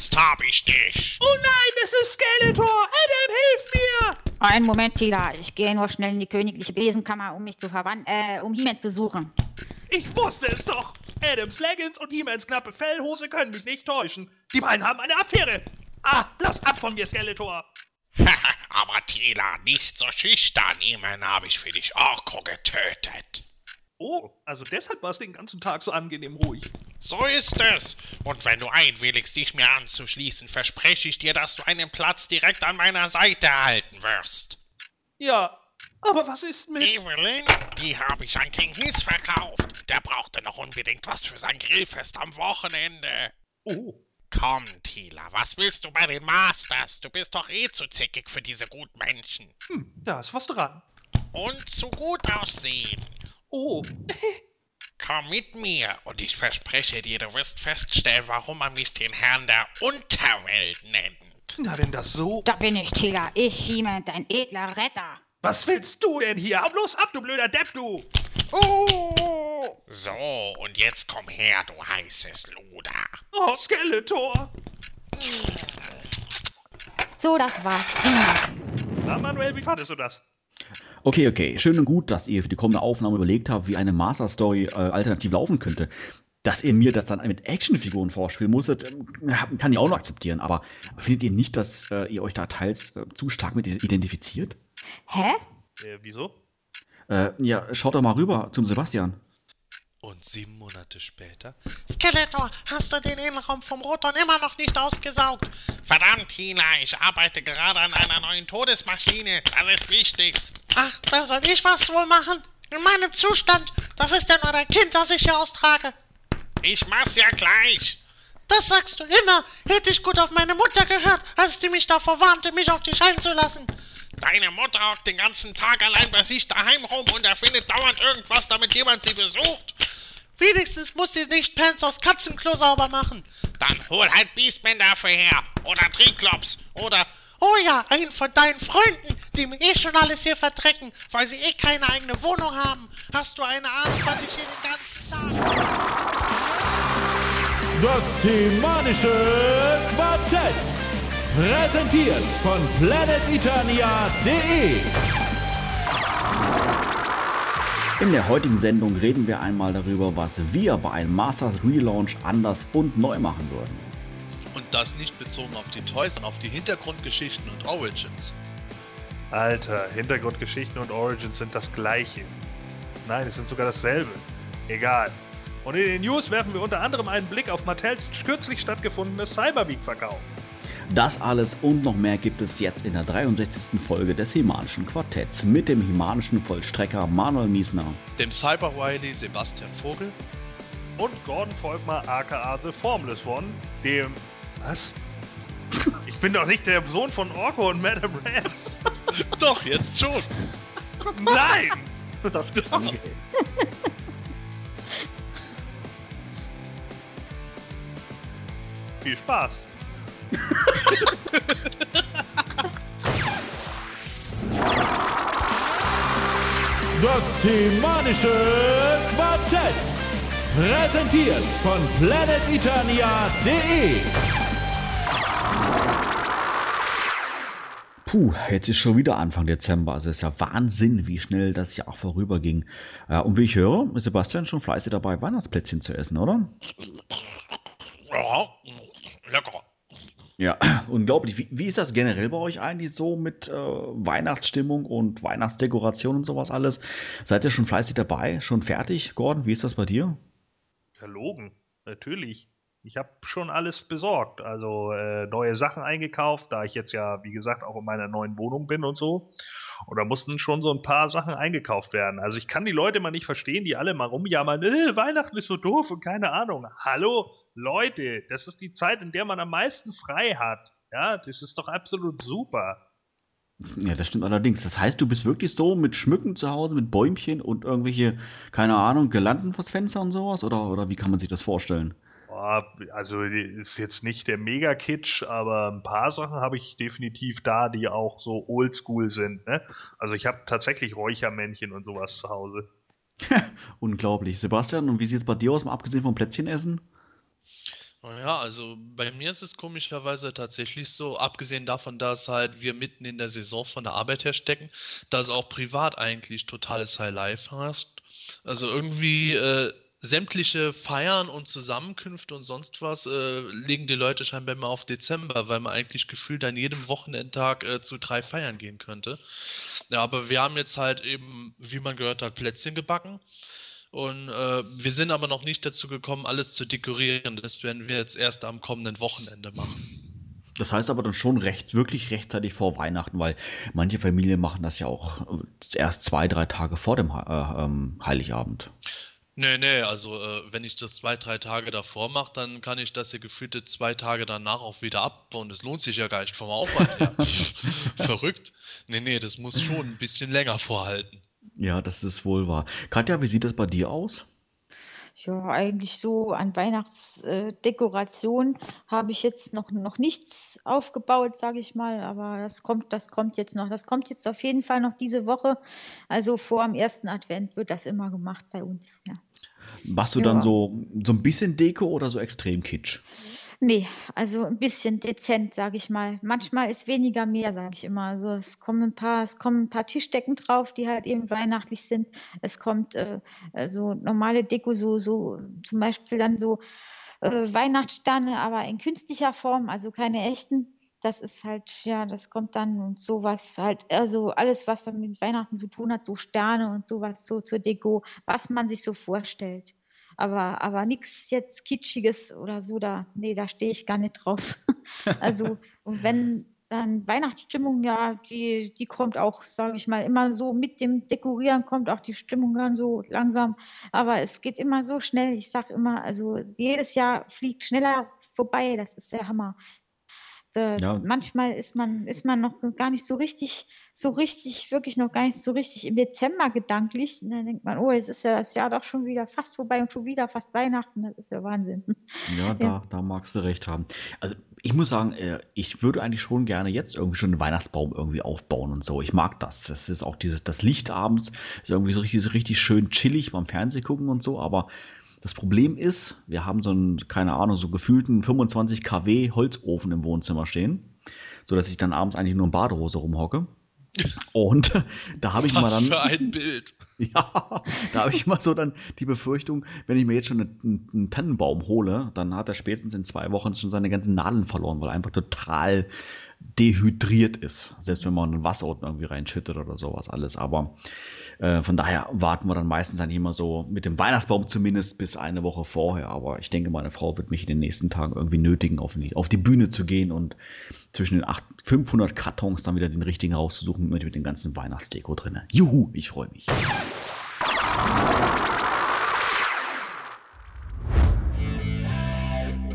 Jetzt hab ich dich! Oh nein, es ist Skeletor! Adam, hilf mir! Einen Moment, Tila. Ich gehe nur schnell in die königliche Besenkammer, um mich zu verwandeln, äh, um He-Man zu suchen. Ich wusste es doch! Adams Leggings und He-Mans knappe Fellhose können mich nicht täuschen. Die beiden haben eine Affäre. Ah, lass ab von mir, Skeletor! Aber Tila, nicht so schüchtern. Immerhin habe ich für dich Orko getötet. Oh, also deshalb war es den ganzen Tag so angenehm ruhig. So ist es. Und wenn du einwilligst, dich mir anzuschließen, verspreche ich dir, dass du einen Platz direkt an meiner Seite erhalten wirst. Ja, aber was ist mit... Evelyn, die habe ich an King Hiss verkauft. Der brauchte noch unbedingt was für sein Grillfest am Wochenende. Oh, Komm, Tila, was willst du bei den Masters? Du bist doch eh zu zickig für diese Gutmenschen. hm, da ist was dran. Und zu gut aussehen. Oh, Komm mit mir und ich verspreche dir, du wirst feststellen, warum man mich den Herrn der Unterwelt nennt. na wenn das so... Da bin ich, Tila. Ich, He-Man, dein edler Retter. Was willst du denn hier? Hau bloß ab, du blöder Depp, du! Oh! So, und jetzt komm her, du heißes Luder. Oh, Skeletor! So, das war's. Na, Manuel, wie fandest du das? Okay, okay. Schön und gut, dass ihr für die kommende Aufnahme überlegt habt, wie eine Master Story äh, alternativ laufen könnte. Dass ihr mir das dann mit Actionfiguren vorspielen musstet, ähm, kann ich auch noch akzeptieren. Aber findet ihr nicht, dass äh, ihr euch da teils äh, zu stark mit identifiziert? Hä? Äh, wieso? Äh, ja, schaut doch mal rüber zum Sebastian. Und sieben Monate später? Skeletor, hast du den Innenraum vom Roton immer noch nicht ausgesaugt? Verdammt, Tina, ich arbeite gerade an einer neuen Todesmaschine. Das ist wichtig. Ach, da soll ich was wohl machen? In meinem Zustand? Das ist ja nur ein Kind, das ich hier austrage. Ich mach's ja gleich. Das sagst du immer. Hätte ich gut auf meine Mutter gehört, als die mich davor warnte, mich auf dich einzulassen. Deine Mutter hockt den ganzen Tag allein bei sich daheim rum und erfindet dauernd irgendwas, damit jemand sie besucht. Wenigstens muss sie nicht Panzers Katzenklo sauber machen. Dann hol halt Beastman dafür her. Oder Triklops. Oder, oh ja, einen von deinen Freunden, die mir eh schon alles hier verdrecken, weil sie eh keine eigene Wohnung haben. Hast du eine Ahnung, was ich hier den ganzen Tag... Das Semanische Quartett. Präsentiert von planeteternia.de. In der heutigen Sendung reden wir einmal darüber, was wir bei einem Masters Relaunch anders und neu machen würden. Und das nicht bezogen auf die Toys, sondern auf die Hintergrundgeschichten und Origins. Alter, Hintergrundgeschichten und Origins sind das gleiche. Nein, es sind sogar dasselbe. Egal. Und in den News werfen wir unter anderem einen Blick auf Mattels kürzlich stattgefundene Cyberweek-Verkauf. Das alles und noch mehr gibt es jetzt in der 63. Folge des Himanischen Quartetts mit dem Himanischen Vollstrecker Manuel Miesner. Dem Cyber Wiley Sebastian Vogel. Und Gordon Volkmar aka The Formless One, dem... Was? Ich bin doch nicht der Sohn von Orko und Madame Raz. Doch, jetzt schon. Nein! Das Viel Spaß. Das Semanische Quartett. Präsentiert von planeteternia.de. Puh, jetzt ist schon wieder Anfang Dezember. Also es ist ja Wahnsinn, wie schnell das Jahr vorüberging. Ja, und wie ich höre, ist Sebastian schon fleißig dabei, Weihnachtsplätzchen zu essen, oder? Ja, lecker. Ja, unglaublich. Wie, wie ist das generell bei euch eigentlich so mit äh, Weihnachtsstimmung und Weihnachtsdekoration und sowas alles? Seid ihr schon fleißig dabei? Schon fertig? Gordon, wie ist das bei dir? Verlogen, natürlich. Ich habe schon alles besorgt. Also äh, neue Sachen eingekauft, da ich jetzt ja, wie gesagt, auch in meiner neuen Wohnung bin und so. Und da mussten schon so ein paar Sachen eingekauft werden. Also ich kann die Leute mal nicht verstehen, die alle mal rumjammern, äh, Weihnachten ist so doof und keine Ahnung. Hallo, Leute, das ist die Zeit, in der man am meisten frei hat. Ja, das ist doch absolut super. Ja, das stimmt allerdings. Das heißt, du bist wirklich so mit Schmücken zu Hause, mit Bäumchen und irgendwelche, keine Ahnung, Girlanden vors Fenster und sowas? Oder, oder wie kann man sich das vorstellen? Boah, Also ist jetzt nicht der Mega-Kitsch, aber ein paar Sachen habe ich definitiv da, die auch so oldschool sind. Ne? Also ich habe tatsächlich Räuchermännchen und sowas zu Hause. Unglaublich. Sebastian, und wie sieht es bei dir aus, mal abgesehen vom Plätzchenessen? Ja, also bei mir ist es komischerweise tatsächlich so, abgesehen davon, dass halt wir mitten in der Saison von der Arbeit her stecken, dass auch privat eigentlich totales High Life hast. Also irgendwie äh, sämtliche Feiern und Zusammenkünfte und sonst was äh, legen die Leute scheinbar immer auf Dezember, weil man eigentlich gefühlt an jedem Wochenendtag äh, zu drei Feiern gehen könnte. Ja, aber wir haben jetzt halt eben, wie man gehört hat, Plätzchen gebacken. Und äh, wir sind aber noch nicht dazu gekommen, alles zu dekorieren. Das werden wir jetzt erst am kommenden Wochenende machen. Das heißt aber dann schon recht, wirklich rechtzeitig vor Weihnachten, weil manche Familien machen das ja auch äh, erst zwei, drei Tage vor dem äh, ähm, Heiligabend. Nee, nee, also äh, wenn ich das zwei, drei Tage davor mache, dann kann ich das ja gefühlte zwei Tage danach auch wieder abbauen. Das lohnt sich ja gar nicht vom Aufwand her. Verrückt. Nee, nee, das muss schon ein bisschen länger vorhalten. Ja, das ist wohl wahr. Katja, wie sieht das bei dir aus? Ja, eigentlich so an Weihnachtsdekoration habe ich jetzt noch, noch nichts aufgebaut, sage ich mal, aber das kommt, das kommt jetzt noch. Das kommt jetzt auf jeden Fall noch diese Woche. Also vor dem ersten Advent wird das immer gemacht bei uns. Ja. Machst du dann so, so ein bisschen Deko oder so extrem Kitsch? Nee, also ein bisschen dezent, sage ich mal. Manchmal ist weniger mehr, sage ich immer. Also es kommen ein paar, es kommen ein paar Tischdecken drauf, die halt eben weihnachtlich sind. Es kommt äh, äh so normale Deko, so, so zum Beispiel dann so äh, Weihnachtssterne, aber in künstlicher Form, also keine echten. Das ist halt, ja, das kommt dann und sowas halt, also alles, was dann mit Weihnachten zu tun hat, so Sterne und sowas so zur Deko, was man sich so vorstellt aber, aber nichts jetzt Kitschiges oder so, da, nee, da stehe ich gar nicht drauf. also, und wenn dann Weihnachtsstimmung, ja, die, die kommt auch, sage ich mal, immer so mit dem Dekorieren kommt auch die Stimmung dann so langsam. Aber es geht immer so schnell. Ich sage immer, also jedes Jahr fliegt schneller vorbei. Das ist der Hammer. Äh, ja. Manchmal ist man, ist man noch gar nicht so richtig, so richtig, wirklich noch gar nicht so richtig im Dezember gedanklich. Und dann denkt man, oh, es ist ja das Jahr doch schon wieder fast vorbei und schon wieder fast Weihnachten. Das ist ja Wahnsinn. Ja, da, ja. da magst du recht haben. Also ich muss sagen, äh, ich würde eigentlich schon gerne jetzt irgendwie schon einen Weihnachtsbaum irgendwie aufbauen und so. Ich mag das. Das ist auch dieses, das Licht abends ist irgendwie so richtig, so richtig schön chillig beim Fernseh gucken und so, aber das Problem ist, wir haben so einen, keine Ahnung, so gefühlten 25 kW Holzofen im Wohnzimmer stehen, so dass ich dann abends eigentlich nur in Badehose rumhocke. Und da habe ich Was mal dann. für ein Bild. Ja, da habe ich mal so dann die Befürchtung, wenn ich mir jetzt schon einen, einen, Tannenbaum hole, dann hat er spätestens in zwei Wochen schon seine ganzen Nadeln verloren, weil er einfach total dehydriert ist. Selbst wenn man Wasser unten irgendwie reinschüttet oder sowas alles. Aber äh, von daher warten wir dann meistens eigentlich immer so mit dem Weihnachtsbaum zumindest bis eine Woche vorher. Aber ich denke, meine Frau wird mich in den nächsten Tagen irgendwie nötigen, auf die, auf die Bühne zu gehen und zwischen den 8, 500 Kartons dann wieder den richtigen rauszusuchen mit, mit dem ganzen Weihnachtsdeko drin. Juhu, ich freue mich.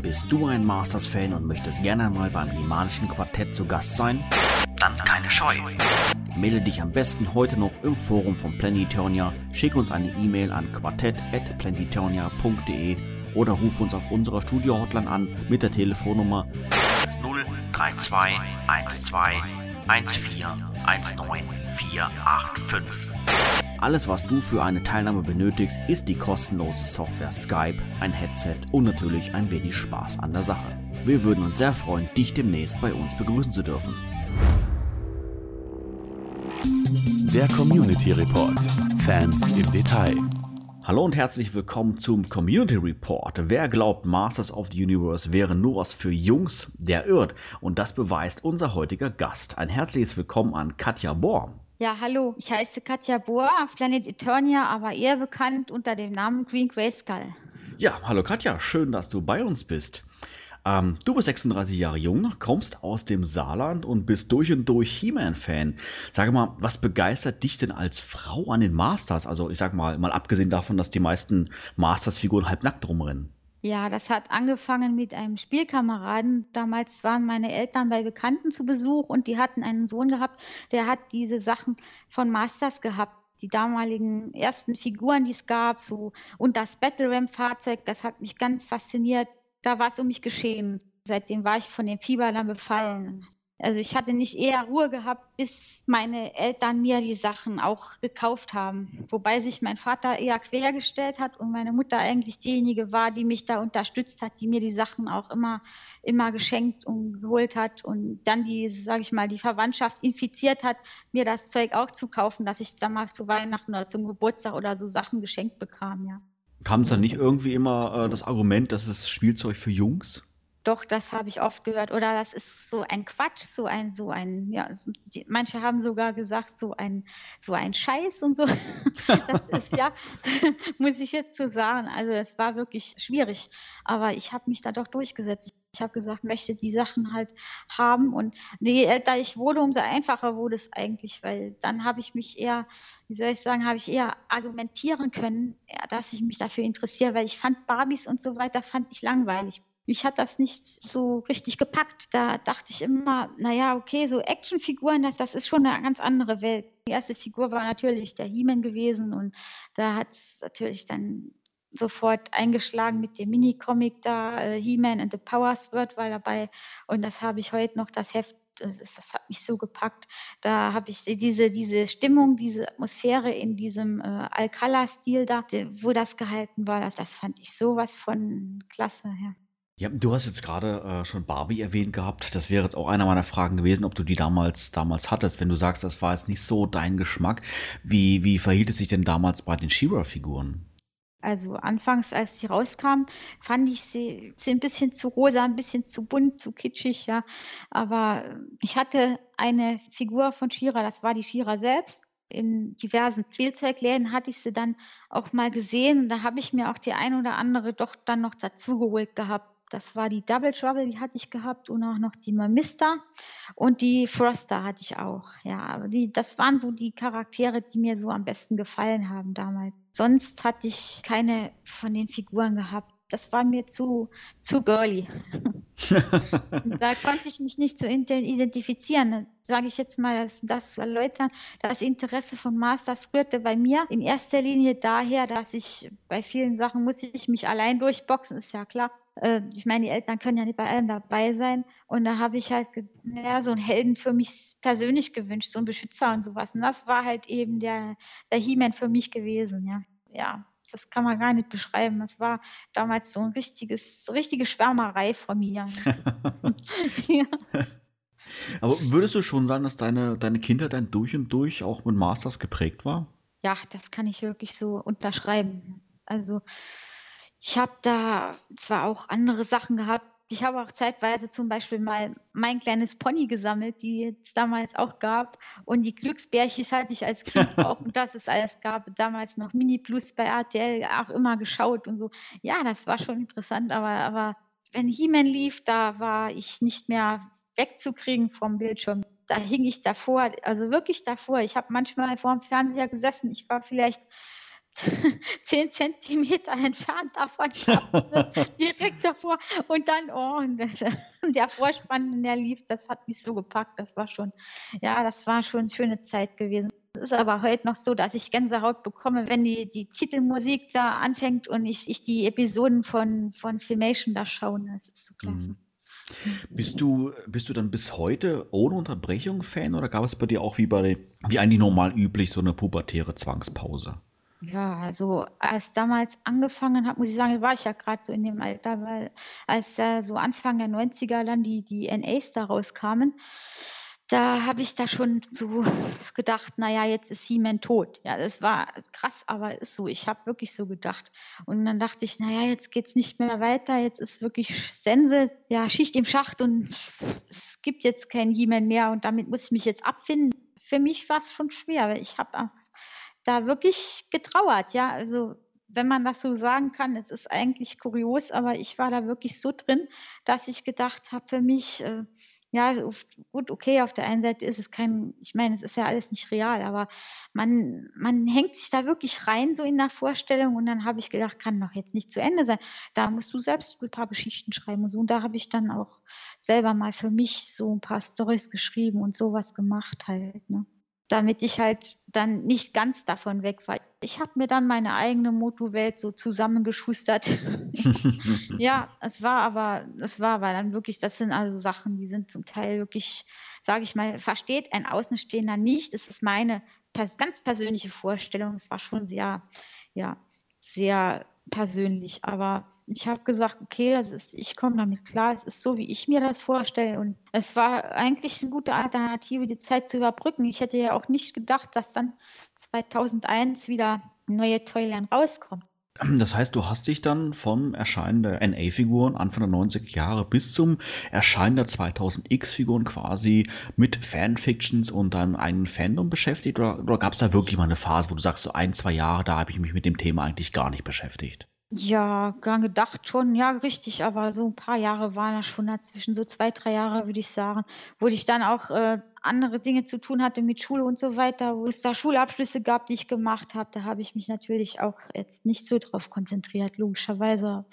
Bist du ein Masters-Fan und möchtest gerne mal beim Himanischen Quartett zu Gast sein? Dann keine Scheu. Melde dich am besten heute noch im Forum von Planetonia, schick uns eine E-Mail an quartett.planetonia.de oder ruf uns auf unserer Studio-Hotline an mit der Telefonnummer 032 12 14 19 485. Alles, was du für eine Teilnahme benötigst, ist die kostenlose Software Skype, ein Headset und natürlich ein wenig Spaß an der Sache. Wir würden uns sehr freuen, dich demnächst bei uns begrüßen zu dürfen. Der Community Report. Fans im Detail. Hallo und herzlich willkommen zum Community Report. Wer glaubt, Masters of the Universe wäre nur was für Jungs, der irrt. Und das beweist unser heutiger Gast. Ein herzliches Willkommen an Katja Bohr. Ja, hallo. Ich heiße Katja Bohr, Planet Eternia, aber eher bekannt unter dem Namen Green Grayskull. Ja, hallo Katja. Schön, dass du bei uns bist. Ähm, du bist 36 Jahre jung, kommst aus dem Saarland und bist durch und durch He-Man-Fan. Sag mal, was begeistert dich denn als Frau an den Masters? Also ich sag mal, mal abgesehen davon, dass die meisten Masters-Figuren halbnackt rumrennen. Ja, das hat angefangen mit einem Spielkameraden. Damals waren meine Eltern bei Bekannten zu Besuch und die hatten einen Sohn gehabt, der hat diese Sachen von Masters gehabt die damaligen ersten Figuren, die es gab, so und das Battle Ram Fahrzeug, das hat mich ganz fasziniert da war es um mich geschehen. Seitdem war ich von dem Fieber dann befallen. Also ich hatte nicht eher Ruhe gehabt, bis meine Eltern mir die Sachen auch gekauft haben. Wobei sich mein Vater eher quergestellt hat und meine Mutter eigentlich diejenige war, die mich da unterstützt hat, die mir die Sachen auch immer, immer geschenkt und geholt hat und dann die, sage ich mal, die Verwandtschaft infiziert hat, mir das Zeug auch zu kaufen, dass ich dann mal zu Weihnachten oder zum Geburtstag oder so Sachen geschenkt bekam, ja. Kam es dann nicht irgendwie immer äh, das Argument, dass es Spielzeug für Jungs? Doch, das habe ich oft gehört. Oder das ist so ein Quatsch, so ein, so ein, ja, manche haben sogar gesagt, so ein, so ein Scheiß und so. das ist ja, muss ich jetzt so sagen. Also es war wirklich schwierig. Aber ich habe mich da doch durchgesetzt. Ich habe gesagt, möchte die Sachen halt haben. Und je älter ich wurde, umso einfacher wurde es eigentlich, weil dann habe ich mich eher, wie soll ich sagen, habe ich eher argumentieren können, dass ich mich dafür interessiere, weil ich fand Barbies und so weiter, fand ich langweilig mich hat das nicht so richtig gepackt. Da dachte ich immer, naja, okay, so Actionfiguren, das, das ist schon eine ganz andere Welt. Die erste Figur war natürlich der He-Man gewesen und da hat es natürlich dann sofort eingeschlagen mit dem Mini-Comic da, äh, He-Man and the Power Sword war dabei und das habe ich heute noch, das Heft das, das, hat mich so gepackt. Da habe ich diese, diese Stimmung, diese Atmosphäre in diesem äh, Alcala-Stil da, wo das gehalten war, das, das fand ich sowas von klasse. Ja. Ja, du hast jetzt gerade äh, schon Barbie erwähnt gehabt. Das wäre jetzt auch einer meiner Fragen gewesen, ob du die damals, damals hattest. Wenn du sagst, das war jetzt nicht so dein Geschmack, wie, wie verhielt es sich denn damals bei den She-Ra-Figuren? Also anfangs, als die rauskam, fand ich sie, sie ein bisschen zu rosa, ein bisschen zu bunt, zu kitschig, ja. Aber ich hatte eine Figur von Shira, das war die Shira selbst in diversen Spielzeugläden hatte ich sie dann auch mal gesehen. Da habe ich mir auch die ein oder andere doch dann noch dazugeholt gehabt. Das war die Double Trouble, die hatte ich gehabt und auch noch die Mamista und die Froster hatte ich auch. Ja, aber die, das waren so die Charaktere, die mir so am besten gefallen haben damals. Sonst hatte ich keine von den Figuren gehabt. Das war mir zu, zu girly. da konnte ich mich nicht so identifizieren. Sage ich jetzt mal, das zu erläutern. Das Interesse von Masters rührte bei mir in erster Linie daher, dass ich bei vielen Sachen muss ich mich allein durchboxen, ist ja klar. Äh, ich meine, die Eltern können ja nicht bei allem dabei sein. Und da habe ich halt ja, so einen Helden für mich persönlich gewünscht, so einen Beschützer und sowas. Und das war halt eben der, der He-Man für mich gewesen, ja. Ja, das kann man gar nicht beschreiben. Das war damals so ein richtiges, so richtige Schwärmerei von mir. ja. Aber würdest du schon sagen, dass deine, deine Kindheit dann durch und durch auch mit Masters geprägt war? Ja, das kann ich wirklich so unterschreiben. Also ich habe da zwar auch andere Sachen gehabt. Ich habe auch zeitweise zum Beispiel mal mein kleines Pony gesammelt, die es damals auch gab. Und die Glücksbärchis hatte ich als Kind auch. Und das es alles gab. Damals noch Mini Plus bei RTL auch immer geschaut und so. Ja, das war schon interessant. Aber, aber wenn He-Man lief, da war ich nicht mehr wegzukriegen vom Bildschirm. Da hing ich davor, also wirklich davor. Ich habe manchmal vor dem Fernseher gesessen. Ich war vielleicht zehn Zentimeter entfernt davon, direkt davor. Und dann, oh, der Vorspann, der lief, das hat mich so gepackt. Das war schon, ja, das war schon eine schöne Zeit gewesen. Es ist aber heute noch so, dass ich Gänsehaut bekomme, wenn die, die Titelmusik da anfängt und ich, ich die Episoden von, von Filmation da schaue. Das ist so klasse. Mhm. Bist du, bist du dann bis heute ohne Unterbrechung Fan oder gab es bei dir auch wie bei wie eigentlich normal üblich so eine pubertäre Zwangspause? Ja, also als damals angefangen hat, muss ich sagen, war ich ja gerade so in dem Alter, weil als äh, so Anfang der 90er dann die, die NAs da rauskamen, da habe ich da schon so gedacht, naja, jetzt ist He-Man tot. Ja, das war krass, aber ist so. Ich habe wirklich so gedacht. Und dann dachte ich, naja, jetzt geht's nicht mehr weiter. Jetzt ist wirklich Sense, ja, Schicht im Schacht und es gibt jetzt kein He-Man mehr und damit muss ich mich jetzt abfinden. Für mich war es schon schwer, weil ich habe da wirklich getrauert, ja. Also wenn man das so sagen kann, es ist eigentlich kurios, aber ich war da wirklich so drin, dass ich gedacht habe, für mich, äh, ja, gut, okay, auf der einen Seite ist es kein, ich meine, es ist ja alles nicht real, aber man, man hängt sich da wirklich rein, so in der Vorstellung, und dann habe ich gedacht, kann doch jetzt nicht zu Ende sein. Da musst du selbst ein paar Geschichten schreiben und so. Und da habe ich dann auch selber mal für mich so ein paar Stories geschrieben und sowas gemacht halt, ne? Damit ich halt dann nicht ganz davon weg war. Ich habe mir dann meine eigene Motowelt so zusammengeschustert. ja, es war aber, es war aber dann wirklich, das sind also Sachen, die sind zum Teil wirklich, sage ich mal, versteht ein Außenstehender nicht. Es ist meine ganz persönliche Vorstellung. Es war schon sehr, ja, sehr persönlich, aber ich habe gesagt, okay, das ist, ich komme damit klar, es ist so, wie ich mir das vorstelle. Und es war eigentlich eine gute Alternative, die Zeit zu überbrücken. Ich hätte ja auch nicht gedacht, dass dann 2001 wieder neue Toyline rauskommt. Das heißt, du hast dich dann vom Erscheinen der NA-Figuren Anfang der 90er Jahre bis zum Erscheinen der 2000X-Figuren quasi mit Fanfictions und deinem eigenen Fandom beschäftigt? Oder, oder gab es da wirklich mal eine Phase, wo du sagst, so ein, zwei Jahre, da habe ich mich mit dem Thema eigentlich gar nicht beschäftigt? Ja, gar gedacht schon, ja, richtig, aber so ein paar Jahre waren da schon dazwischen, so zwei, drei Jahre, würde ich sagen, wo ich dann auch äh, andere Dinge zu tun hatte mit Schule und so weiter, wo es da Schulabschlüsse gab, die ich gemacht habe, da habe ich mich natürlich auch jetzt nicht so drauf konzentriert, logischerweise.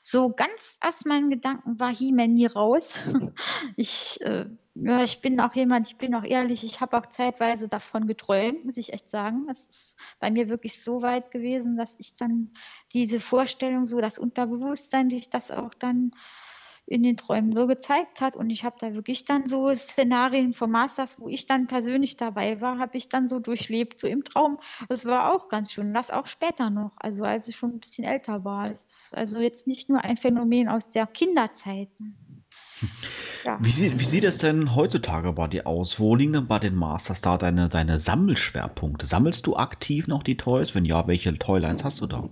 So ganz aus meinen Gedanken war He-Man nie raus. Ich, äh, ja, ich bin auch jemand, ich bin auch ehrlich, ich habe auch zeitweise davon geträumt, muss ich echt sagen. Es ist bei mir wirklich so weit gewesen, dass ich dann diese Vorstellung, so das Unterbewusstsein, die ich das auch dann in den Träumen so gezeigt hat. Und ich habe da wirklich dann so Szenarien von Masters, wo ich dann persönlich dabei war, habe ich dann so durchlebt, so im Traum. Das war auch ganz schön. Das auch später noch, also als ich schon ein bisschen älter war. Es ist also jetzt nicht nur ein Phänomen aus der Kinderzeit. Ja. Wie, sieht, wie sieht es denn heutzutage bei dir aus? Wo liegen denn bei den Masters da deine, deine Sammelschwerpunkte? Sammelst du aktiv noch die Toys? Wenn ja, welche Toylines hast du da?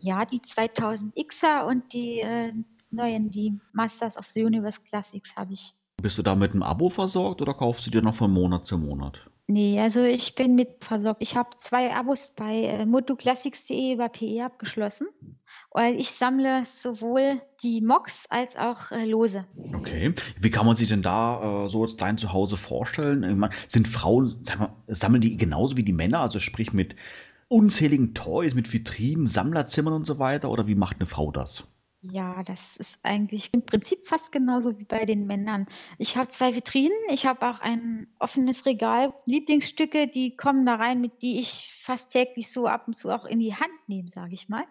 Ja, die 2000Xer und die äh, neuen, die Masters of the Universe Classics habe ich. Bist du da mit einem Abo versorgt oder kaufst du dir noch von Monat zu Monat? Nee, also ich bin mit versorgt. Ich habe zwei Abos bei äh, motoclassics.de über PE abgeschlossen, weil ich sammle sowohl die Mocs als auch äh, Lose. Okay. Wie kann man sich denn da äh, so jetzt dein Zuhause vorstellen? Ich mein, sind Frauen, sag mal, sammeln die genauso wie die Männer, also sprich mit unzähligen Toys, mit Vitrinen, Sammlerzimmern und so weiter? Oder wie macht eine Frau das? Ja, das ist eigentlich im Prinzip fast genauso wie bei den Männern. Ich habe zwei Vitrinen, ich habe auch ein offenes Regal. Lieblingsstücke, die kommen da rein, mit die ich fast täglich so ab und zu auch in die Hand nehme, sage ich mal.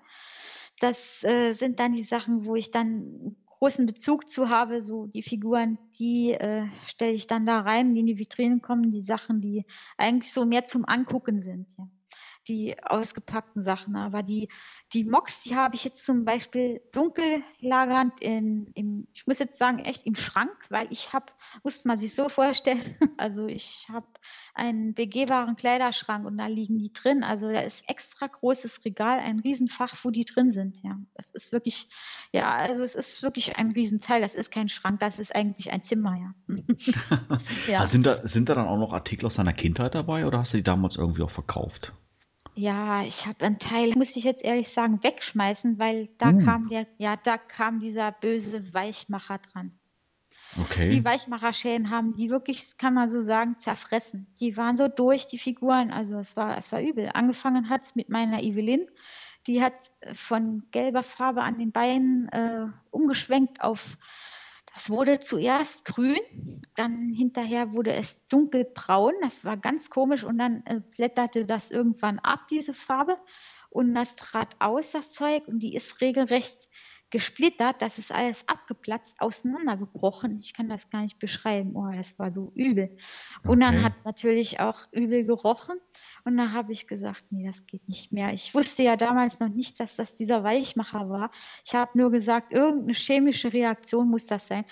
Das äh, sind dann die Sachen, wo ich dann großen Bezug zu habe, so die Figuren, die äh, stelle ich dann da rein, die in die Vitrinen kommen, die Sachen, die eigentlich so mehr zum Angucken sind. Ja die ausgepackten Sachen. Aber die, die Mocs, die habe ich jetzt zum Beispiel dunkel lagernd in, im, ich muss jetzt sagen, echt im Schrank, weil ich habe, muss man sich so vorstellen, also ich habe einen begehbaren Kleiderschrank und da liegen die drin. Also da ist extra großes Regal, ein Riesenfach, wo die drin sind. Ja, das ist wirklich, ja, also es ist wirklich ein Riesenteil. Das ist kein Schrank, das ist eigentlich ein Zimmer, ja. ja. Also sind, da, sind da dann auch noch Artikel aus deiner Kindheit dabei oder hast du die damals irgendwie auch verkauft? Ja, ich habe einen Teil, muss ich jetzt ehrlich sagen, wegschmeißen, weil da uh. kam der, ja, da kam dieser böse Weichmacher dran. Okay. Die Weichmacherschäden haben die wirklich, kann man so sagen, zerfressen. Die waren so durch, die Figuren. Also es war, es war übel. Angefangen hat es mit meiner Evelyn. Die hat von gelber Farbe an den Beinen äh, umgeschwenkt auf es wurde zuerst grün, dann hinterher wurde es dunkelbraun. Das war ganz komisch und dann äh, blätterte das irgendwann ab, diese Farbe. Und das trat aus, das Zeug, und die ist regelrecht gesplittert, das ist alles abgeplatzt, auseinandergebrochen. Ich kann das gar nicht beschreiben. Oh, das war so übel. Und okay. dann hat es natürlich auch übel gerochen. Und da habe ich gesagt, nee, das geht nicht mehr. Ich wusste ja damals noch nicht, dass das dieser Weichmacher war. Ich habe nur gesagt, irgendeine chemische Reaktion muss das sein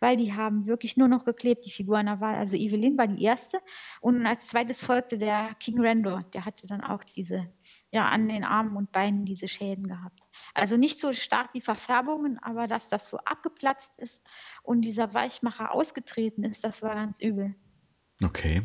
weil die haben wirklich nur noch geklebt, die Figuren. Da war, also Evelyn war die erste und als zweites folgte der King Randor. Der hatte dann auch diese, ja, an den Armen und Beinen diese Schäden gehabt. Also nicht so stark die Verfärbungen, aber dass das so abgeplatzt ist und dieser Weichmacher ausgetreten ist, das war ganz übel. Okay.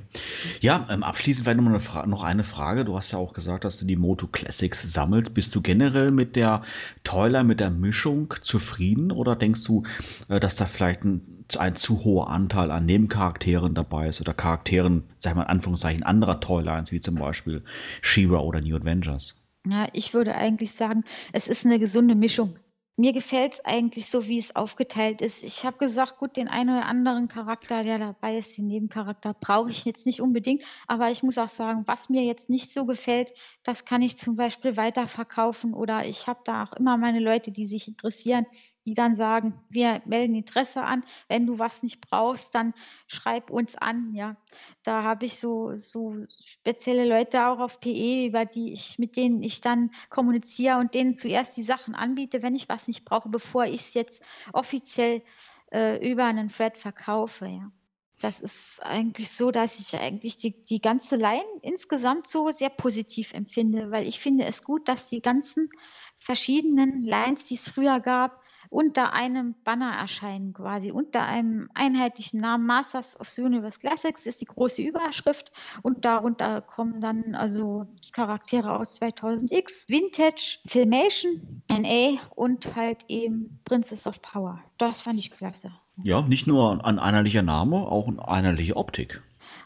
Ja, ähm, abschließend vielleicht noch, eine noch eine Frage. Du hast ja auch gesagt, dass du die Moto Classics sammelst. Bist du generell mit der Toiler, mit der Mischung zufrieden oder denkst du, äh, dass da vielleicht ein, ein, zu hoher Anteil an Nebencharakteren dabei ist oder Charakteren, sag mal in Anführungszeichen, anderer Toylines, wie zum Beispiel She-Ra oder New Avengers? Ja, ich würde eigentlich sagen, es ist eine gesunde Mischung. Mir gefällt es eigentlich so, wie es aufgeteilt ist. Ich habe gesagt, gut, den einen oder anderen Charakter, der dabei ist, den Nebencharakter, brauche ich jetzt nicht unbedingt. Aber ich muss auch sagen, was mir jetzt nicht so gefällt, das kann ich zum Beispiel weiterverkaufen. Oder ich habe da auch immer meine Leute, die sich interessieren, die dann sagen, wir melden Interesse an. Wenn du was nicht brauchst, dann schreib uns an. Ja, da habe ich so, so spezielle Leute auch auf PE, über die ich, mit denen ich dann kommuniziere und denen zuerst die Sachen anbiete, wenn ich was nicht brauche, bevor ich es jetzt offiziell äh, über einen Thread verkaufe. Ja. Das ist eigentlich so, dass ich eigentlich die, die ganze Line insgesamt so sehr positiv empfinde, weil ich finde es gut, dass die ganzen verschiedenen Lines, die es früher gab, unter einem Banner erscheinen, quasi unter einem einheitlichen Namen. Masters of the Universe Classics ist die große Überschrift und darunter kommen dann also Charaktere aus 2000X, Vintage, Filmation, NA und halt eben Princess of Power. Das fand ich klasse. Ja, nicht nur ein einheitlicher Name, auch eine einheitliche Optik.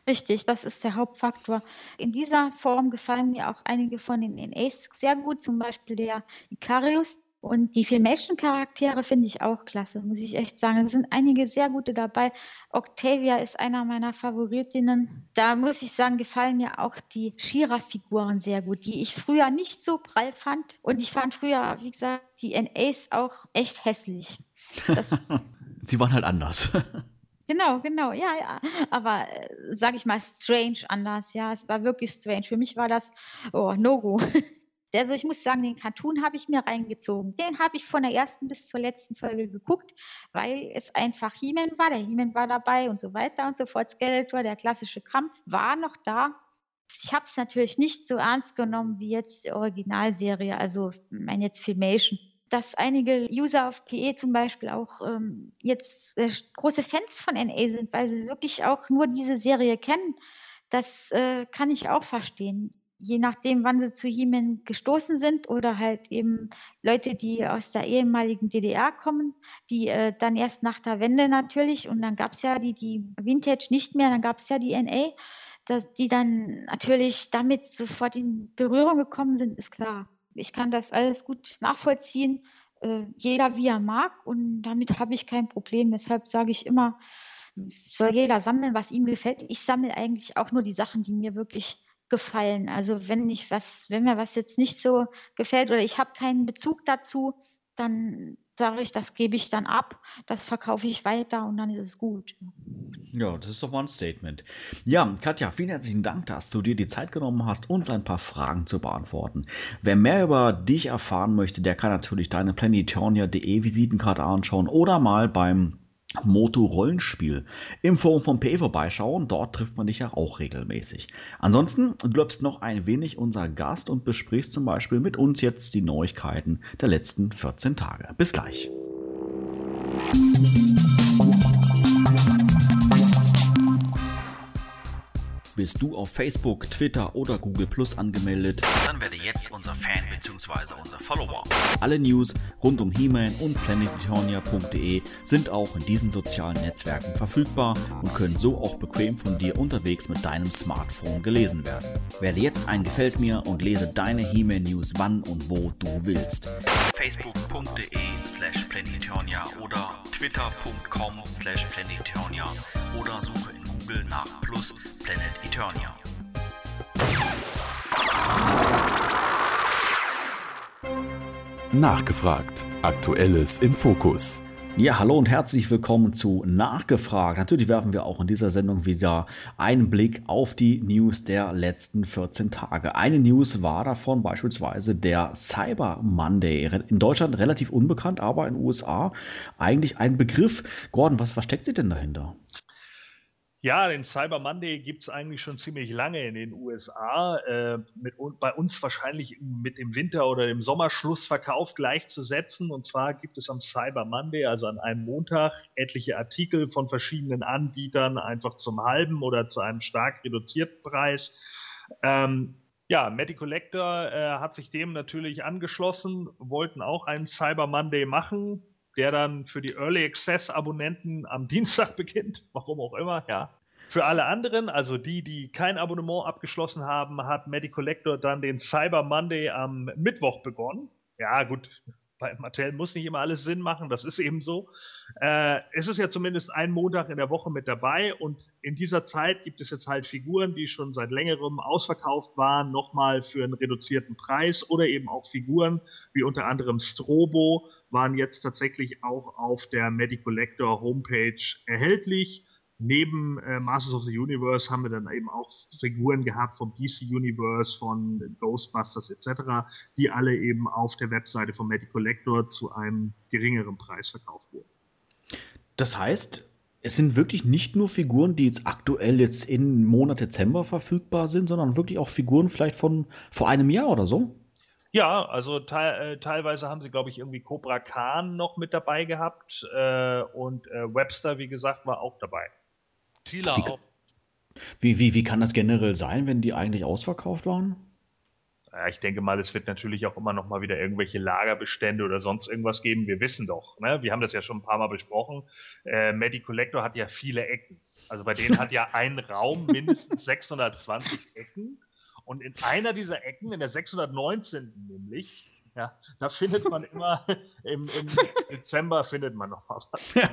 Richtig, das ist der Hauptfaktor. In dieser Form gefallen mir auch einige von den NAs sehr gut, zum Beispiel der Icarius, und die Filmation-Charaktere finde ich auch klasse, muss ich echt sagen. Es sind einige sehr gute dabei. Octavia ist einer meiner Favoritinnen. Da muss ich sagen, gefallen mir auch die Shira-Figuren sehr gut, die ich früher nicht so prall fand. Und ich fand früher, wie gesagt, die NAs auch echt hässlich. Sie waren halt anders. Genau, genau, ja, ja. Aber äh, sage ich mal, strange anders, ja. Es war wirklich strange. Für mich war das, oh, No-Go. Also ich muss sagen, den Cartoon habe ich mir reingezogen. Den habe ich von der ersten bis zur letzten Folge geguckt, weil es einfach He-Man war. Der He-Man war dabei und so weiter und so fort. Skeletor, der klassische Kampf war noch da. Ich habe es natürlich nicht so ernst genommen wie jetzt die Originalserie, also mein jetzt Filmation dass einige User auf PE zum Beispiel auch ähm, jetzt äh, große Fans von NA sind, weil sie wirklich auch nur diese Serie kennen. Das äh, kann ich auch verstehen je nachdem, wann sie zu He-Man gestoßen sind oder halt eben Leute, die aus der ehemaligen DDR kommen, die äh, dann erst nach der Wende natürlich und dann gab es ja die, die Vintage nicht mehr, dann gab es ja die NA, dass die dann natürlich damit sofort in Berührung gekommen sind, ist klar. Ich kann das alles gut nachvollziehen, äh, jeder wie er mag und damit habe ich kein Problem. Deshalb sage ich immer, soll jeder sammeln, was ihm gefällt. Ich sammle eigentlich auch nur die Sachen, die mir wirklich gefallen. Also wenn ich was, wenn mir was jetzt nicht so gefällt oder ich habe keinen Bezug dazu, dann sage ich, das gebe ich dann ab, das verkaufe ich weiter und dann ist es gut. Ja, das ist doch mal ein Statement. Ja, Katja, vielen herzlichen Dank, dass du dir die Zeit genommen hast, uns ein paar Fragen zu beantworten. Wer mehr über dich erfahren möchte, der kann natürlich deine planetonia.de Visitenkarte anschauen oder mal beim Moto-Rollenspiel im Forum von PE vorbeischauen. Dort trifft man dich ja auch regelmäßig. Ansonsten, du bleibst noch ein wenig unser Gast und besprichst zum Beispiel mit uns jetzt die Neuigkeiten der letzten 14 Tage. Bis gleich. Bist du auf Facebook, Twitter oder Google Plus angemeldet? Dann werde jetzt unser Fan bzw. unser Follower. Alle News rund um He-Man und PlanetEternia.de sind auch in diesen sozialen Netzwerken verfügbar und können so auch bequem von dir unterwegs mit deinem Smartphone gelesen werden. Werde jetzt ein Gefällt mir und lese deine He-Man News wann und wo du willst. Facebook.de slash Planetonia oder Twitter.com slash Planetonia oder suche in Google nach Plus Planet Eternia. Nachgefragt. Aktuelles im Fokus. Ja, hallo und herzlich willkommen zu Nachgefragt. Natürlich werfen wir auch in dieser Sendung wieder einen Blick auf die News der letzten 14 Tage. Eine News war davon beispielsweise der Cyber Monday. In Deutschland relativ unbekannt, aber in den USA eigentlich ein Begriff. Gordon, was versteckt sich denn dahinter? Ja, den Cyber Monday gibt es eigentlich schon ziemlich lange in den USA. Äh, mit, bei uns wahrscheinlich mit dem Winter- oder dem Sommerschlussverkauf gleichzusetzen. Und zwar gibt es am Cyber Monday, also an einem Montag, etliche Artikel von verschiedenen Anbietern einfach zum halben oder zu einem stark reduzierten Preis. Ähm, ja, Medicollector äh, hat sich dem natürlich angeschlossen, wollten auch einen Cyber Monday machen der dann für die Early Access Abonnenten am Dienstag beginnt, warum auch immer, ja. Für alle anderen, also die, die kein Abonnement abgeschlossen haben, hat Medicollector dann den Cyber Monday am Mittwoch begonnen. Ja, gut, bei Mattel muss nicht immer alles Sinn machen, das ist eben so. Äh, es ist ja zumindest ein Montag in der Woche mit dabei und in dieser Zeit gibt es jetzt halt Figuren, die schon seit längerem ausverkauft waren, nochmal für einen reduzierten Preis oder eben auch Figuren wie unter anderem Strobo waren jetzt tatsächlich auch auf der Medicollector Homepage erhältlich neben äh, Masters of the Universe haben wir dann eben auch Figuren gehabt vom DC Universe, von Ghostbusters etc., die alle eben auf der Webseite von Medic Collector zu einem geringeren Preis verkauft wurden. Das heißt, es sind wirklich nicht nur Figuren, die jetzt aktuell jetzt im Monat Dezember verfügbar sind, sondern wirklich auch Figuren vielleicht von vor einem Jahr oder so? Ja, also te äh, teilweise haben sie, glaube ich, irgendwie Cobra Khan noch mit dabei gehabt äh, und äh, Webster, wie gesagt, war auch dabei. Tila Wie- auch. Wie, wie, wie kann das generell sein, wenn die eigentlich ausverkauft waren? Ja, ich denke mal, es wird natürlich auch immer noch mal wieder irgendwelche Lagerbestände oder sonst irgendwas geben. Wir wissen doch, ne? wir haben das ja schon ein paar Mal besprochen. Äh, Medi Collector hat ja viele Ecken. Also bei denen hat ja ein Raum mindestens 620 Ecken. Und in einer dieser Ecken, in der 619. nämlich, ja, da findet man immer, im, im Dezember findet man noch mal was. Ja,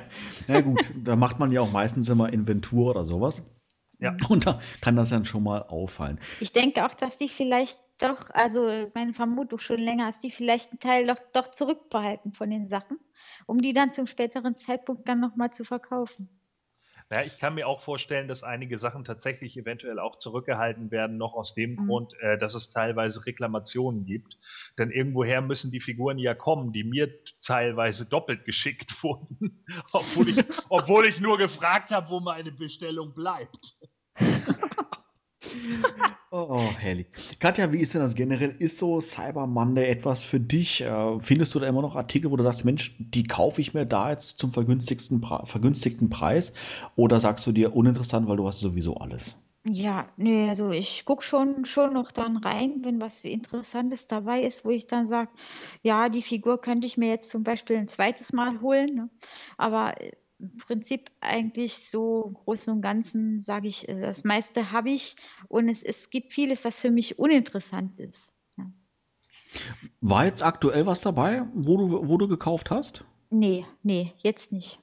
ja gut, da macht man ja auch meistens immer Inventur oder sowas. Ja. Und da kann das dann schon mal auffallen. Ich denke auch, dass die vielleicht doch, also meine Vermutung schon länger, dass die vielleicht einen Teil doch, doch zurückbehalten von den Sachen, um die dann zum späteren Zeitpunkt dann nochmal zu verkaufen. Ja, ich kann mir auch vorstellen, dass einige Sachen tatsächlich eventuell auch zurückgehalten werden, noch aus dem Mhm. Grund, äh, dass es teilweise Reklamationen gibt. Denn irgendwoher müssen die Figuren ja kommen, die mir teilweise doppelt geschickt wurden, obwohl ich, obwohl ich nur gefragt habe, wo meine Bestellung bleibt. Oh, herrlich. Katja, wie ist denn das generell? Ist so Cyber Monday etwas für dich? Äh, findest du da immer noch Artikel, wo du sagst, Mensch, die kaufe ich mir da jetzt zum vergünstigsten, vergünstigten Preis? Oder sagst du dir uninteressant, weil du hast sowieso alles? Ja, nö, also ich gucke schon, schon noch dann rein, wenn was Interessantes dabei ist, wo ich dann sage, ja, die Figur könnte ich mir jetzt zum Beispiel ein zweites Mal holen. Ne? Aber äh, im Prinzip eigentlich so im Großen und Ganzen sage ich, äh, das meiste habe ich und es, es gibt vieles, was für mich uninteressant ist. War jetzt aktuell was dabei, wo du, wo du gekauft hast? Nee, nee, jetzt nicht.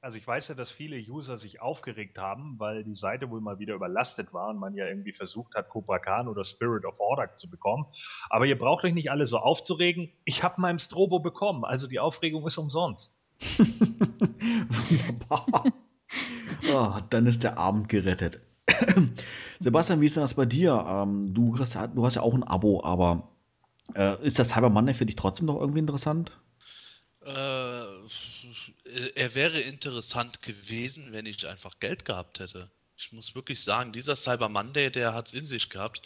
Also ich weiß ja, dass viele User sich aufgeregt haben, weil die Seite wohl mal wieder überlastet war und man ja irgendwie versucht hat, Cobra Khan oder Spirit of Order zu bekommen. Aber ihr braucht euch nicht alle so aufzuregen. Ich habe meinem Strobo bekommen, also die Aufregung ist umsonst. Wunderbar. Oh, dann ist der Abend gerettet. Sebastian, wie ist denn das bei dir? Ähm, du, kriegst, du hast ja auch ein Abo, aber äh, ist das Cyber Monday für dich trotzdem noch irgendwie interessant? Äh, er wäre interessant gewesen, wenn ich einfach Geld gehabt hätte. Ich muss wirklich sagen, dieser Cyber Monday, der hat es in sich gehabt.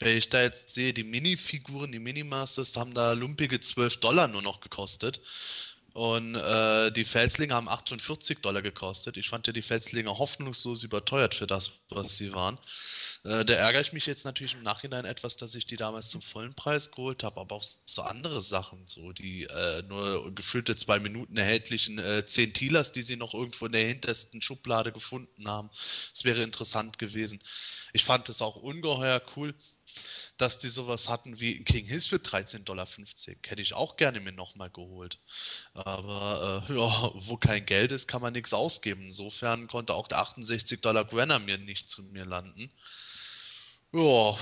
Wenn ich da jetzt sehe, die Minifiguren, die Minimasters haben da lumpige 12 Dollar nur noch gekostet. Und äh, die Felslinge haben 48 Dollar gekostet. Ich fand ja die Felslinge hoffnungslos überteuert für das, was sie waren. Äh, da ärgere ich mich jetzt natürlich im Nachhinein etwas, dass ich die damals zum vollen Preis geholt habe, aber auch so andere Sachen, so die äh, nur gefüllte zwei Minuten erhältlichen äh, 10 Tilers, die sie noch irgendwo in der hintersten Schublade gefunden haben. Es wäre interessant gewesen. Ich fand es auch ungeheuer cool, dass die sowas hatten wie King Hiss für 13,50 Dollar. Hätte ich auch gerne mir nochmal geholt. Aber äh, ja, wo kein Geld ist, kann man nichts ausgeben. Insofern konnte auch der 68 Dollar Gwenner mir nicht zu mir landen. Ja,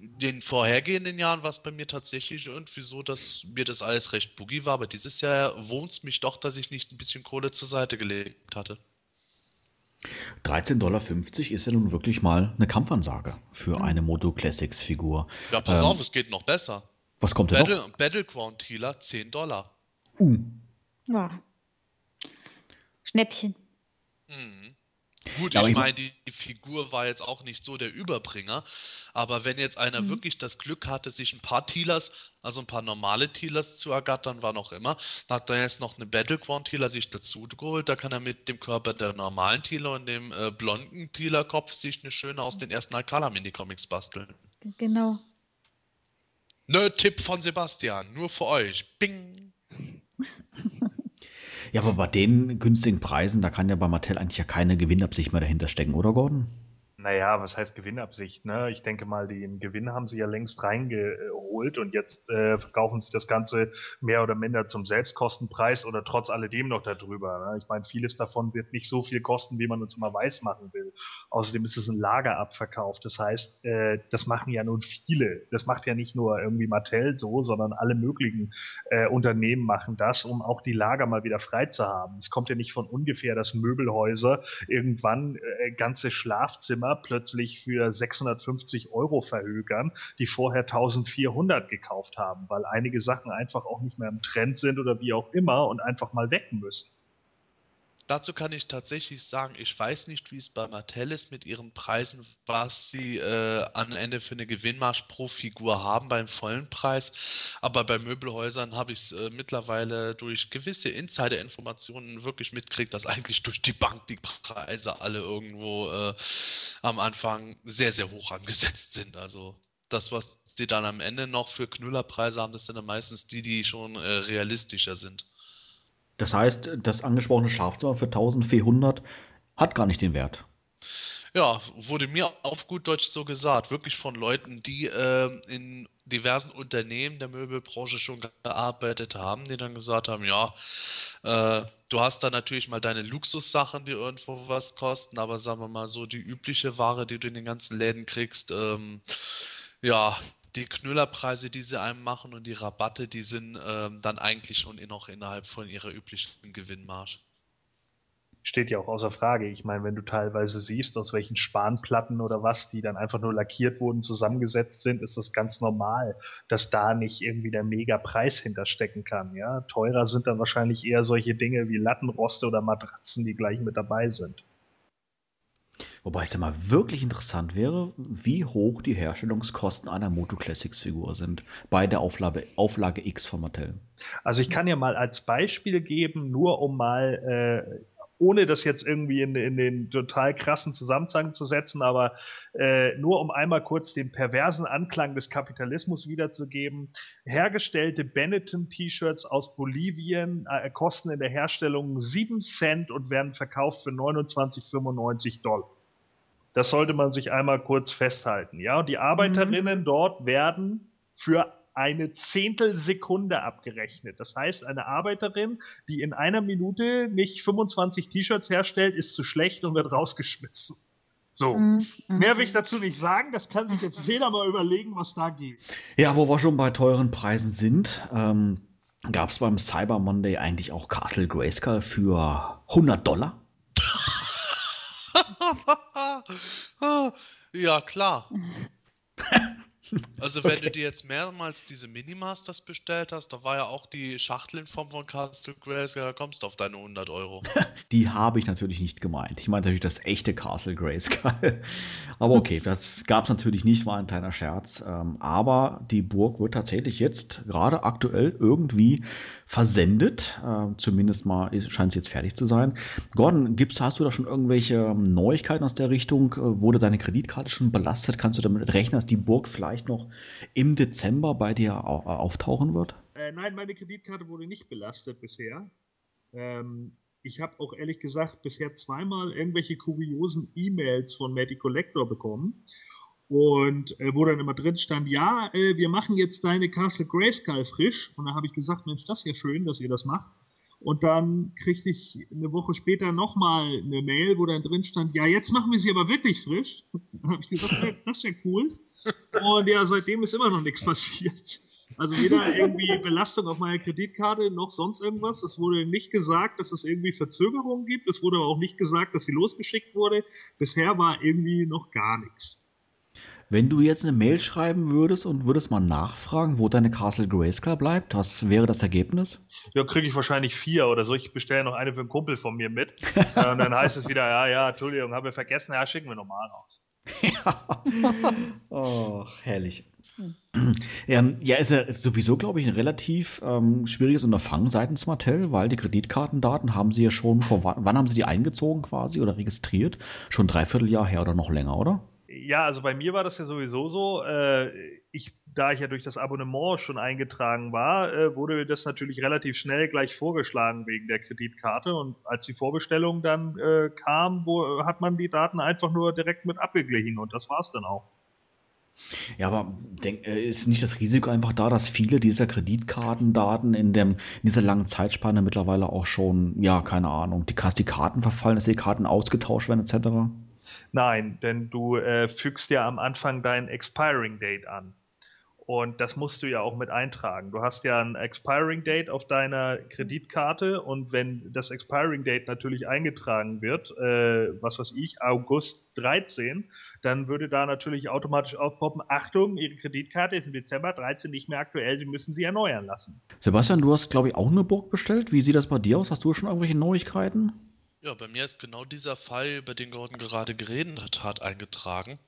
in den vorhergehenden Jahren war es bei mir tatsächlich irgendwie so, dass mir das alles recht boogie war. Aber dieses Jahr wohnt es mich doch, dass ich nicht ein bisschen Kohle zur Seite gelegt hatte. 13,50 Dollar ist ja nun wirklich mal eine Kampfansage für eine Moto Classics Figur. Ja, pass Ähm, auf, es geht noch besser. Was kommt denn noch? Battle, Battleground Healer 10 Dollar. Uh, Ja. Schnäppchen. Mhm. Gut, Ja, ich ich- meine, die, die Figur war jetzt auch nicht so der Überbringer, aber wenn jetzt einer Mhm. wirklich das Glück hatte, sich ein paar Tealers, also ein paar normale Tealers zu ergattern, war noch immer, dann hat er jetzt noch eine Battleground Tealer sich dazu geholt, da kann er mit dem Körper der normalen Tealer und dem äh, blonden Tealer-Kopf sich eine schöne aus den ersten Alcala Minicomics basteln. Genau. Ne, Tipp von Sebastian, nur für euch. Bing! ja, aber bei den günstigen Preisen, da kann ja bei Mattel eigentlich ja keine Gewinnabsicht mehr dahinter stecken, oder Gordon? Naja, was heißt Gewinnabsicht? Ne? Ich denke mal, den Gewinn haben sie ja längst reingeholt und jetzt äh, verkaufen sie das Ganze mehr oder minder zum Selbstkostenpreis oder trotz alledem noch darüber. Ne? Ich meine, vieles davon wird nicht so viel kosten, wie man uns immer weiß machen will. Außerdem ist es ein Lagerabverkauf. Das heißt, äh, das machen ja nun viele. Das macht ja nicht nur irgendwie Mattel so, sondern alle möglichen äh, Unternehmen machen das, um auch die Lager mal wieder frei zu haben. Es kommt ja nicht von ungefähr, dass Möbelhäuser irgendwann äh, ganze Schlafzimmer plötzlich für 650 Euro verhögern, die vorher 1400 gekauft haben, weil einige Sachen einfach auch nicht mehr im Trend sind oder wie auch immer und einfach mal weg müssen. Dazu kann ich tatsächlich sagen, ich weiß nicht, wie es bei Mattel ist mit ihren Preisen, was sie äh, am Ende für eine Gewinnmarsch pro Figur haben beim vollen Preis. Aber bei Möbelhäusern habe ich es äh, mittlerweile durch gewisse Insider-Informationen wirklich mitgekriegt, dass eigentlich durch die Bank die Preise alle irgendwo äh, am Anfang sehr, sehr hoch angesetzt sind. Also das, was sie dann am Ende noch für Knüllerpreise haben, das sind dann meistens die, die schon äh, realistischer sind. Das heißt, das angesprochene Schlafzimmer für 1400 hat gar nicht den Wert. Ja, wurde mir auf gut Deutsch so gesagt, wirklich von Leuten, die äh, in diversen Unternehmen der Möbelbranche schon gearbeitet haben, die dann gesagt haben, ja, äh, du hast da natürlich mal deine Luxussachen, die irgendwo was kosten, aber sagen wir mal so, die übliche Ware, die du in den ganzen Läden kriegst, ähm, ja, die Knüllerpreise, die sie einem machen und die Rabatte, die sind ähm, dann eigentlich schon noch innerhalb von ihrer üblichen Gewinnmarge. Steht ja auch außer Frage. Ich meine, wenn du teilweise siehst, aus welchen Spanplatten oder was, die dann einfach nur lackiert wurden, zusammengesetzt sind, ist das ganz normal, dass da nicht irgendwie der Mega-Preis hinterstecken kann. Ja, teurer sind dann wahrscheinlich eher solche Dinge wie Lattenroste oder Matratzen, die gleich mit dabei sind. Wobei es ja mal wirklich interessant wäre, wie hoch die Herstellungskosten einer Moto Classics Figur sind bei der Auflage, Auflage X von Mattel. Also ich kann ja mal als Beispiel geben, nur um mal äh, ohne das jetzt irgendwie in, in, den total krassen Zusammenhang zu setzen, aber äh, nur um einmal kurz den perversen Anklang des Kapitalismus wiederzugeben. Hergestellte Benetton-T-Shirts aus Bolivien äh, kosten in der Herstellung 7 Cent und werden verkauft für 29,95 Dollar. Das sollte man sich einmal kurz festhalten. Ja, und die Arbeiterinnen mhm. dort werden für eine Zehntelsekunde abgerechnet. Das heißt, eine Arbeiterin, die in einer Minute nicht 25 T-Shirts herstellt, ist zu schlecht und wird rausgeschmissen. So, mhm. mehr will ich dazu nicht sagen. Das kann sich jetzt jeder mal überlegen, was da geht. Ja, wo wir schon bei teuren Preisen sind, ähm, gab es beim Cyber Monday eigentlich auch Castle Grayskull für 100 Dollar? ja, klar. Also wenn okay. du dir jetzt mehrmals diese Minimasters bestellt hast, da war ja auch die Schachtel in Form von Castle Grayskull, da kommst du auf deine 100 Euro. die habe ich natürlich nicht gemeint. Ich meinte natürlich das echte Castle Grayskull. aber okay, das gab es natürlich nicht, war ein kleiner Scherz. Ähm, aber die Burg wird tatsächlich jetzt gerade aktuell irgendwie versendet. Äh, zumindest mal scheint es jetzt fertig zu sein. Gordon, gibt's, hast du da schon irgendwelche Neuigkeiten aus der Richtung? Äh, wurde deine Kreditkarte schon belastet? Kannst du damit rechnen, dass die Burg vielleicht noch im Dezember bei dir äh, auftauchen wird? Äh, nein, meine Kreditkarte wurde nicht belastet bisher. Ähm, ich habe auch ehrlich gesagt bisher zweimal irgendwelche kuriosen E-Mails von Matty Collector bekommen und äh, wo dann immer drin stand, ja, äh, wir machen jetzt deine Castle Grayskull frisch. Und da habe ich gesagt, Mensch, das ist ja schön, dass ihr das macht. Und dann kriegte ich eine Woche später nochmal eine Mail, wo dann drin stand, ja, jetzt machen wir sie aber wirklich frisch. Dann habe ich gesagt, das ist ja cool. Und ja, seitdem ist immer noch nichts passiert. Also weder irgendwie Belastung auf meiner Kreditkarte noch sonst irgendwas. Es wurde nicht gesagt, dass es irgendwie Verzögerungen gibt. Es wurde aber auch nicht gesagt, dass sie losgeschickt wurde. Bisher war irgendwie noch gar nichts. Wenn du jetzt eine Mail schreiben würdest und würdest mal nachfragen, wo deine Castle Grayskull bleibt, was wäre das Ergebnis? Ja, kriege ich wahrscheinlich vier oder so. Ich bestelle noch eine für einen Kumpel von mir mit. und dann heißt es wieder, ja, ja, Entschuldigung, haben wir vergessen, ja, schicken wir nochmal raus. ja. Oh, herrlich. Ähm, ja, ist ja sowieso, glaube ich, ein relativ ähm, schwieriges Unterfangen seitens Mattel, weil die Kreditkartendaten haben sie ja schon vor wann haben sie die eingezogen quasi oder registriert? Schon dreiviertel Jahr her oder noch länger, oder? Ja, also bei mir war das ja sowieso so. Äh, ich da ich ja durch das Abonnement schon eingetragen war, äh, wurde mir das natürlich relativ schnell gleich vorgeschlagen wegen der Kreditkarte. Und als die Vorbestellung dann äh, kam, wo, hat man die Daten einfach nur direkt mit abgeglichen und das war es dann auch. Ja, aber denk, äh, ist nicht das Risiko einfach da, dass viele dieser Kreditkartendaten in, dem, in dieser langen Zeitspanne mittlerweile auch schon, ja, keine Ahnung, die, die Karten verfallen, dass die Karten ausgetauscht werden, etc.? Nein, denn du äh, fügst ja am Anfang dein Expiring Date an. Und das musst du ja auch mit eintragen. Du hast ja ein Expiring Date auf deiner Kreditkarte und wenn das Expiring Date natürlich eingetragen wird, äh, was weiß ich, August 13, dann würde da natürlich automatisch aufpoppen, Achtung, Ihre Kreditkarte ist im Dezember 13 nicht mehr aktuell, Sie müssen sie erneuern lassen. Sebastian, du hast, glaube ich, auch eine Burg bestellt. Wie sieht das bei dir aus? Hast du schon irgendwelche Neuigkeiten? Ja, bei mir ist genau dieser Fall, über den Gordon gerade geredet hat, eingetragen.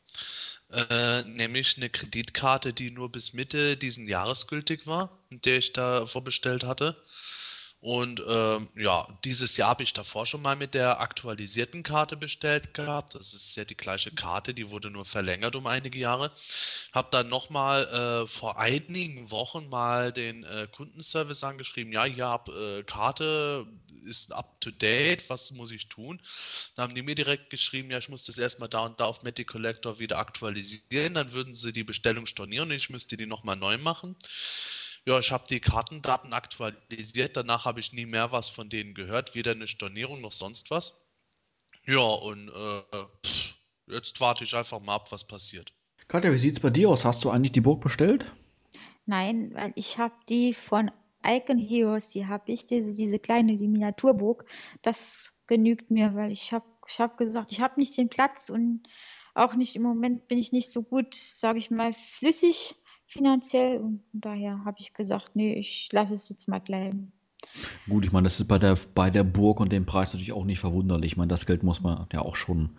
Äh, nämlich eine Kreditkarte, die nur bis Mitte diesen Jahres gültig war, der ich da vorbestellt hatte. Und ähm, ja, dieses Jahr habe ich davor schon mal mit der aktualisierten Karte bestellt gehabt. Das ist ja die gleiche Karte, die wurde nur verlängert um einige Jahre. Habe dann nochmal äh, vor einigen Wochen mal den äh, Kundenservice angeschrieben, ja, ihr habt äh, Karte, ist up to date, was muss ich tun? Dann haben die mir direkt geschrieben, ja, ich muss das erstmal da und da auf Meti Collector wieder aktualisieren, dann würden sie die Bestellung stornieren und ich müsste die nochmal neu machen. Ja, ich habe die Kartendaten aktualisiert. Danach habe ich nie mehr was von denen gehört. Weder eine Stornierung noch sonst was. Ja, und äh, pff, jetzt warte ich einfach mal ab, was passiert. Katja, wie sieht es bei dir aus? Hast du eigentlich die Burg bestellt? Nein, weil ich habe die von Icon Heroes, die habe ich, diese, diese kleine, die Miniaturburg. Das genügt mir, weil ich habe ich hab gesagt, ich habe nicht den Platz und auch nicht im Moment bin ich nicht so gut, sage ich mal, flüssig finanziell. Und daher habe ich gesagt, nee, ich lasse es jetzt mal bleiben. Gut, ich meine, das ist bei der, bei der Burg und dem Preis natürlich auch nicht verwunderlich. Ich meine, das Geld muss man ja auch schon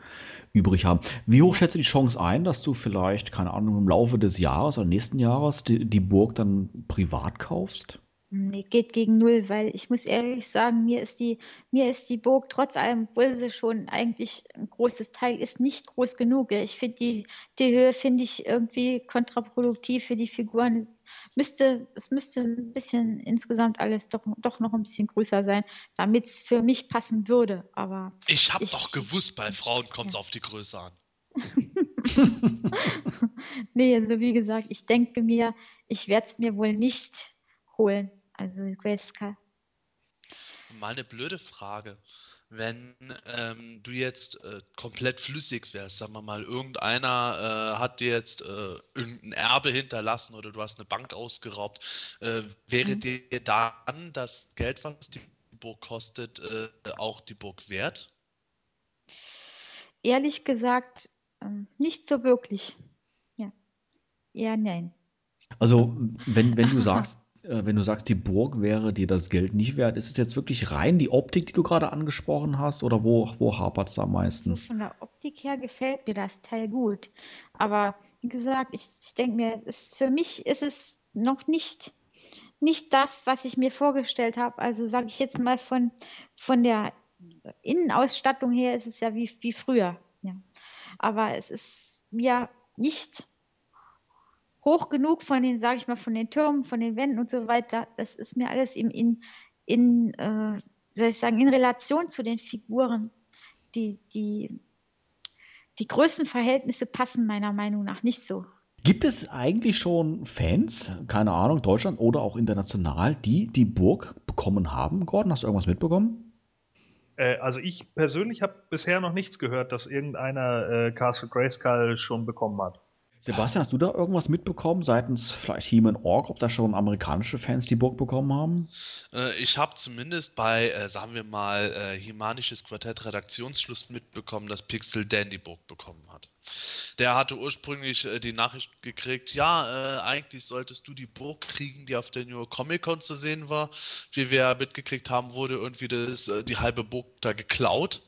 übrig haben. Wie hoch schätzt du die Chance ein, dass du vielleicht, keine Ahnung, im Laufe des Jahres oder nächsten Jahres die, die Burg dann privat kaufst? Nee, geht gegen null, weil ich muss ehrlich sagen, mir ist die, mir ist die Burg trotz allem, obwohl sie schon eigentlich ein großes Teil ist, nicht groß genug. Ich finde die, die Höhe finde ich irgendwie kontraproduktiv für die Figuren. Es müsste, es müsste ein bisschen insgesamt alles doch, doch noch ein bisschen größer sein, damit es für mich passen würde. Aber ich habe doch gewusst, bei Frauen kommt es ja. auf die Größe an. nee, also wie gesagt, ich denke mir, ich werde es mir wohl nicht holen also Grayscale. Mal eine blöde Frage. Wenn ähm, du jetzt äh, komplett flüssig wärst, sagen wir mal, irgendeiner äh, hat dir jetzt äh, irgendein Erbe hinterlassen oder du hast eine Bank ausgeraubt, äh, wäre mhm. dir dann das Geld, was die Burg kostet, äh, auch die Burg wert? Ehrlich gesagt, ähm, nicht so wirklich. Ja. Eher nein. Also, wenn, wenn du sagst, wenn du sagst, die Burg wäre dir das Geld nicht wert, ist es jetzt wirklich rein die Optik, die du gerade angesprochen hast, oder wo, wo hapert es am meisten? Also von der Optik her gefällt mir das Teil gut. Aber wie gesagt, ich, ich denke mir, es ist, für mich ist es noch nicht, nicht das, was ich mir vorgestellt habe. Also sage ich jetzt mal von, von der Innenausstattung her ist es ja wie, wie früher. Ja. Aber es ist mir nicht hoch genug von den, sage ich mal, von den Türmen, von den Wänden und so weiter. Das ist mir alles in, in, in äh, soll ich sagen, in Relation zu den Figuren. Die, die, die Größenverhältnisse passen meiner Meinung nach nicht so. Gibt es eigentlich schon Fans, keine Ahnung, Deutschland oder auch international, die die Burg bekommen haben? Gordon, hast du irgendwas mitbekommen? Äh, also ich persönlich habe bisher noch nichts gehört, dass irgendeiner äh, Castle Grayskull schon bekommen hat. Sebastian, hast du da irgendwas mitbekommen seitens vielleicht He-Man Org, ob da schon amerikanische Fans die Burg bekommen haben? Äh, ich habe zumindest bei, äh, sagen wir mal, äh, Himanisches Quartett Redaktionsschluss mitbekommen, dass Pixel Dan die Burg bekommen hat. Der hatte ursprünglich äh, die Nachricht gekriegt, ja, äh, eigentlich solltest du die Burg kriegen, die auf der New York Comic Con zu sehen war. Wie wir mitgekriegt haben, wurde irgendwie das, äh, die halbe Burg da geklaut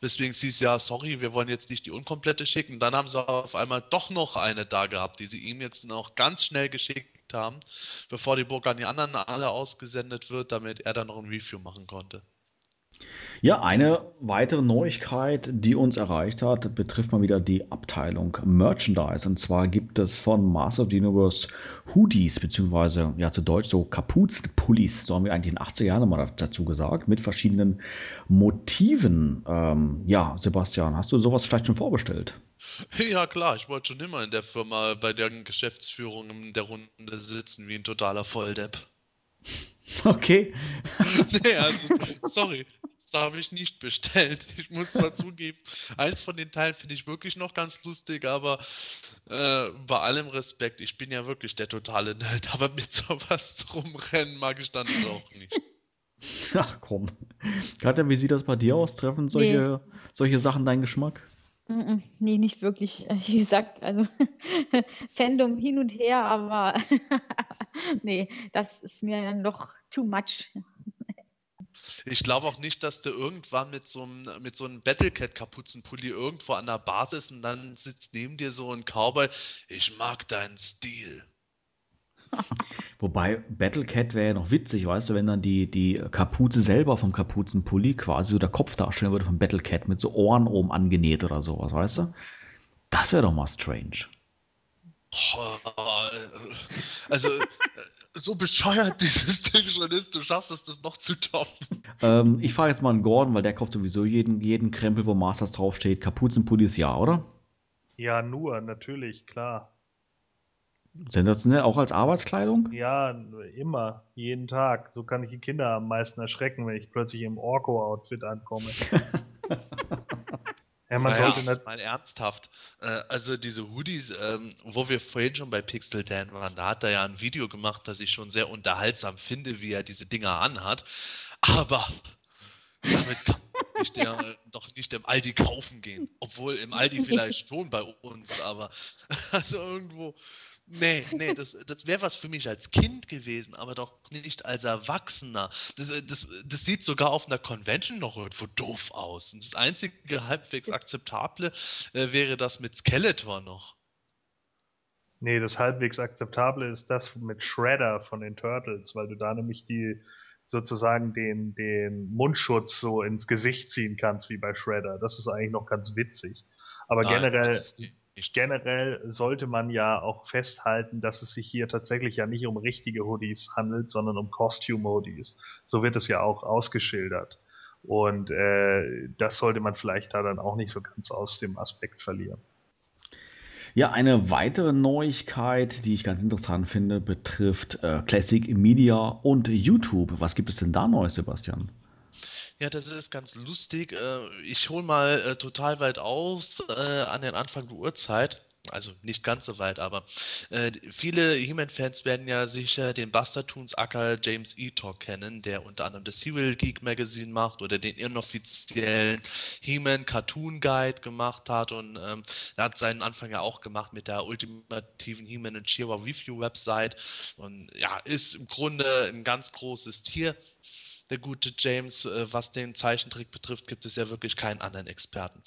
Deswegen es ja, sorry, wir wollen jetzt nicht die unkomplette schicken. Dann haben sie auf einmal doch noch eine da gehabt, die sie ihm jetzt noch ganz schnell geschickt haben, bevor die Burg an die anderen alle ausgesendet wird, damit er dann noch ein Review machen konnte. Ja, eine weitere Neuigkeit, die uns erreicht hat, betrifft mal wieder die Abteilung Merchandise. Und zwar gibt es von Master of the Universe Hoodies, beziehungsweise ja zu Deutsch so Kapuzenpullis, so haben wir eigentlich in den 80er Jahren mal dazu gesagt, mit verschiedenen Motiven. Ähm, ja, Sebastian, hast du sowas vielleicht schon vorbestellt? Ja, klar, ich wollte schon immer in der Firma bei der Geschäftsführung in der Runde sitzen wie ein totaler Volldepp. Okay. nee, also, sorry. Das habe ich nicht bestellt. Ich muss zwar zugeben, eins von den Teilen finde ich wirklich noch ganz lustig, aber äh, bei allem Respekt, ich bin ja wirklich der totale Nerd, aber mit sowas rumrennen mag ich dann doch nicht. Ach komm. Katja, wie sieht das bei dir aus? Treffen solche, nee. solche Sachen deinen Geschmack? Nee, nicht wirklich. Wie gesagt, also Fandom hin und her, aber nee, das ist mir dann doch too much. Ich glaube auch nicht, dass du irgendwann mit so einem, so einem Battlecat-Kapuzenpulli irgendwo an der Basis und dann sitzt neben dir so ein Cowboy. Ich mag deinen Stil. Wobei Battlecat wäre ja noch witzig, weißt du, wenn dann die, die Kapuze selber vom Kapuzenpulli quasi so der Kopf darstellen würde von Battlecat mit so Ohren oben angenäht oder sowas, weißt du? Das wäre doch mal strange. Also, äh, so bescheuert dieses Ding schon ist, du schaffst es, das noch zu toppen. Ähm, ich frage jetzt mal einen Gordon, weil der kauft sowieso jeden, jeden Krempel, wo Masters draufsteht. Kapuzenpullis ja, oder? Ja, nur, natürlich, klar. Sensationell, auch als Arbeitskleidung? Ja, immer, jeden Tag. So kann ich die Kinder am meisten erschrecken, wenn ich plötzlich im Orko-Outfit ankomme. Ja, man naja, sollte mal ernsthaft. Äh, also diese Hoodies, ähm, wo wir vorhin schon bei Pixel Dan waren, da hat er ja ein Video gemacht, das ich schon sehr unterhaltsam finde, wie er diese Dinger anhat. Aber damit kann man nicht der, doch nicht im Aldi kaufen gehen. Obwohl im Aldi vielleicht schon bei uns, aber also irgendwo Nee, nee, das, das wäre was für mich als Kind gewesen, aber doch nicht als Erwachsener. Das, äh, das, das sieht sogar auf einer Convention noch irgendwo doof aus. Und das einzige halbwegs akzeptable äh, wäre das mit Skeletor noch. Nee, das halbwegs akzeptable ist das mit Shredder von den Turtles, weil du da nämlich die sozusagen den, den Mundschutz so ins Gesicht ziehen kannst wie bei Shredder. Das ist eigentlich noch ganz witzig. Aber Nein, generell generell sollte man ja auch festhalten, dass es sich hier tatsächlich ja nicht um richtige Hoodies handelt, sondern um Costume-Hoodies. So wird es ja auch ausgeschildert. Und äh, das sollte man vielleicht da dann auch nicht so ganz aus dem Aspekt verlieren. Ja, eine weitere Neuigkeit, die ich ganz interessant finde, betrifft äh, Classic Media und YouTube. Was gibt es denn da Neues, Sebastian? Ja, das ist ganz lustig. Äh, ich hole mal äh, total weit aus äh, an den Anfang der Uhrzeit. Also nicht ganz so weit, aber viele He-Man-Fans werden ja sicher den Buster-Toons-Acker James E-Talk kennen, der unter anderem das Serial Geek Magazine macht oder den inoffiziellen He-Man Cartoon Guide gemacht hat und ähm, er hat seinen Anfang ja auch gemacht mit der ultimativen He-Man und She-Ra Review Website und ja, ist im Grunde ein ganz großes Tier der gute James, äh, was den Zeichentrick betrifft, gibt es ja wirklich keinen anderen Experten.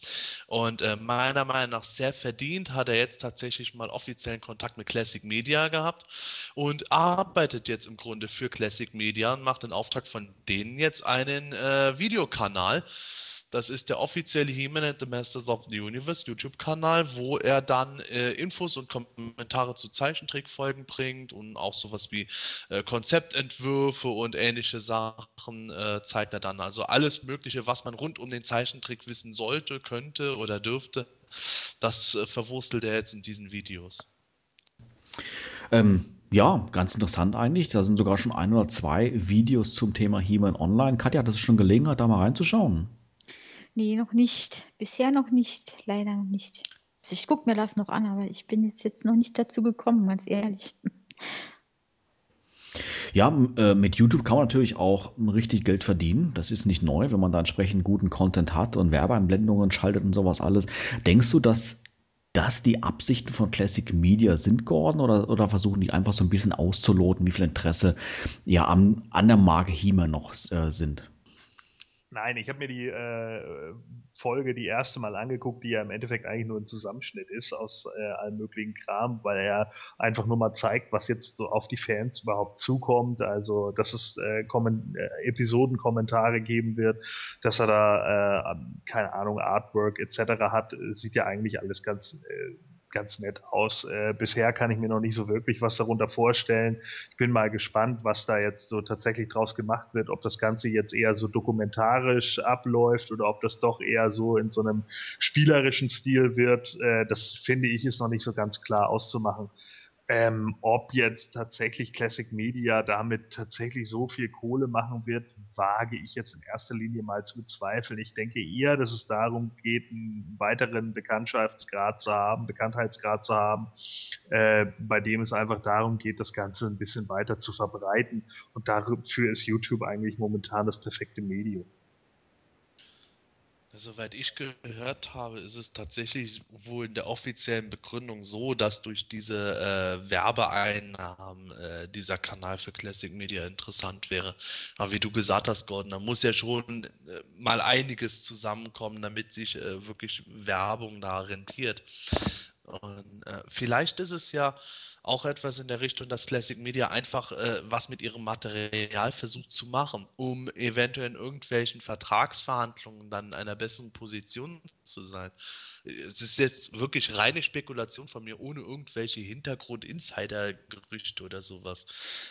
Und äh, meiner Meinung nach sehr verdient hat er jetzt tatsächlich mal offiziellen Kontakt mit Classic Media gehabt und arbeitet jetzt im Grunde für Classic Media und macht den Auftrag von denen jetzt einen äh, Videokanal das ist der offizielle He-Man and the Masters of the Universe YouTube-Kanal, wo er dann äh, Infos und Kommentare zu Zeichentrickfolgen bringt und auch sowas wie äh, Konzeptentwürfe und ähnliche Sachen äh, zeigt er dann. Also alles Mögliche, was man rund um den Zeichentrick wissen sollte, könnte oder dürfte, das äh, verwurstelt er jetzt in diesen Videos. Ähm, ja, ganz interessant eigentlich. Da sind sogar schon ein oder zwei Videos zum Thema He-Man online. Katja, das schon Gelegenheit, da mal reinzuschauen? Nee, noch nicht. Bisher noch nicht. Leider noch nicht. Also ich gucke mir das noch an, aber ich bin jetzt, jetzt noch nicht dazu gekommen, ganz ehrlich. Ja, äh, mit YouTube kann man natürlich auch richtig Geld verdienen. Das ist nicht neu, wenn man da entsprechend guten Content hat und Werbeeinblendungen schaltet und sowas alles. Denkst du, dass das die Absichten von Classic Media sind, Gordon, oder, oder versuchen die einfach so ein bisschen auszuloten, wie viel Interesse ja an, an der Marke Hima noch äh, sind? Nein, ich habe mir die äh, Folge die erste Mal angeguckt, die ja im Endeffekt eigentlich nur ein Zusammenschnitt ist aus äh, allem möglichen Kram, weil er einfach nur mal zeigt, was jetzt so auf die Fans überhaupt zukommt. Also, dass es äh, äh, Episodenkommentare geben wird, dass er da, äh, keine Ahnung, Artwork etc. hat, sieht ja eigentlich alles ganz äh, ganz nett aus. Äh, bisher kann ich mir noch nicht so wirklich was darunter vorstellen. Ich bin mal gespannt, was da jetzt so tatsächlich draus gemacht wird, ob das Ganze jetzt eher so dokumentarisch abläuft oder ob das doch eher so in so einem spielerischen Stil wird. Äh, das finde ich ist noch nicht so ganz klar auszumachen. Ähm, ob jetzt tatsächlich Classic Media damit tatsächlich so viel Kohle machen wird, wage ich jetzt in erster Linie mal zu bezweifeln. Ich denke eher, dass es darum geht, einen weiteren Bekanntschaftsgrad zu haben, Bekanntheitsgrad zu haben, äh, bei dem es einfach darum geht, das Ganze ein bisschen weiter zu verbreiten. Und dafür ist YouTube eigentlich momentan das perfekte Medium. Soweit ich gehört habe, ist es tatsächlich wohl in der offiziellen Begründung so, dass durch diese äh, Werbeeinnahmen äh, dieser Kanal für Classic Media interessant wäre. Aber wie du gesagt hast, Gordon, da muss ja schon äh, mal einiges zusammenkommen, damit sich äh, wirklich Werbung da rentiert. Und äh, vielleicht ist es ja auch etwas in der Richtung, dass Classic Media einfach äh, was mit ihrem Material versucht zu machen, um eventuell in irgendwelchen Vertragsverhandlungen dann in einer besseren Position zu sein. Es ist jetzt wirklich reine Spekulation von mir, ohne irgendwelche Hintergrund-Insider-Gerüchte oder sowas.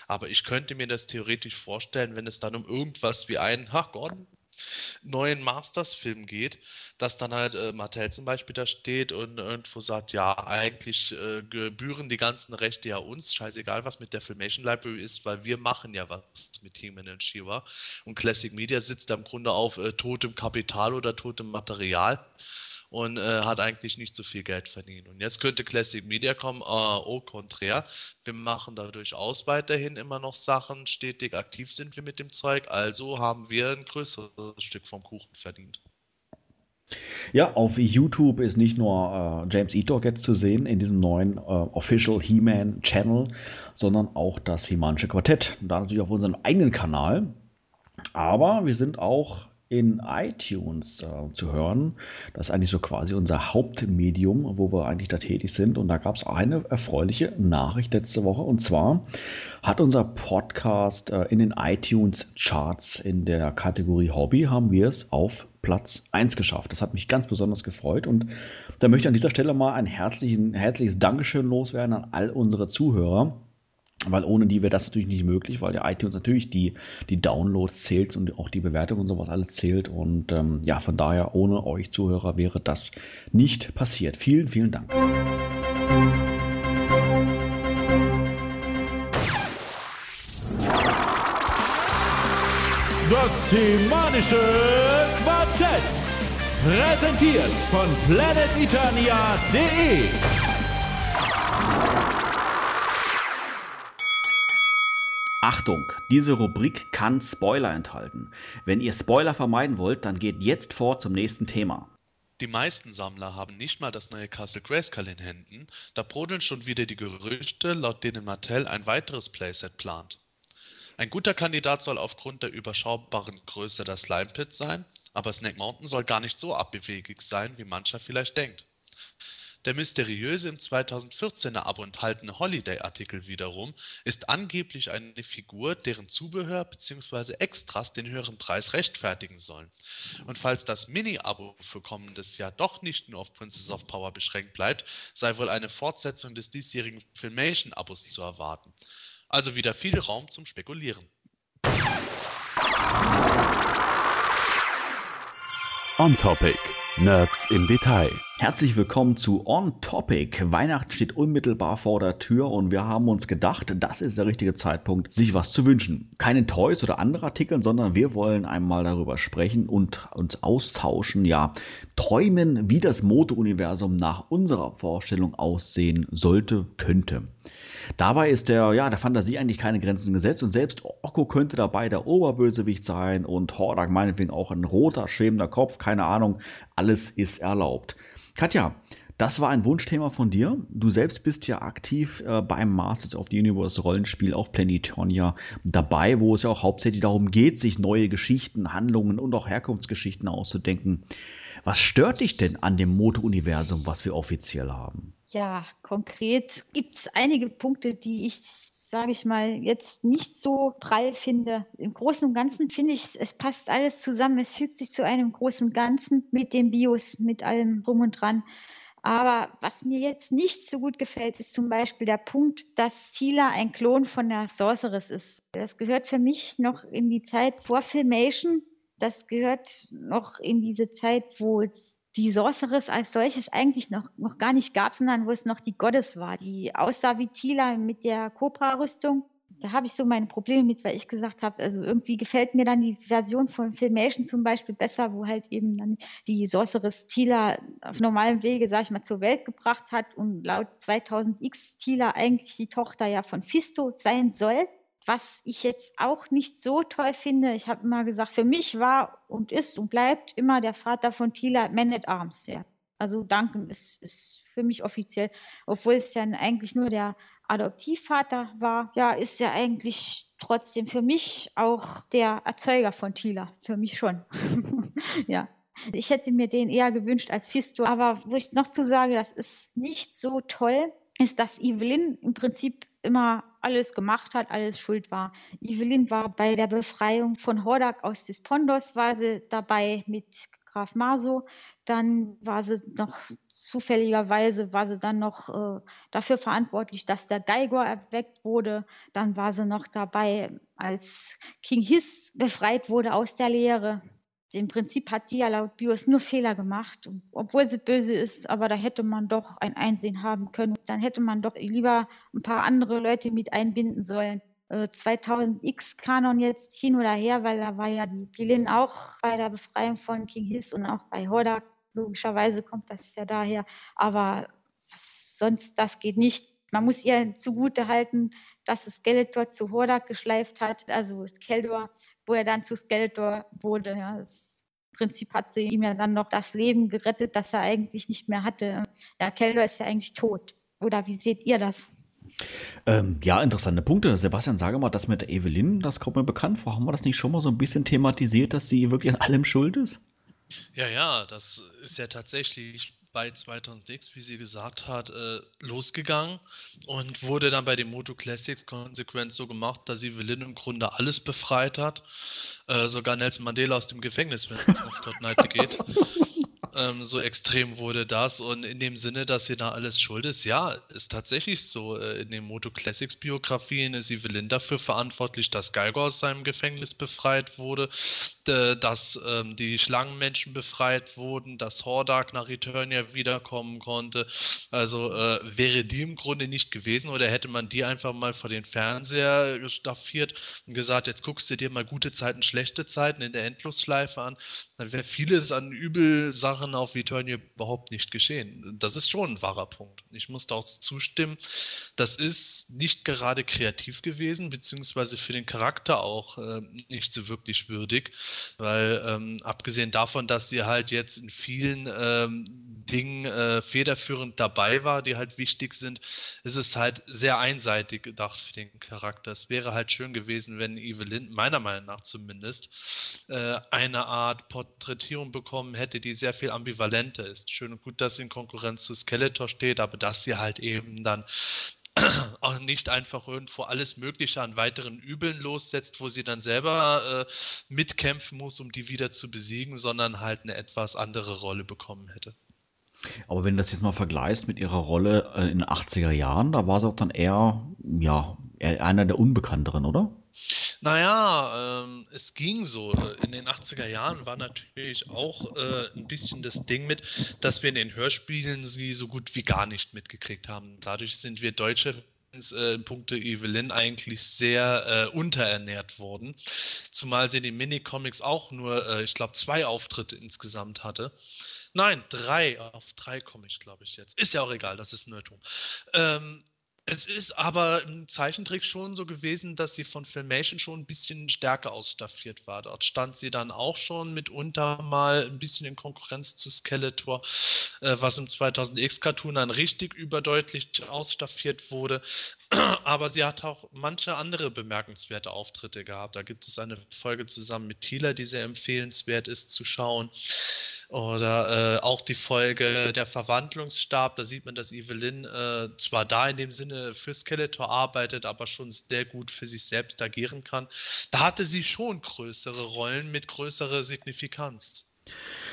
Aber ich könnte mir das theoretisch vorstellen, wenn es dann um irgendwas wie ein, ha, Gordon, neuen Masters-Film geht, dass dann halt äh, Mattel zum Beispiel da steht und irgendwo sagt, ja, eigentlich äh, gebühren die ganzen Rechte ja uns, scheißegal, was mit der Filmation Library ist, weil wir machen ja was mit He-Man und Shiva. Und Classic Media sitzt da im Grunde auf äh, totem Kapital oder totem Material und äh, hat eigentlich nicht so viel Geld verdient. Und jetzt könnte Classic Media kommen, äh, au contraire, wir machen da durchaus weiterhin immer noch Sachen, stetig aktiv sind wir mit dem Zeug, also haben wir ein größeres Stück vom Kuchen verdient. Ja, auf YouTube ist nicht nur äh, James Eatok jetzt zu sehen in diesem neuen äh, Official He-Man Channel, sondern auch das He-Manische Quartett. Da natürlich auf unserem eigenen Kanal. Aber wir sind auch in iTunes äh, zu hören. Das ist eigentlich so quasi unser Hauptmedium, wo wir eigentlich da tätig sind. Und da gab es eine erfreuliche Nachricht letzte Woche. Und zwar hat unser Podcast äh, in den iTunes Charts in der Kategorie Hobby haben wir es auf Platz 1 geschafft. Das hat mich ganz besonders gefreut. Und da möchte ich an dieser Stelle mal ein herzliches Dankeschön loswerden an all unsere Zuhörer weil ohne die wäre das natürlich nicht möglich, weil der iTunes natürlich die, die Downloads zählt und auch die Bewertung und sowas alles zählt. Und ähm, ja, von daher, ohne euch Zuhörer wäre das nicht passiert. Vielen, vielen Dank. Das semanische Quartett. Präsentiert von planeteternia.de. Achtung, diese Rubrik kann Spoiler enthalten. Wenn ihr Spoiler vermeiden wollt, dann geht jetzt vor zum nächsten Thema. Die meisten Sammler haben nicht mal das neue Castle Grayskull in Händen, da brodeln schon wieder die Gerüchte, laut denen Mattel ein weiteres Playset plant. Ein guter Kandidat soll aufgrund der überschaubaren Größe das Slime Pit sein, aber Snake Mountain soll gar nicht so abbewegig sein, wie mancher vielleicht denkt. Der mysteriöse im 2014er Abo enthaltene Holiday-Artikel wiederum ist angeblich eine Figur, deren Zubehör bzw. Extras den höheren Preis rechtfertigen sollen. Und falls das Mini-Abo für kommendes Jahr doch nicht nur auf Princess of Power beschränkt bleibt, sei wohl eine Fortsetzung des diesjährigen Filmation-Abos zu erwarten. Also wieder viel Raum zum Spekulieren. On Topic. Nerds im Detail. Herzlich willkommen zu On Topic. Weihnachten steht unmittelbar vor der Tür und wir haben uns gedacht, das ist der richtige Zeitpunkt, sich was zu wünschen. Keine Toys oder andere Artikel, sondern wir wollen einmal darüber sprechen und uns austauschen, ja, träumen, wie das Moto-Universum nach unserer Vorstellung aussehen sollte, könnte. Dabei ist der, ja, der Fantasie eigentlich keine Grenzen gesetzt und selbst Okko könnte dabei der Oberbösewicht sein und Hordak meinetwegen auch ein roter, schwebender Kopf, keine Ahnung, alles ist erlaubt. Katja, Das war ein Wunschthema von dir. Du selbst bist ja aktiv äh, beim Masters of the Universe Rollenspiel auf Planetonia dabei, wo es ja auch hauptsächlich darum geht, sich neue Geschichten, Handlungen und auch Herkunftsgeschichten auszudenken. Was stört dich denn an dem Moto-Universum, was wir offiziell haben? Ja, konkret gibt es einige Punkte, die ich, sage ich mal, jetzt nicht so prall finde. Im Großen und Ganzen finde ich, es passt alles zusammen. Es fügt sich zu einem großen Ganzen mit dem BIOS, mit allem drum und dran. Aber was mir jetzt nicht so gut gefällt, ist zum Beispiel der Punkt, dass Tila ein Klon von der Sorceress ist. Das gehört für mich noch in die Zeit vor Filmation. Das gehört noch in diese Zeit, wo es die Sorceress als solches eigentlich noch, noch gar nicht gab, sondern wo es noch die Goddess war, die aussah wie Tila mit der Cobra-Rüstung da habe ich so meine Probleme mit, weil ich gesagt habe, also irgendwie gefällt mir dann die Version von Filmation zum Beispiel besser, wo halt eben dann die Sorceress Tila auf normalem Wege, sag ich mal, zur Welt gebracht hat und laut 2000X Tila eigentlich die Tochter ja von Fisto sein soll. Was ich jetzt auch nicht so toll finde, ich habe immer gesagt, für mich war und ist und bleibt immer der Vater von Tila Man at Arms. Ja. Also Duncan ist, ist für mich offiziell, obwohl es ja eigentlich nur der Adoptivvater war, ja, ist ja eigentlich trotzdem für mich auch der Erzeuger von Tila. Für mich schon. ja. Ich hätte mir den eher gewünscht als Fisto. Aber wo ich noch zu sage, das ist nicht so toll, ist, dass Evelyn im Prinzip immer alles gemacht hat, alles schuld war. Evelyn war bei der Befreiung von Hordak aus des Pondos, war sie dabei mit Graf Maso. Dann war sie noch zufälligerweise war sie dann noch äh, dafür verantwortlich, dass der Geigor erweckt wurde. Dann war sie noch dabei, als King Hiss befreit wurde aus der Lehre. Im Prinzip hat die ja laut BIOS nur Fehler gemacht, obwohl sie böse ist, aber da hätte man doch ein Einsehen haben können. Dann hätte man doch lieber ein paar andere Leute mit einbinden sollen. 2000X äh, Kanon jetzt hin oder her, weil da war ja die Pilin auch bei der Befreiung von King Hiss und auch bei Hordak. Logischerweise kommt das ja daher. Aber sonst, das geht nicht. Man muss ihr zugute halten, dass es Skeletor zu Hordak geschleift hat, also Keldor, wo er dann zu Skeletor wurde. Ja. Das Prinzip hat sie ihm ja dann noch das Leben gerettet, das er eigentlich nicht mehr hatte. Ja, Keldor ist ja eigentlich tot. Oder wie seht ihr das? Ähm, ja, interessante Punkte. Sebastian, sage mal, das mit der Evelyn, das kommt mir bekannt vor. Haben wir das nicht schon mal so ein bisschen thematisiert, dass sie wirklich an allem schuld ist? Ja, ja, das ist ja tatsächlich bei 2000X, wie sie gesagt hat, äh, losgegangen und wurde dann bei den Moto Classics konsequent so gemacht, dass Evelyn im Grunde alles befreit hat. Äh, sogar Nelson Mandela aus dem Gefängnis, wenn es um Scott Knight geht. Ähm, so extrem wurde das und in dem Sinne, dass sie da alles schuld ist, ja, ist tatsächlich so. Äh, in den Moto Classics Biografien ist Evelyn dafür verantwortlich, dass Geiger aus seinem Gefängnis befreit wurde, dass ähm, die Schlangenmenschen befreit wurden, dass Hordak nach Eternia wiederkommen konnte. Also äh, wäre die im Grunde nicht gewesen oder hätte man die einfach mal vor den Fernseher staffiert und gesagt, jetzt guckst du dir mal gute Zeiten, schlechte Zeiten in der Endlosschleife an, dann wäre vieles an Übelsachen Jahren auf Eternia überhaupt nicht geschehen. Das ist schon ein wahrer Punkt. Ich muss da auch zustimmen. Das ist nicht gerade kreativ gewesen, beziehungsweise für den Charakter auch äh, nicht so wirklich würdig, weil ähm, abgesehen davon, dass sie halt jetzt in vielen ähm, Dingen äh, federführend dabei war, die halt wichtig sind, ist es halt sehr einseitig gedacht für den Charakter. Es wäre halt schön gewesen, wenn Evelyn, meiner Meinung nach zumindest, äh, eine Art Porträtierung bekommen hätte, die sehr viel ambivalenter ist. Schön und gut, dass sie in Konkurrenz zu Skeletor steht, aber dass sie halt eben dann auch nicht einfach irgendwo alles Mögliche an weiteren Übeln lossetzt, wo sie dann selber äh, mitkämpfen muss, um die wieder zu besiegen, sondern halt eine etwas andere Rolle bekommen hätte. Aber wenn du das jetzt mal vergleichst mit ihrer Rolle äh, in den 80er Jahren, da war sie auch dann eher, ja, einer der Unbekannteren, oder? Naja, ähm, es ging so. In den 80er Jahren war natürlich auch äh, ein bisschen das Ding mit, dass wir in den Hörspielen sie so gut wie gar nicht mitgekriegt haben. Dadurch sind wir Deutsche äh, in puncto Evelyn eigentlich sehr äh, unterernährt worden. Zumal sie in den Minicomics auch nur, äh, ich glaube, zwei Auftritte insgesamt hatte. Nein, drei. Auf drei komme ich, glaube ich, jetzt. Ist ja auch egal, das ist Nerdtum. Ähm, Es ist aber im Zeichentrick schon so gewesen, dass sie von Filmation schon ein bisschen stärker ausstaffiert war. Dort stand sie dann auch schon mitunter mal ein bisschen in Konkurrenz zu Skeletor, äh, was im 2000X-Cartoon dann richtig überdeutlich ausstaffiert wurde. Aber sie hat auch manche andere bemerkenswerte Auftritte gehabt. Da gibt es eine Folge zusammen mit Thieler, die sehr empfehlenswert ist zu schauen. Oder äh, auch die Folge Der Verwandlungsstab. Da sieht man, dass Evelyn äh, zwar da in dem Sinne für Skeletor arbeitet, aber schon sehr gut für sich selbst agieren kann. Da hatte sie schon größere Rollen mit größerer Signifikanz.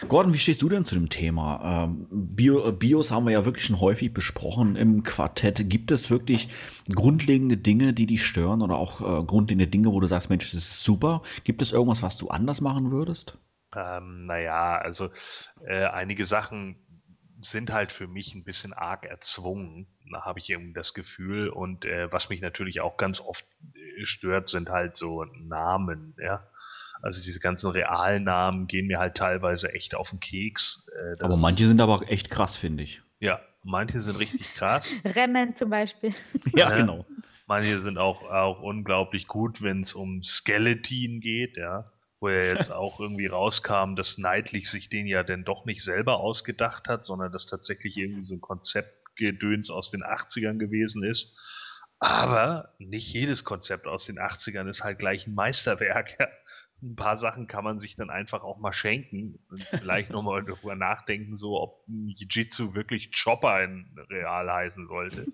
Gordon, wie stehst du denn zu dem Thema? Ähm, Bio, äh, Bios haben wir ja wirklich schon häufig besprochen im Quartett. Gibt es wirklich grundlegende Dinge, die dich stören oder auch äh, grundlegende Dinge, wo du sagst, Mensch, das ist super? Gibt es irgendwas, was du anders machen würdest? Ähm, naja, also äh, einige Sachen sind halt für mich ein bisschen arg erzwungen. Da habe ich irgendwie das Gefühl. Und äh, was mich natürlich auch ganz oft äh, stört, sind halt so Namen, ja. Also diese ganzen Realnamen gehen mir halt teilweise echt auf den Keks. Äh, aber manche sind aber echt krass, finde ich. Ja, manche sind richtig krass. Remmen zum Beispiel. ja, genau. Manche sind auch, auch unglaublich gut, wenn es um Skeletin geht, ja wo er jetzt auch irgendwie rauskam, dass Neidlich sich den ja denn doch nicht selber ausgedacht hat, sondern das tatsächlich irgendwie so ein Konzeptgedöns aus den 80ern gewesen ist. Aber nicht jedes Konzept aus den 80ern ist halt gleich ein Meisterwerk. Ein paar Sachen kann man sich dann einfach auch mal schenken und vielleicht nochmal darüber nachdenken, so ob Jiu-Jitsu wirklich Chopper in real heißen sollte.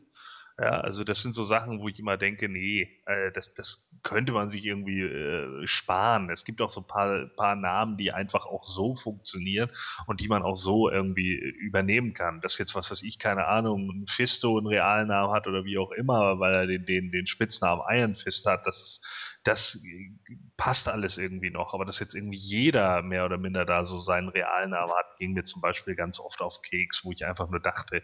Ja, also das sind so Sachen, wo ich immer denke, nee, äh, das, das könnte man sich irgendwie äh, sparen. Es gibt auch so ein paar, paar Namen, die einfach auch so funktionieren und die man auch so irgendwie übernehmen kann. Das ist jetzt was, was ich keine Ahnung, ein Fisto einen realen hat oder wie auch immer, weil er den, den, den Spitznamen Iron Fist hat, das das passt alles irgendwie noch, aber dass jetzt irgendwie jeder mehr oder minder da so seinen realen hat, ging mir zum Beispiel ganz oft auf Keks, wo ich einfach nur dachte,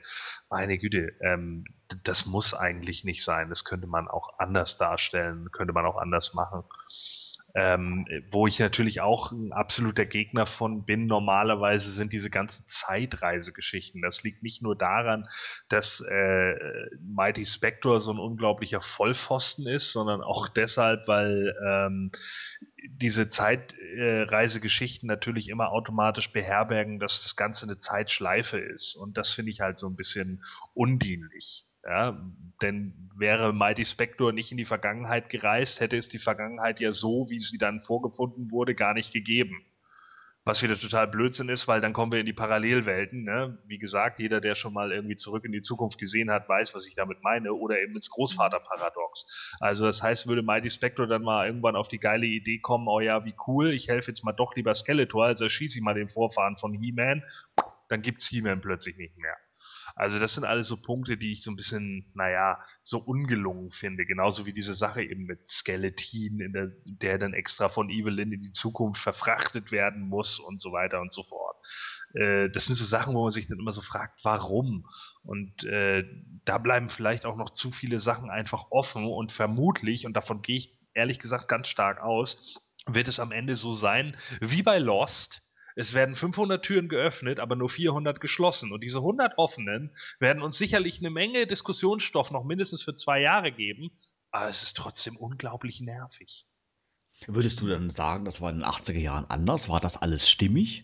meine Güte, ähm, das muss eigentlich nicht sein, das könnte man auch anders darstellen, könnte man auch anders machen. Ähm, wo ich natürlich auch ein absoluter Gegner von bin, normalerweise sind diese ganzen Zeitreisegeschichten. Das liegt nicht nur daran, dass äh, Mighty Spector so ein unglaublicher Vollpfosten ist, sondern auch deshalb, weil ähm, diese Zeitreisegeschichten natürlich immer automatisch beherbergen, dass das Ganze eine Zeitschleife ist. Und das finde ich halt so ein bisschen undienlich. Ja, denn wäre Mighty Spector nicht in die Vergangenheit gereist, hätte es die Vergangenheit ja so, wie sie dann vorgefunden wurde, gar nicht gegeben. Was wieder total Blödsinn ist, weil dann kommen wir in die Parallelwelten. Ne? Wie gesagt, jeder, der schon mal irgendwie zurück in die Zukunft gesehen hat, weiß, was ich damit meine. Oder eben ins Großvaterparadox. Also das heißt, würde Mighty Spector dann mal irgendwann auf die geile Idee kommen, oh ja, wie cool, ich helfe jetzt mal doch lieber Skeletor, also erschieße ich mal den Vorfahren von He-Man, dann gibt's He-Man plötzlich nicht mehr. Also das sind alles so Punkte, die ich so ein bisschen, naja, so ungelungen finde. Genauso wie diese Sache eben mit Skeletin, in der, der dann extra von Evelyn in die Zukunft verfrachtet werden muss und so weiter und so fort. Äh, das sind so Sachen, wo man sich dann immer so fragt, warum? Und äh, da bleiben vielleicht auch noch zu viele Sachen einfach offen und vermutlich, und davon gehe ich ehrlich gesagt ganz stark aus, wird es am Ende so sein wie bei Lost, es werden 500 Türen geöffnet, aber nur 400 geschlossen. Und diese 100 offenen werden uns sicherlich eine Menge Diskussionsstoff noch mindestens für zwei Jahre geben. Aber es ist trotzdem unglaublich nervig. Würdest du dann sagen, das war in den 80er Jahren anders? War das alles stimmig?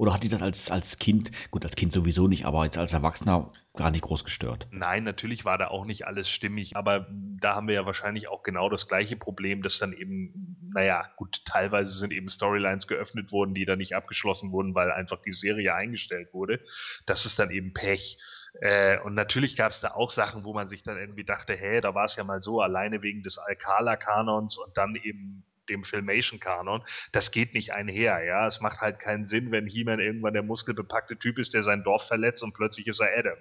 Oder hat dich das als, als Kind, gut, als Kind sowieso nicht, aber jetzt als Erwachsener gar nicht groß gestört? Nein, natürlich war da auch nicht alles stimmig, aber da haben wir ja wahrscheinlich auch genau das gleiche Problem, dass dann eben, naja, gut, teilweise sind eben Storylines geöffnet worden, die dann nicht abgeschlossen wurden, weil einfach die Serie eingestellt wurde. Das ist dann eben Pech. Äh, und natürlich gab es da auch Sachen, wo man sich dann irgendwie dachte, hey, da war es ja mal so, alleine wegen des Alcala-Kanons und dann eben dem Filmation-Kanon. Das geht nicht einher, ja. Es macht halt keinen Sinn, wenn He-Man irgendwann der muskelbepackte Typ ist, der sein Dorf verletzt und plötzlich ist er Adam.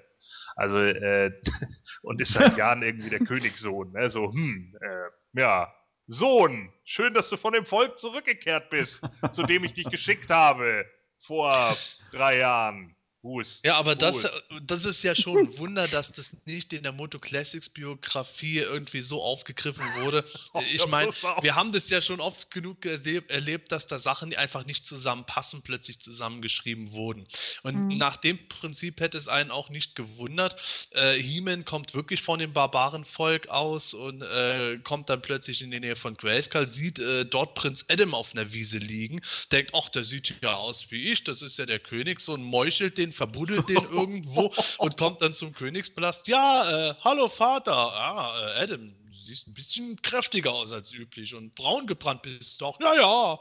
Also, äh, und ist seit Jahren irgendwie der Königssohn, ne? So, hm, äh, ja, Sohn, schön, dass du von dem Volk zurückgekehrt bist, zu dem ich dich geschickt habe vor drei Jahren. Ruß. Ja, aber das, Ruß. das ist ja schon ein Wunder, dass das nicht in der Moto Classics Biografie irgendwie so aufgegriffen wurde. Ich meine, wir haben das ja schon oft genug erleb- erlebt, dass da Sachen, die einfach nicht zusammenpassen, plötzlich zusammengeschrieben wurden. Und Mhm. nach dem Prinzip hätte es einen auch nicht gewundert. Äh, He-Man kommt wirklich von dem Barbarenvolk aus und äh, kommt dann plötzlich in die Nähe von Grayskull, sieht äh, dort Prinz Adam auf einer Wiese liegen, denkt, ach, der sieht ja aus wie ich, das ist ja der König, so und meuchelt den, verbuddelt den irgendwo und kommt dann zum Königspalast. Ja, äh, hallo Vater. Ah, äh, Adam, du siehst ein bisschen kräftiger aus als üblich und braun gebrannt bist du auch. Ja, ja.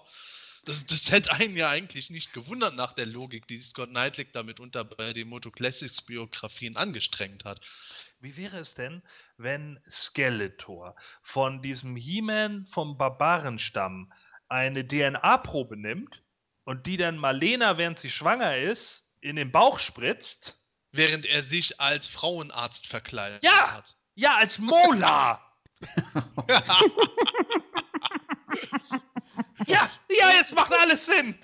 Das, das hätte einen ja eigentlich nicht gewundert nach der Logik, die Scott Knightley damit unter bei den Moto Classics Biografien angestrengt hat. Wie wäre es denn, wenn Skeletor von diesem He-Man vom Barbarenstamm eine DNA-Probe nimmt und die dann Marlena, während sie schwanger ist, in den Bauch spritzt? Während er sich als Frauenarzt verkleidet Ja! hat. Ja, als Mola! ja, ja, jetzt macht alles Sinn!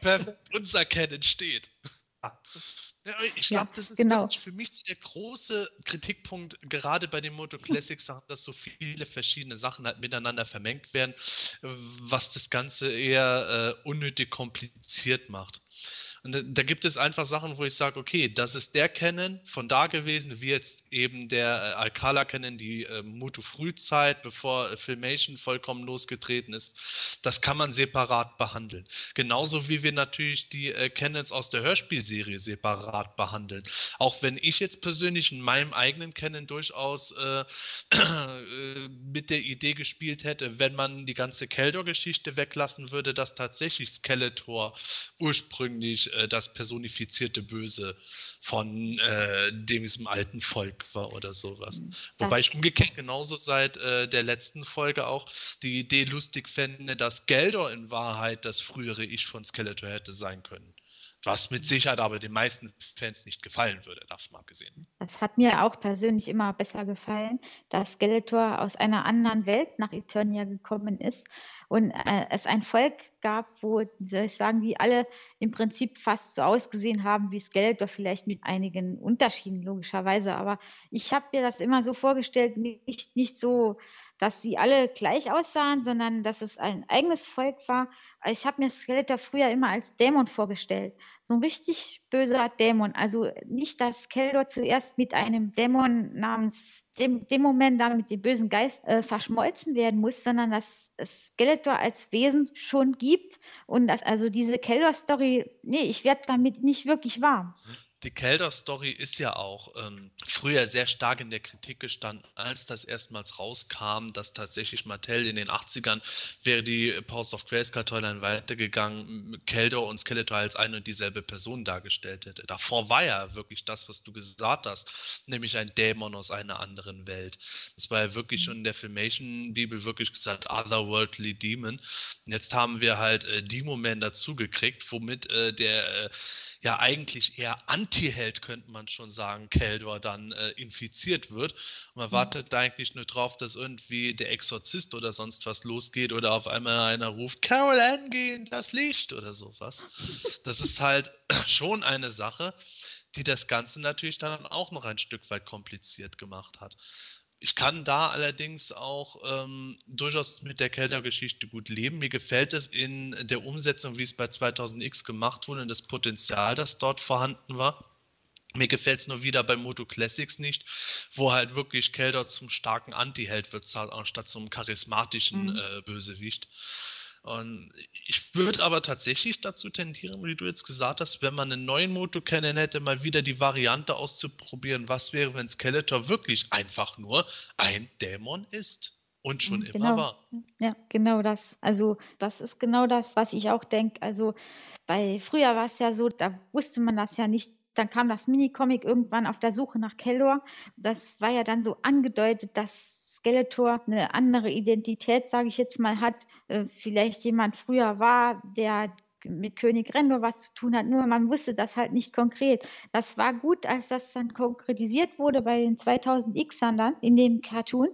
Perfekt. Unser Canon steht. Ja, ich Ja, glaube, das ist genau. für mich so der große Kritikpunkt, gerade bei den Moto Classics dass so viele verschiedene Sachen halt miteinander vermengt werden, was das Ganze eher äh, unnötig kompliziert macht. Und da, da gibt es einfach Sachen, wo ich sage, okay, das ist der Canon von da gewesen, wie jetzt eben der äh, Alcala Canon, die äh, Moto Frühzeit, bevor Filmation vollkommen losgetreten ist. Das kann man separat behandeln. Genauso wie wir natürlich die äh, Canons aus der Hörspielserie separat behandeln. Auch wenn ich jetzt persönlich in meinem eigenen Canon durchaus äh, äh, mit der Idee gespielt hätte, wenn man die ganze Keldor-Geschichte weglassen würde, dass tatsächlich Skeletor ursprünglich äh, das personifizierte Böse von äh, diesem alten Volk war oder sowas. Wobei ich umgekehrt genauso seit äh, der letzten Folge auch die Idee lustig fände, dass Geldor in Wahrheit das frühere Ich von Skeletor hätte sein können. Was mit Sicherheit aber den meisten Fans nicht gefallen würde, davon mal abgesehen. Das hat mir auch persönlich immer besser gefallen, dass Skeletor aus einer anderen Welt nach Eternia gekommen ist und äh, es ein Volk gab, wo, wie soll ich sagen, die alle im Prinzip fast so ausgesehen haben wie Skeletor, vielleicht mit einigen Unterschieden logischerweise. Aber ich habe mir das immer so vorgestellt, nicht, nicht so, dass sie alle gleich aussahen, sondern dass es ein eigenes Volk war. Ich habe mir Skeletor früher immer als Dämon vorgestellt. So ein richtig böser Dämon. Also nicht, dass Skeletor zuerst mit einem Dämon namens dem, dem Moment da mit dem bösen Geist äh, verschmolzen werden muss, sondern dass es Skeletor als Wesen schon gibt und dass also diese Keldor-Story, nee, ich werde damit nicht wirklich warm. Die Kelder-Story ist ja auch ähm, früher sehr stark in der Kritik gestanden, als das erstmals rauskam, dass tatsächlich Mattel in den 80ern wäre die Post of Grayskull Toyline weitergegangen, Keldor und Skeletor als eine und dieselbe Person dargestellt hätte. Davor war ja wirklich das, was du gesagt hast, nämlich ein Dämon aus einer anderen Welt. Das war ja wirklich schon in der Filmation-Bibel wirklich gesagt, Otherworldly Demon. Jetzt haben wir halt äh, Demo-Man dazugekriegt, womit äh, der äh, ja eigentlich eher Anti-Held, könnte man schon sagen, Keldor dann äh, infiziert wird. Und man wartet da eigentlich nur drauf, dass irgendwie der Exorzist oder sonst was losgeht oder auf einmal einer ruft, Carol Anne, in das Licht oder sowas. Das ist halt schon eine Sache, die das Ganze natürlich dann auch noch ein Stück weit kompliziert gemacht hat. Ich kann da allerdings auch ähm, durchaus mit der Kelter-Geschichte gut leben. Mir gefällt es in der Umsetzung, wie es bei 2000X gemacht wurde, und das Potenzial, das dort vorhanden war. Mir gefällt es nur wieder bei Moto Classics nicht, wo halt wirklich Kelter zum starken Anti-Held wird, anstatt zum charismatischen Mhm. äh, Bösewicht. Und ich würde aber tatsächlich dazu tendieren, wie du jetzt gesagt hast, wenn man einen neuen Moto kennen hätte, mal wieder die Variante auszuprobieren, was wäre, wenn Skeletor wirklich einfach nur ein Dämon ist und schon Mhm, immer genau. war. Ja, genau das. Also das ist genau das, was ich auch denke. Also bei früher war es ja so, da wusste man das ja nicht. Dann kam das Minicomic irgendwann auf der Suche nach Keldor. Das war ja dann so angedeutet, dass Skeletor eine andere Identität, sage ich jetzt mal, hat. Äh, vielleicht jemand früher war, der mit König Rendor was zu tun hat, nur man wusste das halt nicht konkret. Das war gut, als das dann konkretisiert wurde bei den 2000Xern dann in dem Cartoon.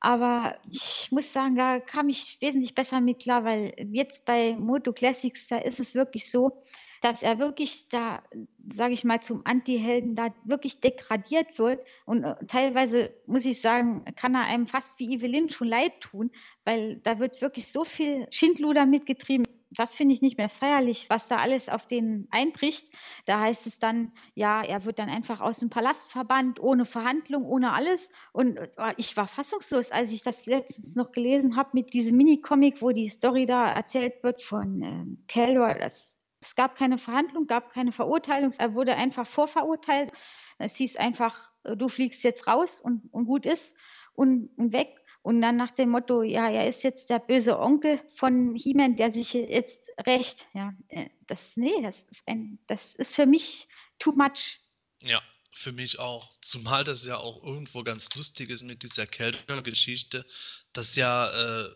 Aber ich muss sagen, da kam ich wesentlich besser mit klar, weil jetzt bei Moto Classics, da ist es wirklich so, dass er wirklich da, sage ich mal, zum Anti-Helden da wirklich degradiert wird. Und äh, teilweise, muss ich sagen, kann er einem fast wie Evelyn schon leid tun, weil da wird wirklich so viel Schindluder mitgetrieben das finde ich nicht mehr feierlich, was da alles auf den einbricht. Da heißt es dann, ja, er wird dann einfach aus dem Palast verbannt, ohne Verhandlung, ohne alles. Und äh, ich war fassungslos, als ich das letztens noch gelesen habe mit diesem Minicomic, wo die Story da erzählt wird von äh, Keldor. Das, es gab keine Verhandlung, gab keine Verurteilung. Er wurde einfach vorverurteilt. Es hieß einfach, äh, du fliegst jetzt raus und, und gut ist und, und weg. Und dann nach dem Motto, ja, er ist jetzt der böse Onkel von He-Man, der sich jetzt rächt. Ja, äh, das, nee, das ist ein, das ist für mich too much. Ja, für mich auch. Zumal das ja auch irgendwo ganz lustig ist mit dieser Kelter-Geschichte, dass ja äh,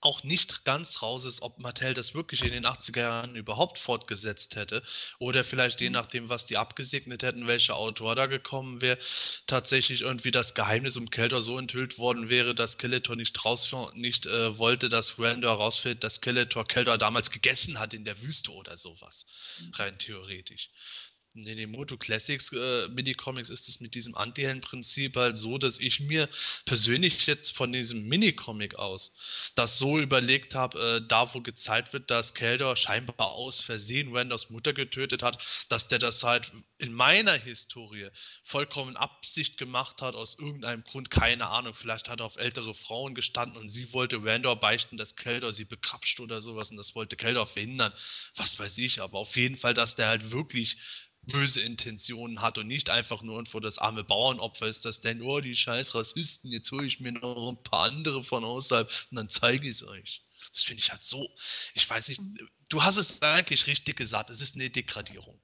auch nicht ganz raus ist, ob Mattel das wirklich in den 80er Jahren überhaupt fortgesetzt hätte oder vielleicht je mhm. nachdem, was die abgesegnet hätten, welcher Autor da gekommen wäre, tatsächlich irgendwie das Geheimnis um Skeletor so enthüllt worden wäre, dass Skeletor nicht raus nicht äh, wollte, dass Randor herausfindet, dass Skeletor Keldor damals gegessen hat in der Wüste oder sowas, mhm. rein theoretisch. In den Moto Classics äh, Minicomics ist es mit diesem Anti-Helden-Prinzip halt so, dass ich mir persönlich jetzt von diesem Minicomic aus das so überlegt habe, äh, da wo gezeigt wird, dass Keldor scheinbar aus Versehen Randers Mutter getötet hat, dass der das halt in meiner Historie vollkommen Absicht gemacht hat, aus irgendeinem Grund, keine Ahnung, vielleicht hat er auf ältere Frauen gestanden und sie wollte Randor beichten, dass Keldor sie bekrapscht oder sowas und das wollte Keldor verhindern, was weiß ich, aber auf jeden Fall, dass der halt wirklich böse Intentionen hat und nicht einfach nur irgendwo das arme Bauernopfer ist, dass der nur oh, die scheiß Rassisten, jetzt hole ich mir noch ein paar andere von außerhalb und dann zeige ich es euch. Das finde ich halt so, ich weiß nicht, du hast es eigentlich richtig gesagt, es ist eine Degradierung.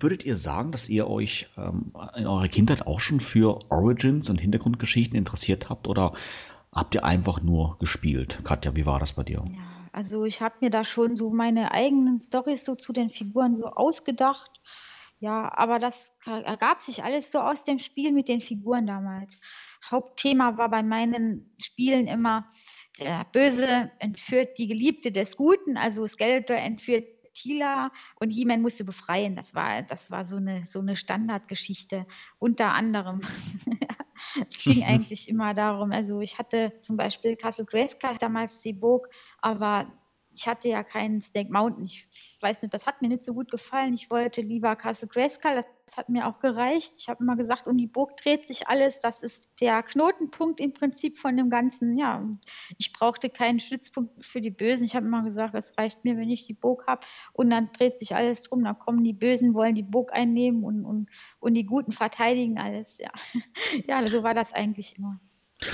Würdet ihr sagen, dass ihr euch ähm, in eurer Kindheit auch schon für Origins und Hintergrundgeschichten interessiert habt oder habt ihr einfach nur gespielt? Katja, wie war das bei dir? Ja, also ich habe mir da schon so meine eigenen Storys so zu den Figuren so ausgedacht. Ja, aber das ergab sich alles so aus dem Spiel mit den Figuren damals. Hauptthema war bei meinen Spielen immer, der Böse entführt die Geliebte des Guten, also Skeletor entführt Tila und He-Man musste befreien. Das war, das war so eine, so eine Standardgeschichte. Unter anderem. es ging eigentlich immer darum. Also ich hatte zum Beispiel Castle Grayskull damals die Burg, aber ich hatte ja keinen Snake Mountain. Ich weiß nicht, das hat mir nicht so gut gefallen. Ich wollte lieber Castle Grayskull, das hat mir auch gereicht. Ich habe immer gesagt, um die Burg dreht sich alles. Das ist der Knotenpunkt im Prinzip von dem Ganzen. Ja, ich brauchte keinen Stützpunkt für die Bösen. Ich habe immer gesagt, es reicht mir, wenn ich die Burg habe. Und dann dreht sich alles drum. Dann kommen die Bösen, wollen die Burg einnehmen und, und, und die Guten verteidigen alles. Ja, ja so war das eigentlich immer.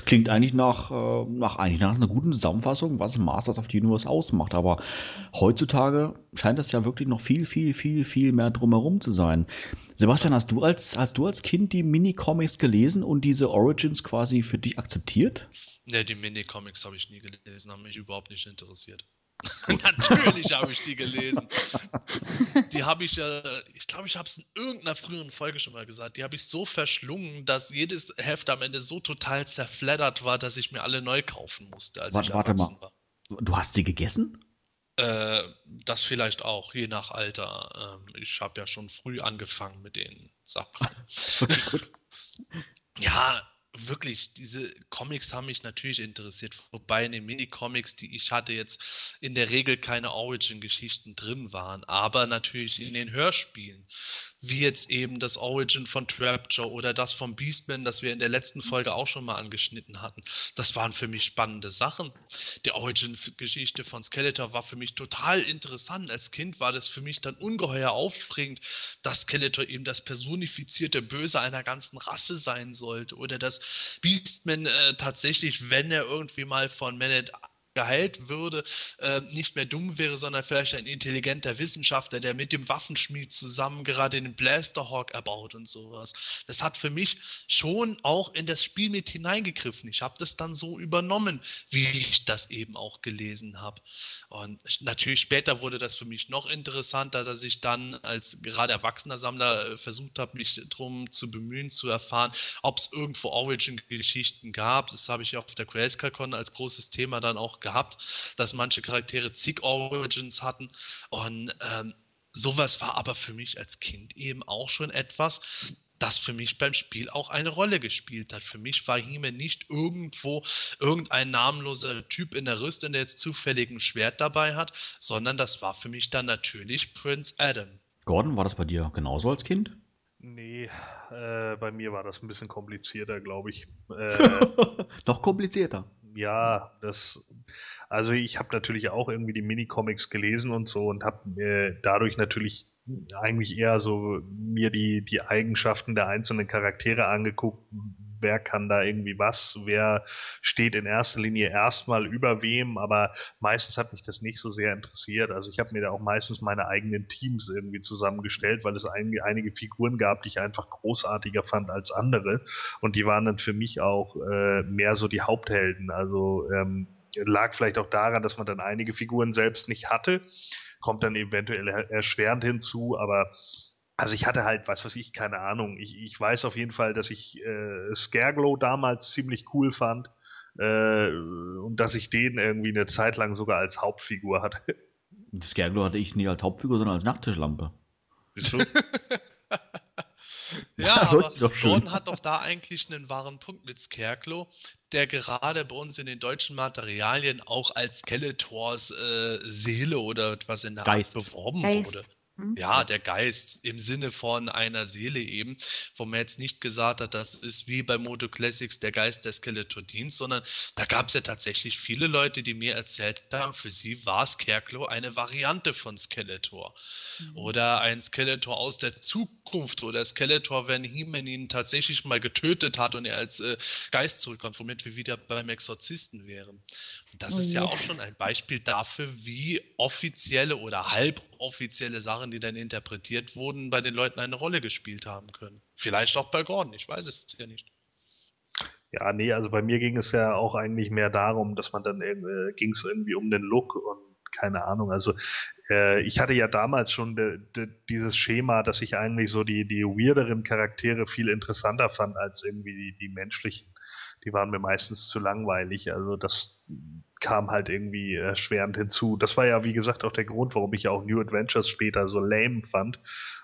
Klingt eigentlich nach, äh, nach, eigentlich nach einer guten Zusammenfassung, was Masters of the Universe ausmacht. Aber heutzutage scheint das ja wirklich noch viel, viel, viel, viel mehr drumherum zu sein. Sebastian, hast du als, hast du als Kind die Minicomics gelesen und diese Origins quasi für dich akzeptiert? Ne, die Minicomics habe ich nie gelesen, haben mich überhaupt nicht interessiert. Natürlich habe ich die gelesen. Die habe ich ja, ich glaube, ich habe es in irgendeiner früheren Folge schon mal gesagt, die habe ich so verschlungen, dass jedes Heft am Ende so total zerfleddert war, dass ich mir alle neu kaufen musste, als warte, warte mal. War. Du hast sie gegessen? Äh, das vielleicht auch, je nach Alter. Ähm, ich habe ja schon früh angefangen mit den Sachen. okay, gut. Ja, wirklich, diese Comics haben mich natürlich interessiert, wobei in den Mini-Comics, die ich hatte, jetzt in der Regel keine Origin-Geschichten drin waren, aber natürlich in den Hörspielen wie jetzt eben das Origin von Trapjaw oder das von Beastman, das wir in der letzten Folge auch schon mal angeschnitten hatten. Das waren für mich spannende Sachen. Die Origin-Geschichte von Skeletor war für mich total interessant. Als Kind war das für mich dann ungeheuer aufregend, dass Skeletor eben das personifizierte Böse einer ganzen Rasse sein sollte oder dass Beastman äh, tatsächlich, wenn er irgendwie mal von Manet geheilt würde, äh, nicht mehr dumm wäre, sondern vielleicht ein intelligenter Wissenschaftler, der mit dem Waffenschmied zusammen gerade den Blasterhawk erbaut und sowas. Das hat für mich schon auch in das Spiel mit hineingegriffen. Ich habe das dann so übernommen, wie ich das eben auch gelesen habe. Und natürlich später wurde das für mich noch interessanter, dass ich dann als gerade erwachsener Sammler äh, versucht habe, mich darum zu bemühen, zu erfahren, ob es irgendwo Origin-Geschichten gab. Das habe ich auf der Grayscale-Con als großes Thema dann auch gehabt, dass manche Charaktere zig Origins hatten. Und ähm, sowas war aber für mich als Kind eben auch schon etwas, das für mich beim Spiel auch eine Rolle gespielt hat. Für mich war Hime nicht irgendwo irgendein namenloser Typ in der Rüstung, der jetzt zufällig ein Schwert dabei hat, sondern das war für mich dann natürlich Prince Adam. Gordon, war das bei dir genauso als Kind? Nee, äh, bei mir war das ein bisschen komplizierter, glaube ich. Äh, Noch komplizierter. Ja, das, also ich habe natürlich auch irgendwie die Minicomics gelesen und so und habe mir dadurch natürlich eigentlich eher so mir die, die Eigenschaften der einzelnen Charaktere angeguckt. Wer kann da irgendwie was? Wer steht in erster Linie erstmal über wem? Aber meistens hat mich das nicht so sehr interessiert. Also ich habe mir da auch meistens meine eigenen Teams irgendwie zusammengestellt, weil es einige, einige Figuren gab, die ich einfach großartiger fand als andere. Und die waren dann für mich auch äh, mehr so die Haupthelden. Also ähm, lag vielleicht auch daran, dass man dann einige Figuren selbst nicht hatte kommt dann eventuell er- erschwerend hinzu, aber also ich hatte halt, was weiß ich, keine Ahnung. Ich, ich weiß auf jeden Fall, dass ich äh, Scareglow damals ziemlich cool fand äh, und dass ich den irgendwie eine Zeit lang sogar als Hauptfigur hatte. Scareglow hatte ich nie als Hauptfigur, sondern als Nachttischlampe. Wieso? Ja, aber. Gordon hat doch da eigentlich einen wahren Punkt mit Scarecrow, der gerade bei uns in den deutschen Materialien auch als Skeletors äh, Seele oder etwas in der Geist. Art beworben Geist. wurde. Hm? Ja, der Geist im Sinne von einer Seele eben, wo man jetzt nicht gesagt hat, das ist wie bei Moto Classics der Geist der Skeletor-Dienst, sondern da gab es ja tatsächlich viele Leute, die mir erzählt haben, für sie war Scarecrow eine Variante von Skeletor. Oder ein Skeletor aus der Zukunft oder Skeletor, wenn He-Man ihn tatsächlich mal getötet hat und er als äh, Geist zurückkommt, womit wir wieder beim Exorzisten wären. Und das Oh ist ja je. auch schon ein Beispiel dafür, wie offizielle oder halboffizielle Sachen, die dann interpretiert wurden, bei den Leuten eine Rolle gespielt haben können. Vielleicht auch bei Gordon, ich weiß es ja nicht. Ja, nee, also bei mir ging es ja auch eigentlich mehr darum, dass man dann äh, ging es irgendwie um den Look und keine Ahnung. Also äh, ich hatte ja damals schon de, de, dieses Schema, dass ich eigentlich so die, die weirderen Charaktere viel interessanter fand als irgendwie die, die menschlichen. Die waren mir meistens zu langweilig. Also das kam halt irgendwie erschwerend hinzu. Das war ja, wie gesagt, auch der Grund, warum ich auch New Adventures später so lame fand,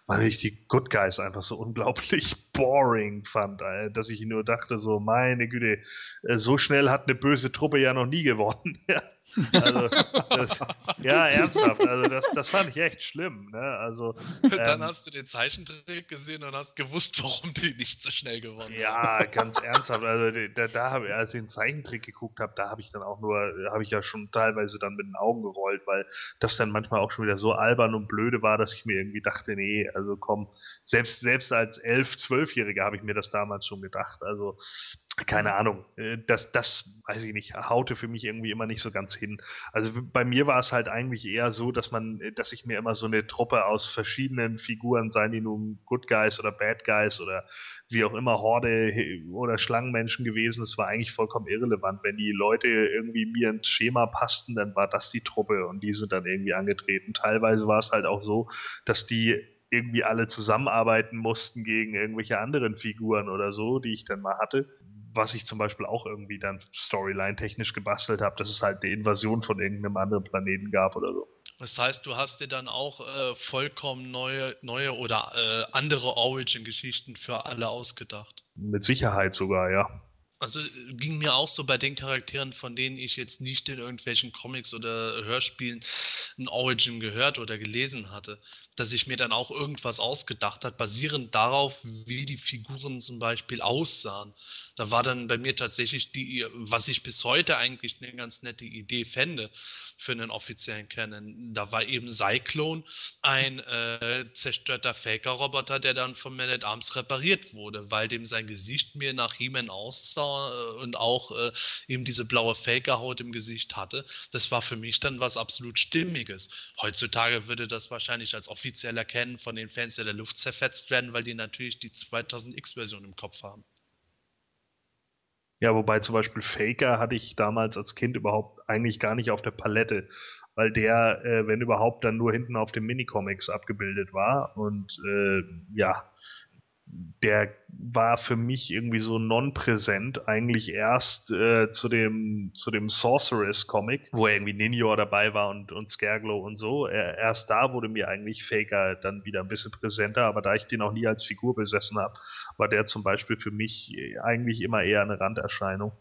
weil ich die Good Guys einfach so unglaublich boring fand, dass ich nur dachte so, meine Güte, äh, so schnell hat eine böse Truppe ja noch nie gewonnen. Ja, also, das, ja ernsthaft, also das, das fand ich echt schlimm. Ne? Also, Dann ähm, hast du den Zeichentrick gesehen und hast gewusst, warum die nicht so schnell gewonnen haben. Ja, ganz ernsthaft. Also da, da habe als ich den Zeichentrick geguckt habe, da habe ich dann auch nur, habe ich ja schon teilweise dann mit den Augen gerollt, weil das dann manchmal auch schon wieder so albern und blöde war, dass ich mir irgendwie dachte, nee, also komm, selbst selbst als elf, zwölfjähriger habe ich mir das damals schon gedacht. Also keine Ahnung, äh, das das weiß ich nicht, haute für mich irgendwie immer nicht so ganz hin. Also bei mir war es halt eigentlich eher so, dass man, äh, dass ich mir immer so eine Truppe aus verschiedenen Figuren, seien die nun Good Guys oder Bad Guys oder wie auch immer Horde oder Schlangenmenschen gewesen, es war eigentlich vollkommen irrelevant. Wenn die Leute irgendwie mir ins Schema passten, dann war das die Truppe und die sind dann irgendwie angetreten. Teilweise war es halt auch so, dass die irgendwie alle zusammenarbeiten mussten gegen irgendwelche anderen Figuren oder so, die ich dann mal hatte. Was ich zum Beispiel auch irgendwie dann Storyline-technisch gebastelt habe, dass es halt eine Invasion von irgendeinem anderen Planeten gab oder so. Das heißt, du hast dir dann auch äh, vollkommen neue, neue oder äh, andere Origin-Geschichten für alle ausgedacht. Mit Sicherheit sogar, ja. Also ging mir auch so bei den Charakteren, von denen ich jetzt nicht in irgendwelchen Comics oder Hörspielen ein Origin gehört oder gelesen hatte, dass ich mir dann auch irgendwas ausgedacht hat, basierend darauf, wie die Figuren zum Beispiel aussahen. Da war dann bei mir tatsächlich die, was ich bis heute eigentlich eine ganz nette Idee fände für einen offiziellen Canon. Da war eben Cyclone ein äh, zerstörter Faker-Roboter, der dann von Man at Arms repariert wurde, weil dem sein Gesicht mir nach He-Man aussah äh, und auch äh, eben diese blaue Faker-Haut im Gesicht hatte. Das war für mich dann was absolut Stimmiges. Heutzutage würde das wahrscheinlich als offizieller Canon von den Fans der Luft zerfetzt werden, weil die natürlich die 2000X-Version im Kopf haben. Ja, wobei zum Beispiel Faker hatte ich damals als Kind überhaupt eigentlich gar nicht auf der Palette, weil der, äh, wenn überhaupt, dann nur hinten auf den Minicomics abgebildet war. Und äh, ja, der war für mich irgendwie so non-präsent, eigentlich erst äh, zu dem, zu dem Sorceress-Comic, wo irgendwie Ninja dabei war und, und Scareglow und so. Er, erst da wurde mir eigentlich Faker dann wieder ein bisschen präsenter, aber da ich den auch nie als Figur besessen habe, war der zum Beispiel für mich eigentlich immer eher eine Randerscheinung.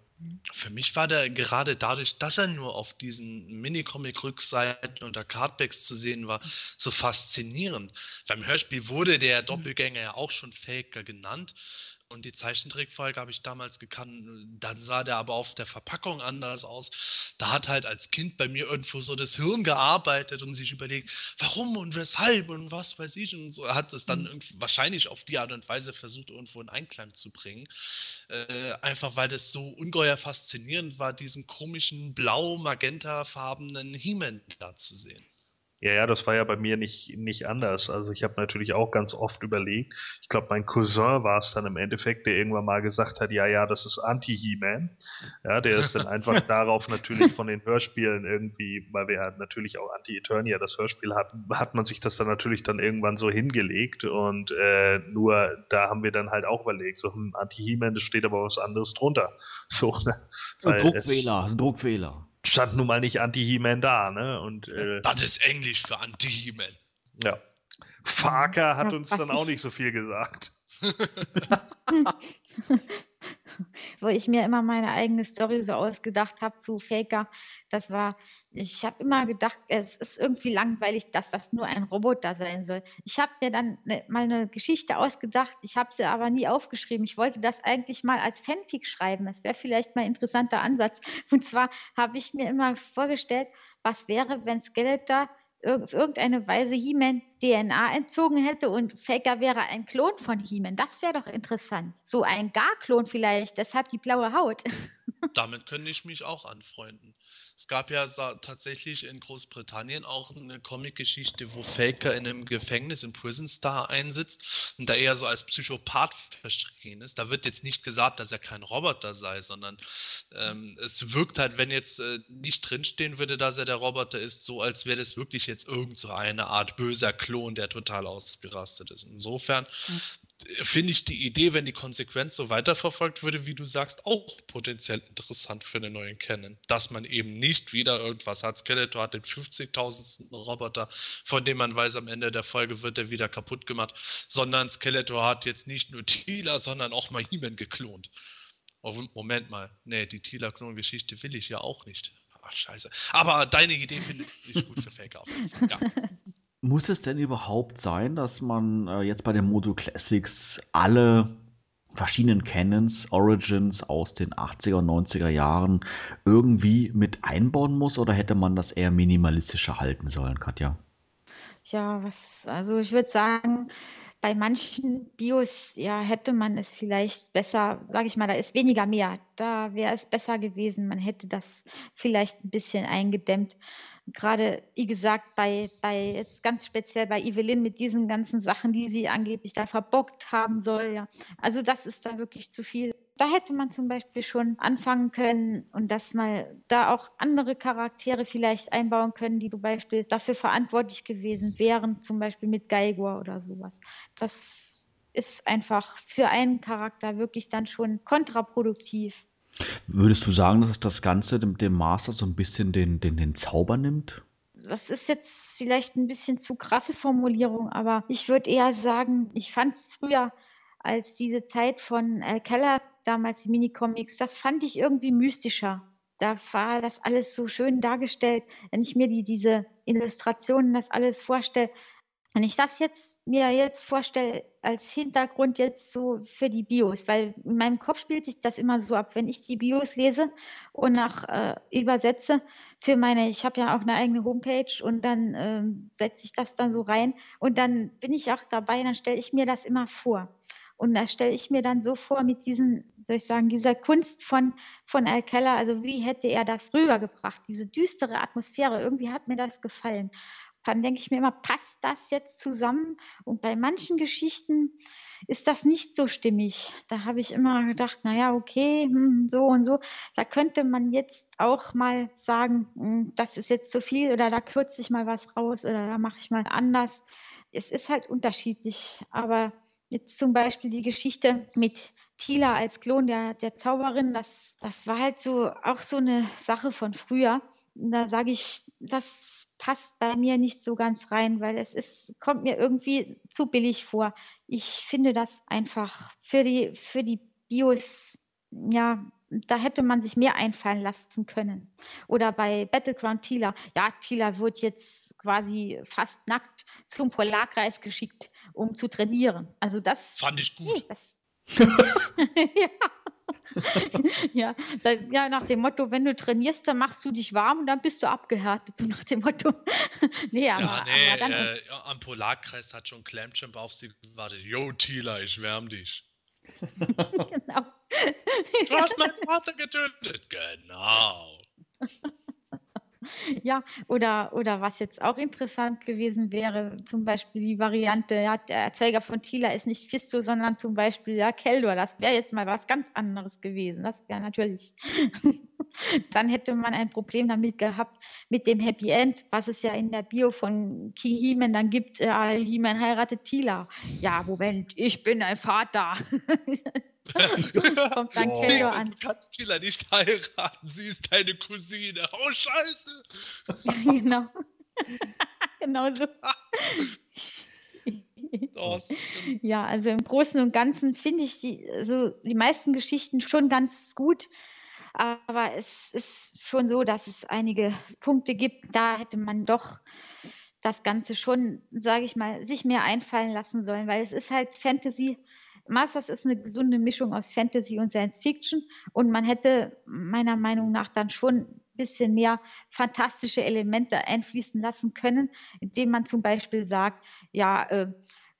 Für mich war der gerade dadurch, dass er nur auf diesen Minicomic-Rückseiten oder Cardbacks zu sehen war, so faszinierend. Beim Hörspiel wurde der mhm. Doppelgänger ja auch schon Faker genannt. Und die Zeichentrickfolge habe ich damals gekannt. Dann sah der aber auf der Verpackung anders aus. Da hat halt als Kind bei mir irgendwo so das Hirn gearbeitet und sich überlegt, warum und weshalb und was weiß ich. Und so er hat es dann mhm. wahrscheinlich auf die Art und Weise versucht, irgendwo in Einklang zu bringen. Äh, einfach weil das so ungeheuer faszinierend war, diesen komischen blau-magenta-farbenen He-Man da zu sehen. Ja, ja, das war ja bei mir nicht, nicht anders. Also ich habe natürlich auch ganz oft überlegt. Ich glaube, mein Cousin war es dann im Endeffekt, der irgendwann mal gesagt hat, ja, ja, das ist Anti-He-Man. Ja, der ist dann einfach darauf natürlich von den Hörspielen irgendwie, weil wir halt natürlich auch Anti-Eternia das Hörspiel hatten, hat man sich das dann natürlich dann irgendwann so hingelegt und äh, nur da haben wir dann halt auch überlegt, so ein hm, Anti-He-Man, das steht aber was anderes drunter. So, ne? Druckfehler, Druckfehler stand nun mal nicht Anti-He-Man da, ne? Und, äh, das ist Englisch für Anti-He-Man. Ja. Farker hat uns dann auch nicht so viel gesagt. wo ich mir immer meine eigene Story so ausgedacht habe zu Faker. Das war, ich habe immer gedacht, es ist irgendwie langweilig, dass das nur ein Roboter sein soll. Ich habe mir dann ne, mal eine Geschichte ausgedacht, ich habe sie aber nie aufgeschrieben. Ich wollte das eigentlich mal als Fanfic schreiben. Es wäre vielleicht mal ein interessanter Ansatz. Und zwar habe ich mir immer vorgestellt, was wäre, wenn Skeletor auf irgendeine Weise He-Man DNA entzogen hätte und Faker wäre ein Klon von He-Man. Das wäre doch interessant. So ein Gar-Klon vielleicht, deshalb die blaue Haut. Damit könnte ich mich auch anfreunden. Es gab ja tatsächlich in Großbritannien auch eine Comic-Geschichte, wo Faker in einem Gefängnis im Prison Star einsitzt und da eher so als Psychopath verschrien ist. Da wird jetzt nicht gesagt, dass er kein Roboter sei, sondern ähm, es wirkt halt, wenn jetzt äh, nicht drinstehen würde, dass er der Roboter ist, so als wäre das wirklich jetzt irgend so eine Art böser Klon, der total ausgerastet ist. Insofern mhm finde ich die Idee, wenn die Konsequenz so weiterverfolgt würde, wie du sagst, auch potenziell interessant für einen neuen Canon. Dass man eben nicht wieder irgendwas hat. Skeletor hat den 50.000. Roboter, von dem man weiß, am Ende der Folge wird er wieder kaputt gemacht, sondern Skeletor hat jetzt nicht nur Tila, sondern auch mal He-Man geklont. Oh, Moment mal. Nee, die Tila-Klon-Geschichte will ich ja auch nicht. Ach, scheiße. Aber deine Idee finde ich gut für Faker. Ja. Muss es denn überhaupt sein, dass man äh, jetzt bei den Modo Classics alle verschiedenen Canons, Origins aus den 80er und 90er Jahren irgendwie mit einbauen muss oder hätte man das eher minimalistischer halten sollen, Katja? Ja, was, also ich würde sagen, bei manchen Bios, ja, hätte man es vielleicht besser, sage ich mal, da ist weniger mehr. Da wäre es besser gewesen. Man hätte das vielleicht ein bisschen eingedämmt gerade, wie gesagt, bei, bei jetzt ganz speziell bei Evelyn mit diesen ganzen Sachen, die sie angeblich da verbockt haben soll, ja. Also das ist da wirklich zu viel. Da hätte man zum Beispiel schon anfangen können und dass mal da auch andere Charaktere vielleicht einbauen können, die zum Beispiel dafür verantwortlich gewesen wären, zum Beispiel mit Geigor oder sowas. Das ist einfach für einen Charakter wirklich dann schon kontraproduktiv. Würdest du sagen, dass das Ganze dem, dem Master so ein bisschen den, den, den Zauber nimmt? Das ist jetzt vielleicht ein bisschen zu krasse Formulierung, aber ich würde eher sagen, ich fand es früher als diese Zeit von Al Keller, damals die Minicomics, das fand ich irgendwie mystischer. Da war das alles so schön dargestellt. Wenn ich mir die, diese Illustrationen, das alles vorstelle, wenn ich das jetzt mir jetzt vorstelle als Hintergrund jetzt so für die Bios, weil in meinem Kopf spielt sich das immer so ab, wenn ich die Bios lese und nach äh, übersetze für meine, ich habe ja auch eine eigene Homepage und dann äh, setze ich das dann so rein und dann bin ich auch dabei, dann stelle ich mir das immer vor. Und da stelle ich mir dann so vor mit diesen, soll ich sagen, dieser Kunst von, von Al Keller, also wie hätte er das rübergebracht, diese düstere Atmosphäre, irgendwie hat mir das gefallen dann denke ich mir immer, passt das jetzt zusammen? Und bei manchen Geschichten ist das nicht so stimmig. Da habe ich immer gedacht, naja, okay, hm, so und so. Da könnte man jetzt auch mal sagen, hm, das ist jetzt zu viel oder da kürze ich mal was raus oder da mache ich mal anders. Es ist halt unterschiedlich, aber Jetzt zum Beispiel die Geschichte mit Tila als Klon der, der Zauberin, das, das war halt so auch so eine Sache von früher. Da sage ich, das passt bei mir nicht so ganz rein, weil es ist, kommt mir irgendwie zu billig vor. Ich finde das einfach für die, für die Bios, ja, da hätte man sich mehr einfallen lassen können. Oder bei Battleground Tila, ja, Tila wird jetzt quasi fast nackt zum Polarkreis geschickt, um zu trainieren. Also das fand ich gut. Das, ja. ja, da, ja, nach dem Motto, wenn du trainierst, dann machst du dich warm und dann bist du abgehärtet, so nach dem Motto. nee, aber, ja, nee, aber dann, äh, am Polarkreis hat schon Clamchamp auf sie gewartet. Yo, Tila, ich wärm dich. genau. Du hast meinen Vater getötet. Genau. Ja, oder, oder was jetzt auch interessant gewesen wäre, zum Beispiel die Variante, ja, der Erzeuger von Tila ist nicht Fisto, sondern zum Beispiel ja, Keldor. Das wäre jetzt mal was ganz anderes gewesen. Das wäre natürlich. Dann hätte man ein Problem damit gehabt mit dem Happy End, was es ja in der Bio von King He-Man dann gibt. Äh, He-Man heiratet Tila. Ja, Moment, ich bin ein Vater. Kommt dann oh. Keldor an. Du kannst Tila nicht heiraten, sie ist deine Cousine. Oh, scheiße. genau. genau so. ja, also im Großen und Ganzen finde ich die, also die meisten Geschichten schon ganz gut. Aber es ist schon so, dass es einige Punkte gibt, da hätte man doch das Ganze schon, sage ich mal, sich mehr einfallen lassen sollen, weil es ist halt Fantasy Masters ist eine gesunde Mischung aus Fantasy und Science Fiction und man hätte meiner Meinung nach dann schon ein bisschen mehr fantastische Elemente einfließen lassen können, indem man zum Beispiel sagt, ja, äh,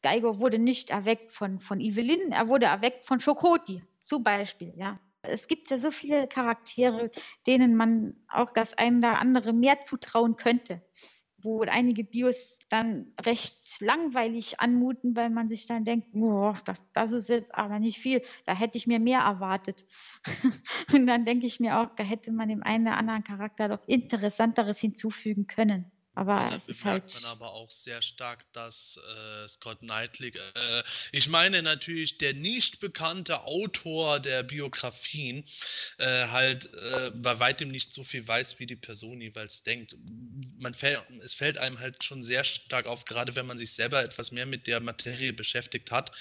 Geiger wurde nicht erweckt von, von Evelyn, er wurde erweckt von Schokoti, zum Beispiel, ja. Es gibt ja so viele Charaktere, denen man auch das eine oder andere mehr zutrauen könnte wo einige Bios dann recht langweilig anmuten, weil man sich dann denkt, oh, das, das ist jetzt aber nicht viel, da hätte ich mir mehr erwartet. Und dann denke ich mir auch, da hätte man dem einen oder anderen Charakter doch Interessanteres hinzufügen können. Aber es ist halt. man aber auch sehr stark, dass äh, Scott Knightley, äh, ich meine natürlich der nicht bekannte Autor der Biografien, äh, halt äh, bei weitem nicht so viel weiß, wie die Person jeweils denkt. Man fäll, es fällt einem halt schon sehr stark auf, gerade wenn man sich selber etwas mehr mit der Materie beschäftigt hat,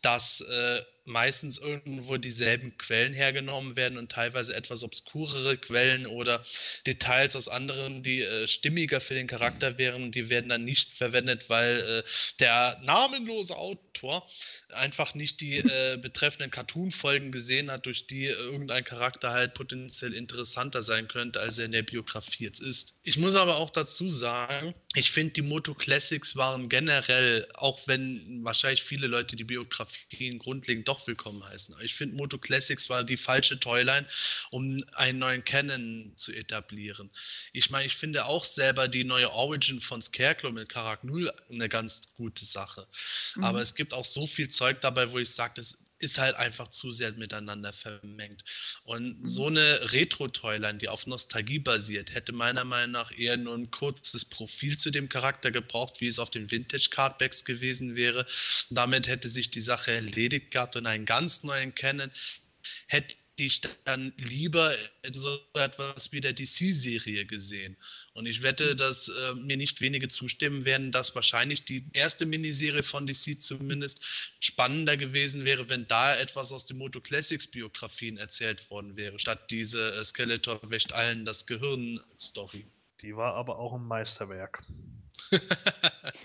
dass äh, meistens irgendwo dieselben Quellen hergenommen werden und teilweise etwas obskurere Quellen oder Details aus anderen, die äh, stimmiger für den Charakter wären, die werden dann nicht verwendet, weil äh, der namenlose Autor einfach nicht die äh, betreffenden Cartoon-Folgen gesehen hat, durch die irgendein Charakter halt potenziell interessanter sein könnte, als er in der Biografie jetzt ist. Ich muss aber auch dazu sagen, ich finde, die Moto Classics waren generell, auch wenn wahrscheinlich viele Leute die Biografien grundlegend doch willkommen heißen. Ich finde, Moto Classics war die falsche Toyline, um einen neuen Canon zu etablieren. Ich meine, ich finde auch selber die neue Origin von Scarecrow mit Karak 0 eine ganz gute Sache. Mhm. Aber es gibt auch so viel Zeug dabei, wo ich sage, das ist halt einfach zu sehr miteinander vermengt. Und mhm. so eine Retro-Toyline, die auf Nostalgie basiert, hätte meiner Meinung nach eher nur ein kurzes Profil zu dem Charakter gebraucht, wie es auf den Vintage-Cardbacks gewesen wäre. Damit hätte sich die Sache erledigt gehabt und einen ganz neuen Canon hätte ich dann lieber in so etwas wie der DC-Serie gesehen. Und ich wette, mhm. dass äh, mir nicht wenige zustimmen werden, dass wahrscheinlich die erste Miniserie von DC zumindest spannender gewesen wäre, wenn da etwas aus den Moto Classics Biografien erzählt worden wäre, statt diese äh, Skeletor wäscht allen das Gehirn-Story. Die war aber auch ein Meisterwerk.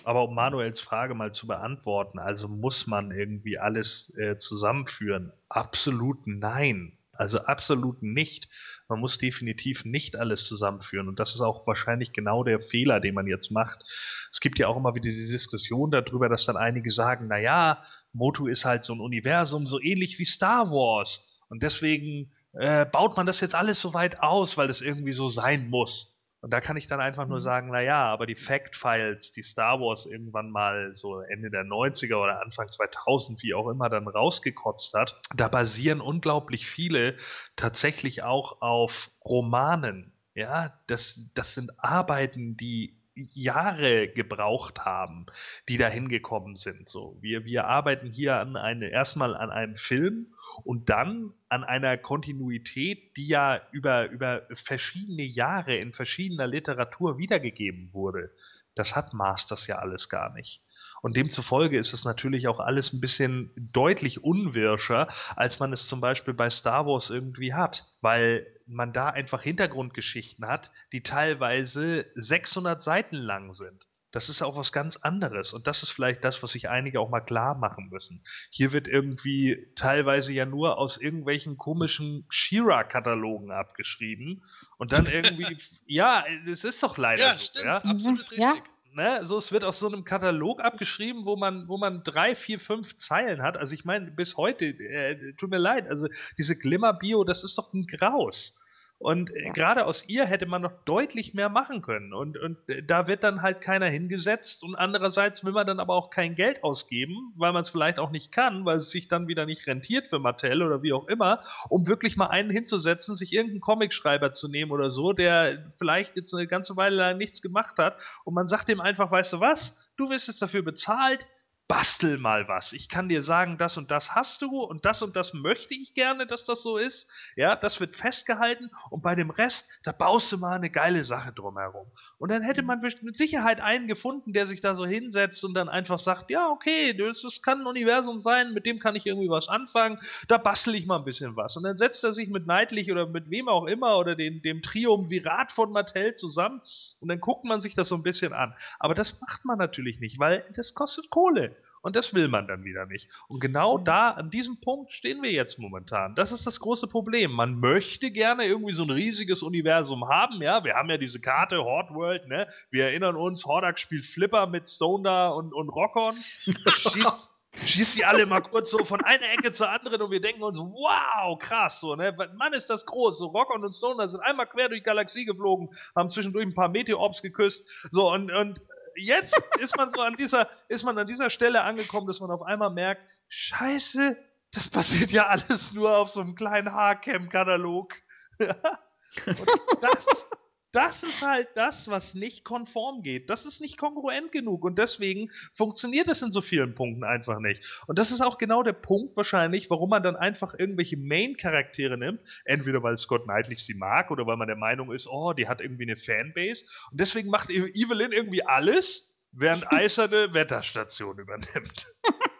aber um Manuels Frage mal zu beantworten, also muss man irgendwie alles äh, zusammenführen? Absolut nein. Also absolut nicht. Man muss definitiv nicht alles zusammenführen. Und das ist auch wahrscheinlich genau der Fehler, den man jetzt macht. Es gibt ja auch immer wieder die Diskussion darüber, dass dann einige sagen, na ja, Motu ist halt so ein Universum, so ähnlich wie Star Wars. Und deswegen äh, baut man das jetzt alles so weit aus, weil es irgendwie so sein muss. Und da kann ich dann einfach nur mhm. sagen, na ja, aber die Fact-Files, die Star Wars irgendwann mal so Ende der 90er oder Anfang 2000, wie auch immer, dann rausgekotzt hat, da basieren unglaublich viele tatsächlich auch auf Romanen. Ja, das, das sind Arbeiten, die Jahre gebraucht haben, die da hingekommen sind. So, wir, wir arbeiten hier an eine, erstmal an einem Film und dann an einer Kontinuität, die ja über, über verschiedene Jahre in verschiedener Literatur wiedergegeben wurde. Das hat Masters ja alles gar nicht. Und demzufolge ist es natürlich auch alles ein bisschen deutlich unwirscher, als man es zum Beispiel bei Star Wars irgendwie hat, weil man da einfach Hintergrundgeschichten hat, die teilweise 600 Seiten lang sind. Das ist auch was ganz anderes. Und das ist vielleicht das, was sich einige auch mal klar machen müssen. Hier wird irgendwie teilweise ja nur aus irgendwelchen komischen Shira-Katalogen abgeschrieben. Und dann irgendwie, ja, es ist doch leider Ja, so. stimmt, Ja? absolut Ja. Ne, so es wird aus so einem Katalog abgeschrieben, wo man, wo man drei, vier, fünf Zeilen hat. Also ich meine, bis heute, äh, tut mir leid, also diese Glimmer-Bio, das ist doch ein Graus. Und äh, Ja. gerade aus ihr hätte man noch deutlich mehr machen können. Und, und äh, da wird dann halt keiner hingesetzt. Und andererseits will man dann aber auch kein Geld ausgeben, weil man es vielleicht auch nicht kann, weil es sich dann wieder nicht rentiert für Mattel oder wie auch immer, um wirklich mal einen hinzusetzen, sich irgendeinen Comicschreiber zu nehmen oder so, der vielleicht jetzt eine ganze Weile lang nichts gemacht hat. Und man sagt ihm einfach, weißt du was, du wirst jetzt dafür bezahlt, bastel mal was. Ich kann dir sagen, das und das hast du und das und das möchte ich gerne, dass das so ist. Ja, das wird festgehalten und bei dem Rest, da baust du mal eine geile Sache drumherum. Und dann hätte man mit Sicherheit einen gefunden, der sich da so hinsetzt und dann einfach sagt, ja, okay, das, das kann ein Universum sein, mit dem kann ich irgendwie was anfangen, da bastel ich mal ein bisschen was. Und dann setzt er sich mit Neidlich oder mit wem auch immer oder den, dem Triumvirat von Mattel zusammen und dann guckt man sich das so ein bisschen an. Aber das macht man natürlich nicht, weil das kostet Kohle. Und das will man dann wieder nicht. Und genau da, an diesem Punkt stehen wir jetzt momentan. Das ist das große Problem. Man möchte gerne irgendwie so ein riesiges Universum haben, ja. Wir haben ja diese Karte Horde World, ne? Wir erinnern uns, Hordak spielt Flipper mit Stone da und, und Rockon. Schießt, schießt die alle mal kurz so von einer Ecke zur anderen und wir denken uns, wow, krass, so, ne? Mann, ist das groß. So, Rockon und Stone da sind einmal quer durch die Galaxie geflogen, haben zwischendurch ein paar Meteorops geküsst. So, und, und jetzt ist man so an dieser, ist man an dieser Stelle angekommen, dass man auf einmal merkt, scheiße, das passiert ja alles nur auf so einem kleinen Haarcam-Katalog. Und das, das ist halt das, was nicht konform geht. Das ist nicht kongruent genug und deswegen funktioniert es in so vielen Punkten einfach nicht. Und das ist auch genau der Punkt wahrscheinlich, warum man dann einfach irgendwelche Main-Charaktere nimmt, entweder weil Scott Knightley sie mag oder weil man der Meinung ist, oh, die hat irgendwie eine Fanbase und deswegen macht Evelyn irgendwie alles, während Eiserne Wetterstation übernimmt.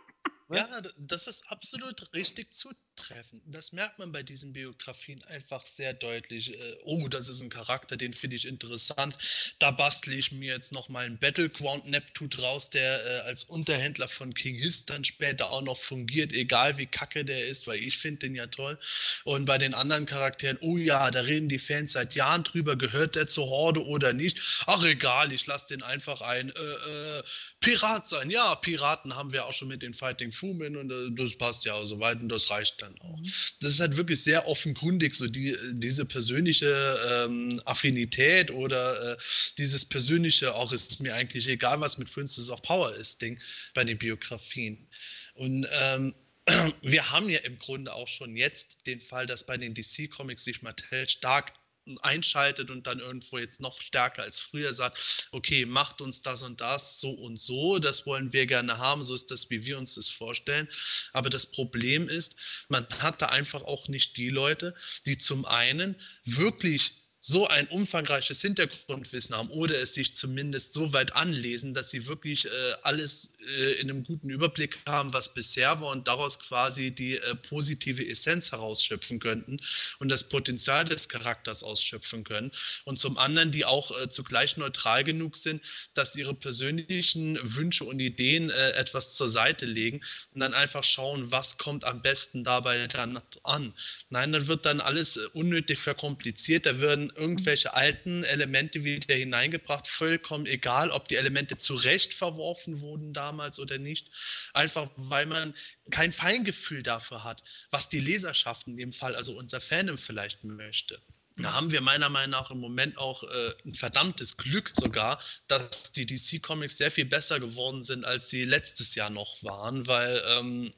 Ja, d- das ist absolut richtig zutreffend. Das merkt man bei diesen Biografien einfach sehr deutlich. Äh, Oh, das ist ein Charakter, den finde ich interessant. Da bastle ich mir jetzt noch mal einen Battleground Neptune raus, der äh, als Unterhändler von King Hiss dann später auch noch fungiert, egal wie kacke der ist, weil ich finde den ja toll. Und bei den anderen Charakteren, oh ja, da reden die Fans seit Jahren drüber, gehört der zur Horde oder nicht? Ach egal, ich lasse den einfach ein äh, äh, Pirat sein. Ja, Piraten haben wir auch schon mit den Fighting Fumin und äh, das passt ja auch soweit und das reicht dann auch. Das ist halt wirklich sehr offenkundig, so die, diese persönliche ähm, Affinität oder äh, dieses persönliche, auch ist mir eigentlich egal, was mit Princess of Power ist, Ding bei den Biografien. Und ähm, wir haben ja im Grunde auch schon jetzt den Fall, dass bei den DC-Comics sich Mattel stark einschaltet und dann irgendwo jetzt noch stärker als früher sagt, okay, macht uns das und das so und so, das wollen wir gerne haben, so ist das, wie wir uns das vorstellen. Aber das Problem ist, man hat da einfach auch nicht die Leute, die zum einen wirklich so ein umfangreiches Hintergrundwissen haben oder es sich zumindest so weit anlesen, dass sie wirklich äh, alles äh, in einem guten Überblick haben, was bisher war und daraus quasi die äh, positive Essenz herausschöpfen könnten und das Potenzial des Charakters ausschöpfen können. Und zum anderen, die auch äh, zugleich neutral genug sind, dass ihre persönlichen Wünsche und Ideen äh, etwas zur Seite legen und dann einfach schauen, was kommt am besten dabei dann an. Nein, dann wird dann alles äh, unnötig verkompliziert, da werden irgendwelche alten Elemente wieder hineingebracht, vollkommen egal, ob die Elemente zu Recht verworfen wurden damals oder nicht, einfach weil man kein Feingefühl dafür hat, was die Leserschaft in dem Fall, also unser Fandom vielleicht möchte. Da haben wir meiner Meinung nach im Moment auch äh, ein verdammtes Glück sogar, dass die DC-Comics sehr viel besser geworden sind, als sie letztes Jahr noch waren, weil ähm,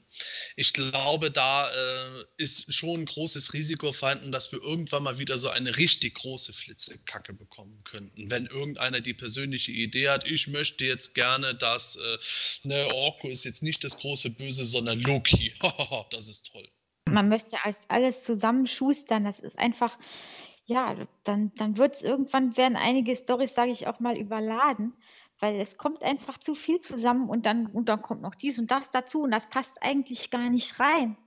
ich glaube, da äh, ist schon ein großes Risiko vorhanden, dass wir irgendwann mal wieder so eine richtig große Flitzekacke bekommen könnten. Wenn irgendeiner die persönliche Idee hat, ich möchte jetzt gerne, dass äh, ne, Orko ist jetzt nicht das große Böse, sondern Loki. das ist toll. Man möchte alles zusammenschustern. Das ist einfach, ja, dann, dann wird es irgendwann, werden einige Storys, sage ich auch mal, überladen, weil es kommt einfach zu viel zusammen und dann, und dann kommt noch dies und das dazu und das passt eigentlich gar nicht rein.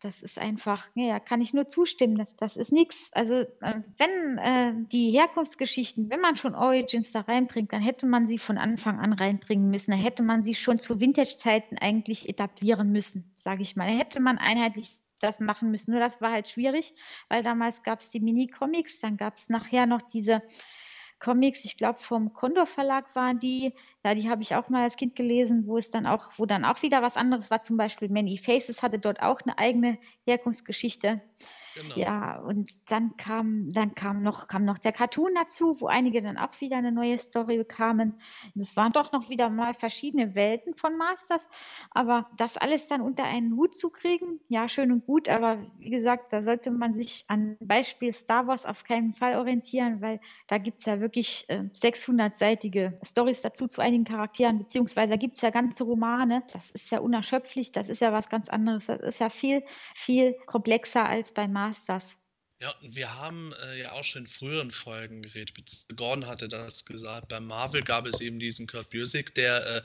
Das ist einfach, ja, kann ich nur zustimmen, das, das ist nichts. Also äh, wenn äh, die Herkunftsgeschichten, wenn man schon Origins da reinbringt, dann hätte man sie von Anfang an reinbringen müssen. Dann hätte man sie schon zu Vintage-Zeiten eigentlich etablieren müssen, sage ich mal. Dann hätte man einheitlich das machen müssen. Nur das war halt schwierig, weil damals gab es die Mini-Comics, dann gab es nachher noch diese Comics, ich glaube vom Condor Verlag waren die, ja, die habe ich auch mal als Kind gelesen, wo es dann auch, wo dann auch wieder was anderes war, zum Beispiel Many Faces hatte dort auch eine eigene Herkunftsgeschichte. Genau. Ja, und dann kam, dann kam noch, kam noch der Cartoon dazu, wo einige dann auch wieder eine neue Story bekamen. Es waren doch noch wieder mal verschiedene Welten von Masters, aber das alles dann unter einen Hut zu kriegen, ja, schön und gut, aber wie gesagt, da sollte man sich an Beispiel Star Wars auf keinen Fall orientieren, weil da gibt es ja wirklich äh, 600-seitige Stories dazu zu einigen Charakteren, beziehungsweise gibt es ja ganze Romane. Das ist ja unerschöpflich, das ist ja was ganz anderes. Das ist ja viel, viel komplexer als bei Masters Ja, wir haben äh, ja auch schon in früheren Folgen geredet. Gordon hatte das gesagt. Bei Marvel gab es eben diesen Kurt Busiek, der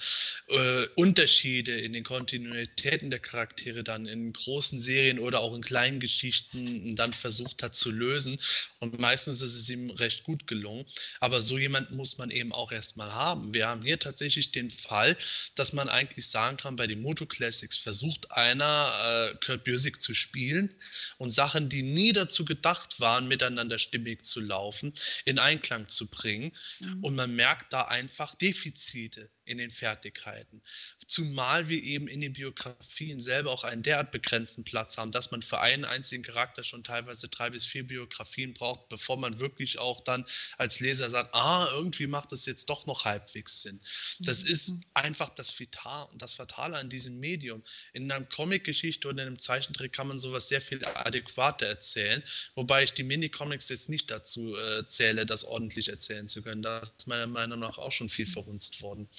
äh, äh, Unterschiede in den Kontinuitäten der Charaktere dann in großen Serien oder auch in kleinen Geschichten dann versucht hat zu lösen. Und meistens ist es ihm recht gut gelungen. Aber so jemanden muss man eben auch erstmal haben. Wir haben hier tatsächlich den Fall, dass man eigentlich sagen kann, bei den Moto Classics versucht einer äh, Kurt Busiek zu spielen und Sachen, die nie dazu getan gedacht waren, miteinander stimmig zu laufen, in Einklang zu bringen. Mhm. Und man merkt da einfach Defizite in den Fertigkeiten. Zumal wir eben in den Biografien selber auch einen derart begrenzten Platz haben, dass man für einen einzigen Charakter schon teilweise drei bis vier Biografien braucht, bevor man wirklich auch dann als Leser sagt, ah, irgendwie macht das jetzt doch noch halbwegs Sinn. Das mhm. ist einfach das, Vital, das Fatale an diesem Medium. In einer Comic-Geschichte oder in einem Zeichentrick kann man sowas sehr viel adäquater erzählen, wobei ich die Mini-Comics jetzt nicht dazu äh, zähle, das ordentlich erzählen zu können. Da ist meiner Meinung nach auch schon viel verhunzt worden.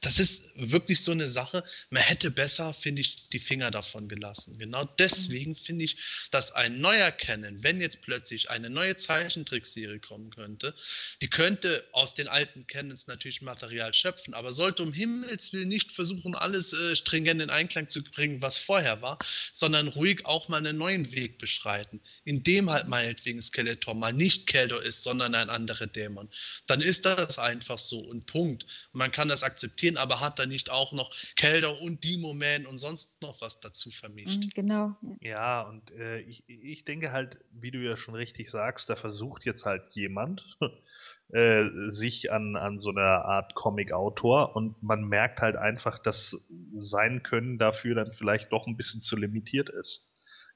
Das ist wirklich so eine Sache. Man hätte besser, finde ich, die Finger davon gelassen. Genau deswegen finde ich, dass ein neuer Canon, wenn jetzt plötzlich eine neue Zeichentrickserie kommen könnte, die könnte aus den alten Canons natürlich Material schöpfen, aber sollte um Himmels Willen nicht versuchen, alles äh, stringent in Einklang zu bringen, was vorher war, sondern ruhig auch mal einen neuen Weg beschreiten, in dem halt meinetwegen Skeletor mal nicht Keldor ist, sondern ein anderer Dämon. Dann ist das einfach so und Punkt. man kann das akzeptieren akzeptieren, aber hat da nicht auch noch Kelder und Demo-Man und sonst noch was dazu vermischt. Mhm, genau. Ja, und äh, ich, ich denke halt, wie du ja schon richtig sagst, da versucht jetzt halt jemand, äh, sich an, an so einer Art Comic-Autor und man merkt halt einfach, dass sein Können dafür dann vielleicht doch ein bisschen zu limitiert ist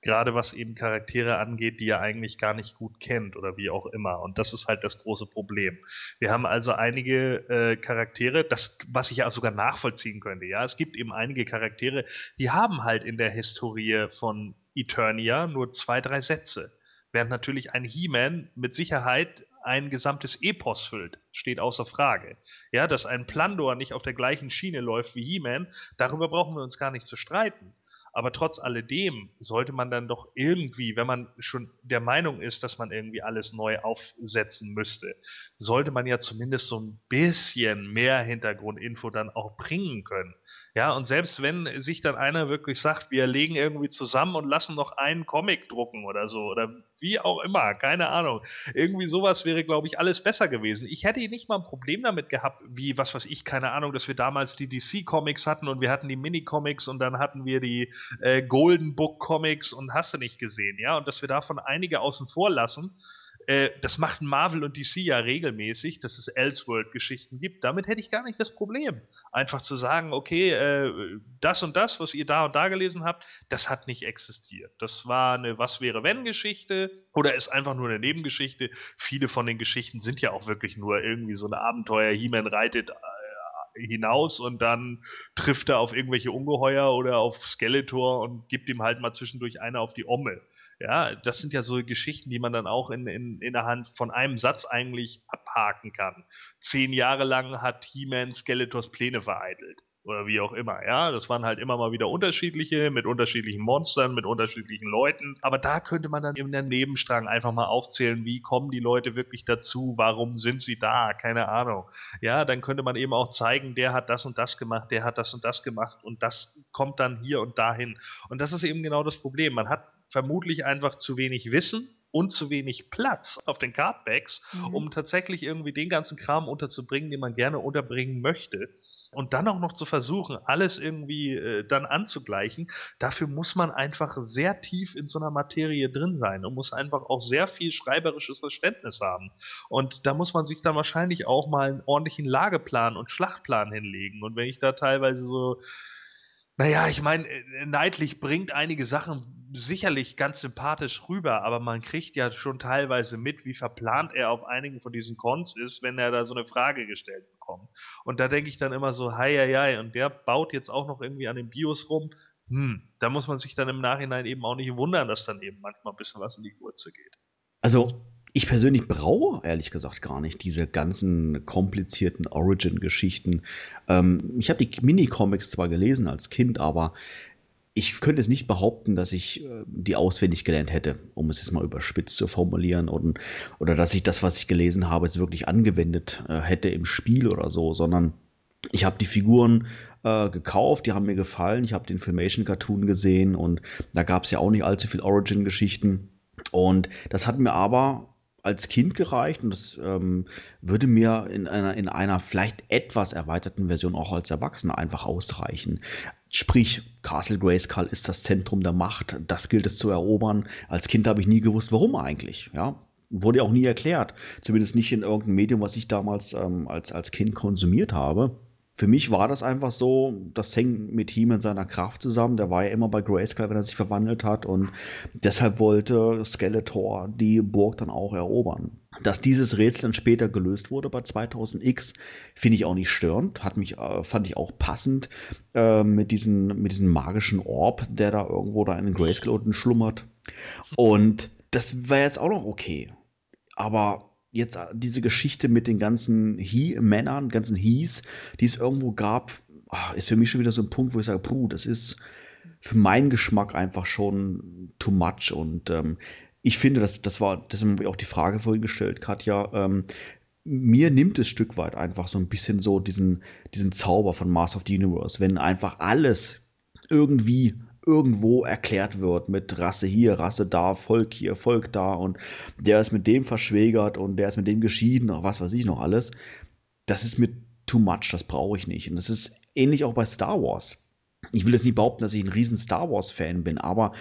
gerade was eben Charaktere angeht, die er eigentlich gar nicht gut kennt oder wie auch immer. Und das ist halt das große Problem. Wir haben also einige äh, Charaktere, das, was ich ja sogar nachvollziehen könnte. Ja, es gibt eben einige Charaktere, die haben halt in der Historie von Eternia nur zwei, drei Sätze. Während natürlich ein He-Man mit Sicherheit ein gesamtes Epos füllt, steht außer Frage. Ja, dass ein Plandor nicht auf der gleichen Schiene läuft wie He-Man, darüber brauchen wir uns gar nicht zu streiten. Aber trotz alledem sollte man dann doch irgendwie, wenn man schon der Meinung ist, dass man irgendwie alles neu aufsetzen müsste, sollte man ja zumindest so ein bisschen mehr Hintergrundinfo dann auch bringen können. Ja, und selbst wenn sich dann einer wirklich sagt, wir legen irgendwie zusammen und lassen noch einen Comic drucken oder so, oder wie auch immer, keine Ahnung. Irgendwie sowas wäre, glaube ich, alles besser gewesen. Ich hätte nicht mal ein Problem damit gehabt, wie, was weiß ich, keine Ahnung, dass wir damals die DC-Comics hatten und wir hatten die Mini-Comics und dann hatten wir die äh, Golden Book-Comics und hast du nicht gesehen, ja, und dass wir davon einige außen vor lassen Äh, das macht Marvel und DC ja regelmäßig, dass es Elseworld-Geschichten gibt. Damit hätte ich gar nicht das Problem. Einfach zu sagen, okay, äh, das und das, was ihr da und da gelesen habt, das hat nicht existiert. Das war eine Was wäre wenn Geschichte oder ist einfach nur eine Nebengeschichte. Viele von den Geschichten sind ja auch wirklich nur irgendwie so ein Abenteuer. He-Man reitet äh, hinaus und dann trifft er auf irgendwelche Ungeheuer oder auf Skeletor und gibt ihm halt mal zwischendurch eine auf die Omme. Ja, das sind ja so Geschichten, die man dann auch in, in, innerhalb von einem Satz eigentlich abhaken kann. Zehn Jahre lang hat He-Man Skeletors Pläne vereitelt. Oder wie auch immer, ja. Das waren halt immer mal wieder unterschiedliche, mit unterschiedlichen Monstern, mit unterschiedlichen Leuten. Aber da könnte man dann in der Nebenstrang einfach mal aufzählen, wie kommen die Leute wirklich dazu, warum sind sie da, keine Ahnung. Ja, dann könnte man eben auch zeigen, der hat das und das gemacht, der hat das und das gemacht und das kommt dann hier und dahin. Und das ist eben genau das Problem. Man hat vermutlich einfach zu wenig Wissen und zu wenig Platz auf den Cardbacks, mhm. um tatsächlich irgendwie den ganzen Kram unterzubringen, den man gerne unterbringen möchte. Und dann auch noch zu versuchen, alles irgendwie äh, dann anzugleichen, dafür muss man einfach sehr tief in so einer Materie drin sein und muss einfach auch sehr viel schreiberisches Verständnis haben. Und da muss man sich dann wahrscheinlich auch mal einen ordentlichen Lageplan und Schlachtplan hinlegen. Und wenn ich da teilweise so naja, ich meine, äh, Neidlich bringt einige Sachen sicherlich ganz sympathisch rüber, aber man kriegt ja schon teilweise mit, wie verplant er auf einigen von diesen Cons ist, wenn er da so eine Frage gestellt bekommt. Und da denke ich dann immer so, hei, hei, hei, und der baut jetzt auch noch irgendwie an den Bios rum. Hm, da muss man sich dann im Nachhinein eben auch nicht wundern, dass dann eben manchmal ein bisschen was in die Wurzel geht. Also, ich persönlich brauche ehrlich gesagt gar nicht diese ganzen komplizierten Origin-Geschichten. Ähm, ich habe die Mini-Comics zwar gelesen als Kind, aber ich könnte es nicht behaupten, dass ich äh, die auswendig gelernt hätte, um es jetzt mal überspitzt zu formulieren, und, oder dass ich das, was ich gelesen habe, jetzt wirklich angewendet äh, hätte im Spiel oder so, sondern ich habe die Figuren äh, gekauft, die haben mir gefallen, ich habe den Filmation-Cartoon gesehen und da gab es ja auch nicht allzu viel Origin-Geschichten. Und das hat mir aber als Kind gereicht und das ähm, würde mir in einer, in einer vielleicht etwas erweiterten Version auch als Erwachsener einfach ausreichen. Sprich, Castle Grayskull ist das Zentrum der Macht, das gilt es zu erobern. Als Kind habe ich nie gewusst, warum eigentlich, ja. Wurde auch nie erklärt. Zumindest nicht in irgendeinem Medium, was ich damals ähm, als, als Kind konsumiert habe für mich war das einfach so, das hängt mit ihm und seiner Kraft zusammen. Der war ja immer bei Grayskull, wenn er sich verwandelt hat. Und deshalb wollte Skeletor die Burg dann auch erobern. Dass dieses Rätsel dann später gelöst wurde bei 2000X, finde ich auch nicht störend. Hat mich, äh, fand ich auch passend äh, mit, diesen, mit diesem magischen Orb, der da irgendwo da in den Grayskull unten schlummert. Und das wäre jetzt auch noch okay. Aber jetzt äh, diese Geschichte mit den ganzen He-Männern, ganzen He's, die es irgendwo gab, ah, ist für mich schon wieder so ein Punkt, wo ich sage, puh, das ist für meinen Geschmack einfach schon too much. Und ähm, ich finde, das, das war, das ist auch die Frage vorhin gestellt, Katja. Ähm, mir nimmt es Stück weit einfach so ein bisschen so diesen, diesen Zauber von Master of the Universe, wenn einfach alles irgendwie irgendwo erklärt wird mit Rasse hier, Rasse da, Volk hier, Volk da und der ist mit dem verschwägert und der ist mit dem geschieden, was weiß ich noch alles. Das ist mir too much, das brauche ich nicht. Und das ist ähnlich auch bei Star Wars. Ich will jetzt nicht behaupten, dass ich ein riesen Star Wars-Fan bin, aber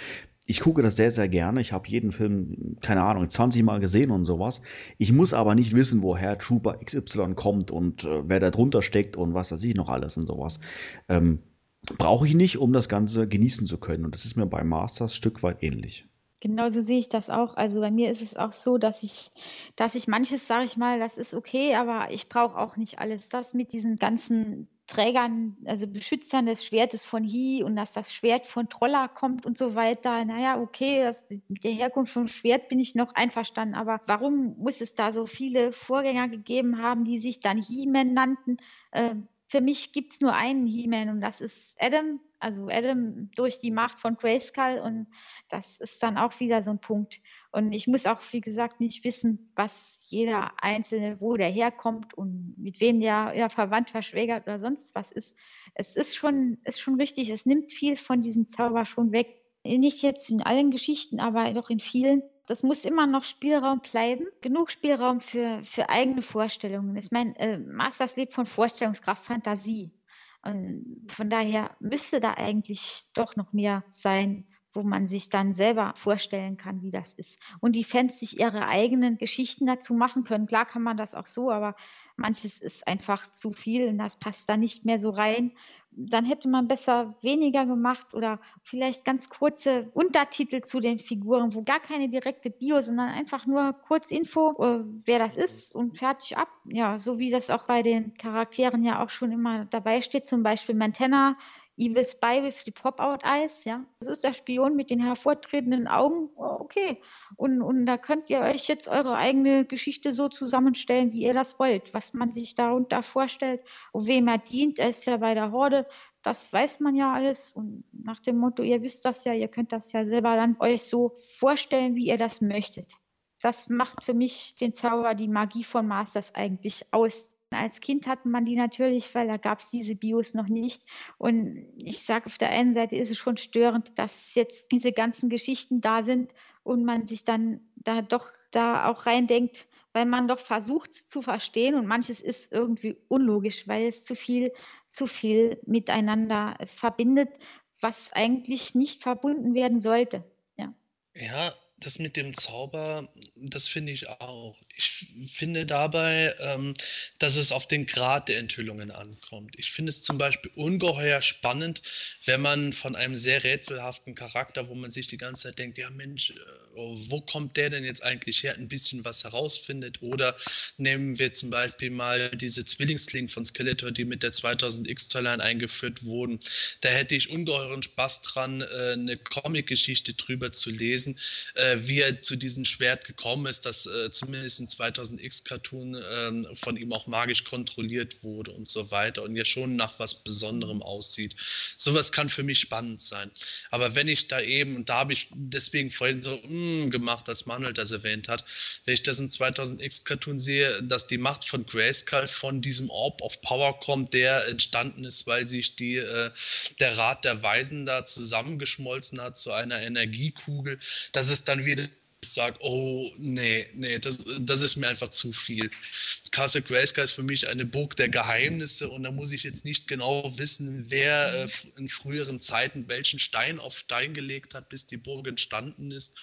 ich gucke das sehr, sehr gerne. Ich habe jeden Film, keine Ahnung, 20 Mal gesehen und sowas. Ich muss aber nicht wissen, woher Trooper XY kommt und äh, wer da drunter steckt und was weiß ich noch alles und sowas. Ähm, brauche ich nicht, um das Ganze genießen zu können. Und das ist mir bei Masters Stück weit ähnlich. Genauso sehe ich das auch. Also bei mir ist es auch so, dass ich, dass ich manches, sage ich mal, das ist okay, aber ich brauche auch nicht alles. Das mit diesen ganzen Trägern, also Beschützern des Schwertes von Hi und dass das Schwert von Troller kommt und so weiter. Naja, okay, das, mit der Herkunft vom Schwert bin ich noch einverstanden, aber warum muss es da so viele Vorgänger gegeben haben, die sich dann He-Man nannten? Äh, für mich gibt es nur einen He-Man und das ist Adam, also Adam durch die Macht von Grayskull und das ist dann auch wieder so ein Punkt. Und ich muss auch, wie gesagt, nicht wissen, was jeder Einzelne, wo der herkommt und mit wem der ja, verwandt, verschwägert oder sonst was ist. Es ist schon, ist schon richtig, es nimmt viel von diesem Zauber schon weg. Nicht jetzt in allen Geschichten, aber doch in vielen. Das muss immer noch Spielraum bleiben. Genug Spielraum für, für eigene Vorstellungen. Ich meine, äh, Masters lebt von Vorstellungskraft, Fantasie. Und von daher müsste da eigentlich doch noch mehr sein, wo man sich dann selber vorstellen kann, wie das ist. Und die Fans sich ihre eigenen Geschichten dazu machen können. Klar kann man das auch so, aber manches ist einfach zu viel und das passt da nicht mehr so rein. Dann hätte man besser weniger gemacht oder vielleicht ganz kurze Untertitel zu den Figuren, wo gar keine direkte Bio, sondern einfach nur kurz Info, äh, wer das ist und fertig ab. Ja, so wie das auch bei den Charakteren ja auch schon immer dabei steht, zum Beispiel Mantenna Evil Spy with the Pop-Out Eyes, ja. Das ist der Spion mit den hervortretenden Augen. Oh, okay. Und, und da könnt ihr euch jetzt eure eigene Geschichte so zusammenstellen, wie ihr das wollt. Was man sich darunter vorstellt und wem er dient. Er ist ja bei der Horde. Das weiß man ja alles. Und nach dem Motto, ihr wisst das ja, ihr könnt das ja selber dann euch so vorstellen, wie ihr das möchtet. Das macht für mich den Zauber, die Magie von Masters eigentlich aus als Kind hatte man die natürlich, weil da gab es diese Bios noch nicht. Und ich sage, auf der einen Seite ist es schon störend, dass jetzt diese ganzen Geschichten da sind und man sich dann da doch da auch reindenkt, weil man doch versucht zu verstehen und manches ist irgendwie unlogisch, weil es zu viel, zu viel miteinander verbindet, was eigentlich nicht verbunden werden sollte. Ja. Ja, das mit dem Zauber, das finde ich auch. Ich finde dabei, ähm, dass es auf den Grad der Enthüllungen ankommt. Ich finde es zum Beispiel ungeheuer spannend, wenn man von einem sehr rätselhaften Charakter, wo man sich die ganze Zeit denkt, ja Mensch, äh, oh, wo kommt der denn jetzt eigentlich her, ein bisschen was herausfindet. Oder nehmen wir zum Beispiel mal diese Zwillingsklingen von Skeletor, die mit der 2000X-Toyline eingeführt wurden. Da hätte ich ungeheuren Spaß dran, äh, eine Comic-Geschichte drüber zu lesen. Äh, äh, wie er zu diesem Schwert gekommen ist, das äh, zumindest im 2000X-Cartoon äh, von ihm auch magisch kontrolliert wurde und so weiter und ja schon nach was Besonderem aussieht. Sowas kann für mich spannend sein. Aber wenn ich da eben, und da habe ich deswegen vorhin so mm, gemacht, als Manuel das erwähnt hat, wenn ich das im 2000X-Cartoon sehe, dass die Macht von Grayskull von diesem Orb of Power kommt, der entstanden ist, weil sich die, äh, der Rat der Weisen da zusammengeschmolzen hat zu einer Energiekugel, dass es dann wieder sage, oh, nee, nee, das, das ist mir einfach zu viel. Castle Grayskull ist für mich eine Burg der Geheimnisse und da muss ich jetzt nicht genau wissen, wer äh, in früheren Zeiten welchen Stein auf Stein gelegt hat, bis die Burg entstanden ist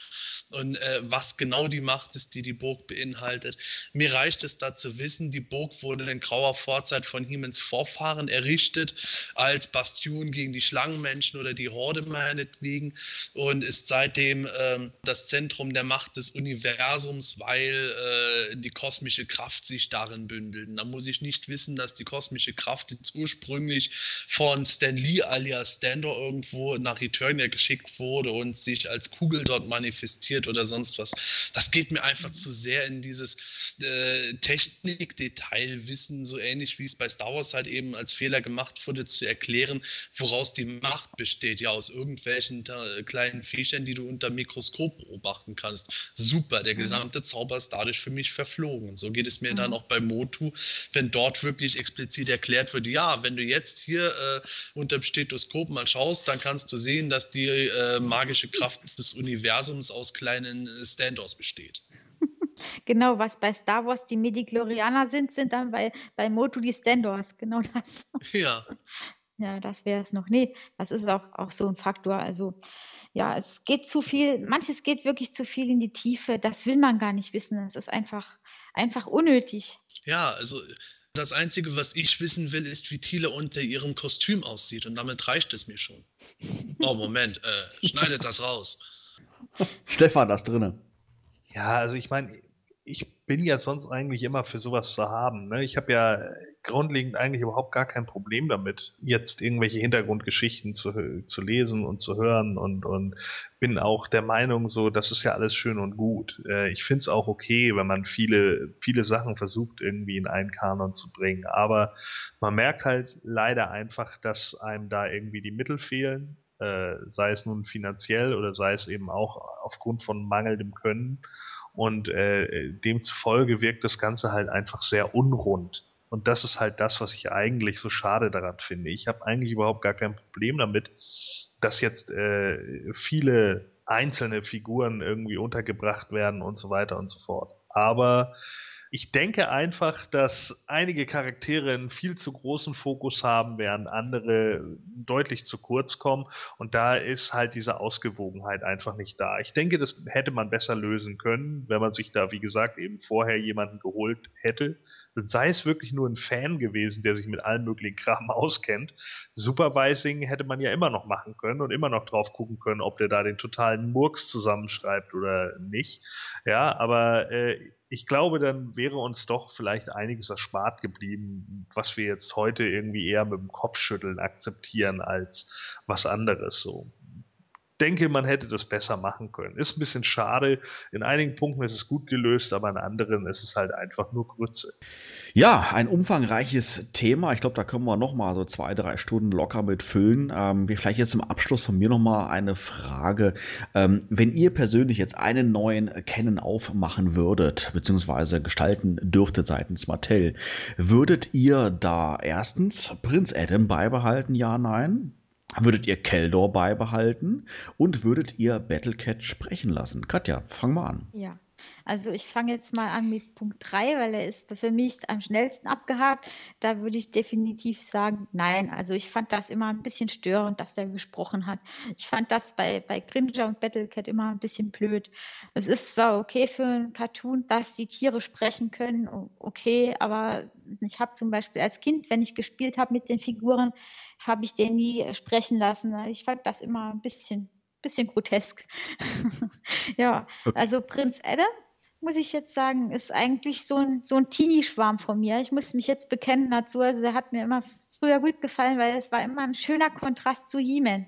und äh, was genau die Macht ist, die die Burg beinhaltet. Mir reicht es da zu wissen, die Burg wurde in grauer Vorzeit von Hiemens Vorfahren errichtet als Bastion gegen die Schlangenmenschen oder die Horde meinetwegen und ist seitdem ähm, das Zentrum der Macht des Universums, weil äh, die kosmische Kraft sich darin bündelt. Und da muss ich nicht wissen, dass die kosmische Kraft jetzt ursprünglich von Stan Lee alias Standor irgendwo nach Eternia geschickt wurde und sich als Kugel dort manifestiert oder sonst was. Das geht mir einfach zu sehr in dieses äh, Technik-Detailwissen, so ähnlich wie es bei Star Wars halt eben als Fehler gemacht wurde, zu erklären, woraus die Macht besteht. Ja, aus irgendwelchen äh, kleinen Viechern, die du unter Mikroskop beobachten kannst kannst. Super, der mhm. gesamte Zauber ist dadurch für mich verflogen. So geht es mir mhm. dann auch bei Motu, wenn dort wirklich explizit erklärt wird, ja, wenn du jetzt hier äh, unter dem Stethoskop mal schaust, dann kannst du sehen, dass die äh, magische Kraft des Universums aus kleinen äh, Standoffs besteht. Genau, was bei Star Wars die Mediklorianer sind, sind dann bei, bei Motu die Standors. Genau das. Ja. Ja, das wäre es noch. Nee, das ist auch, auch so ein Faktor. Also ja, es geht zu viel, manches geht wirklich zu viel in die Tiefe. Das will man gar nicht wissen. Es ist einfach, einfach unnötig. Ja, also das Einzige, was ich wissen will, ist, wie Thiele unter ihrem Kostüm aussieht. Und damit reicht es mir schon. Oh, Moment, äh, schneidet das raus. Stefan, das drinne. Ja, also ich meine, ich bin ja sonst eigentlich immer für sowas zu haben. Ne? Ich habe ja grundlegend eigentlich überhaupt gar kein Problem damit, jetzt irgendwelche Hintergrundgeschichten zu, zu lesen und zu hören und, und bin auch der Meinung, so, das ist ja alles schön und gut. Äh, ich finde es auch okay, wenn man viele, viele Sachen versucht, irgendwie in einen Kanon zu bringen. Aber man merkt halt leider einfach, dass einem da irgendwie die Mittel fehlen. Äh, sei es nun finanziell oder sei es eben auch aufgrund von mangelndem Können. Und äh, demzufolge wirkt das Ganze halt einfach sehr unrund. Und das ist halt das, was ich eigentlich so schade daran finde. Ich habe eigentlich überhaupt gar kein Problem damit, dass jetzt äh, viele einzelne Figuren irgendwie untergebracht werden und so weiter und so fort. Aber Ich denke einfach, dass einige Charaktere einen viel zu großen Fokus haben, während andere deutlich zu kurz kommen. Und da ist halt diese Ausgewogenheit einfach nicht da. Ich denke, das hätte man besser lösen können, wenn man sich da, wie gesagt, eben vorher jemanden geholt hätte. Sei es wirklich nur ein Fan gewesen, der sich mit allen möglichen Kram auskennt. Supervising hätte man ja immer noch machen können und immer noch drauf gucken können, ob der da den totalen Murks zusammenschreibt oder nicht. Ja, aber äh, ich glaube, dann wäre uns doch vielleicht einiges erspart geblieben, was wir jetzt heute irgendwie eher mit dem Kopfschütteln akzeptieren als was anderes so. Denke, man hätte das besser machen können. Ist ein bisschen schade. In einigen Punkten ist es gut gelöst, aber in anderen ist es halt einfach nur Grütze. Ja, ein umfangreiches Thema. Ich glaube, da können wir noch mal so zwei, drei Stunden locker mit füllen. Ähm, vielleicht jetzt zum Abschluss von mir noch mal eine Frage. Ähm, wenn ihr persönlich jetzt einen neuen Canon aufmachen würdet, beziehungsweise gestalten dürftet seitens Mattel, würdet ihr da erstens Prinz Adam beibehalten? Ja, nein? Würdet ihr Keldor beibehalten und würdet ihr Battlecat sprechen lassen? Katja, fang mal an. Ja. Also ich fange jetzt mal an mit Punkt 3, weil er ist für mich am schnellsten abgehakt. Da würde ich definitiv sagen, nein. Also ich fand das immer ein bisschen störend, dass er gesprochen hat. Ich fand das bei, bei Cringer und Battlecat immer ein bisschen blöd. Es ist zwar okay für einen Cartoon, dass die Tiere sprechen können, okay, aber ich habe zum Beispiel als Kind, wenn ich gespielt habe mit den Figuren, habe ich den nie sprechen lassen. Ich fand das immer ein bisschen bisschen grotesk. ja, okay. also Prinz Adam, muss ich jetzt sagen, ist eigentlich so ein, so ein Teenie-Schwarm von mir. Ich muss mich jetzt bekennen dazu. Also er hat mir immer früher gut gefallen, weil es war immer ein schöner Kontrast zu He-Man.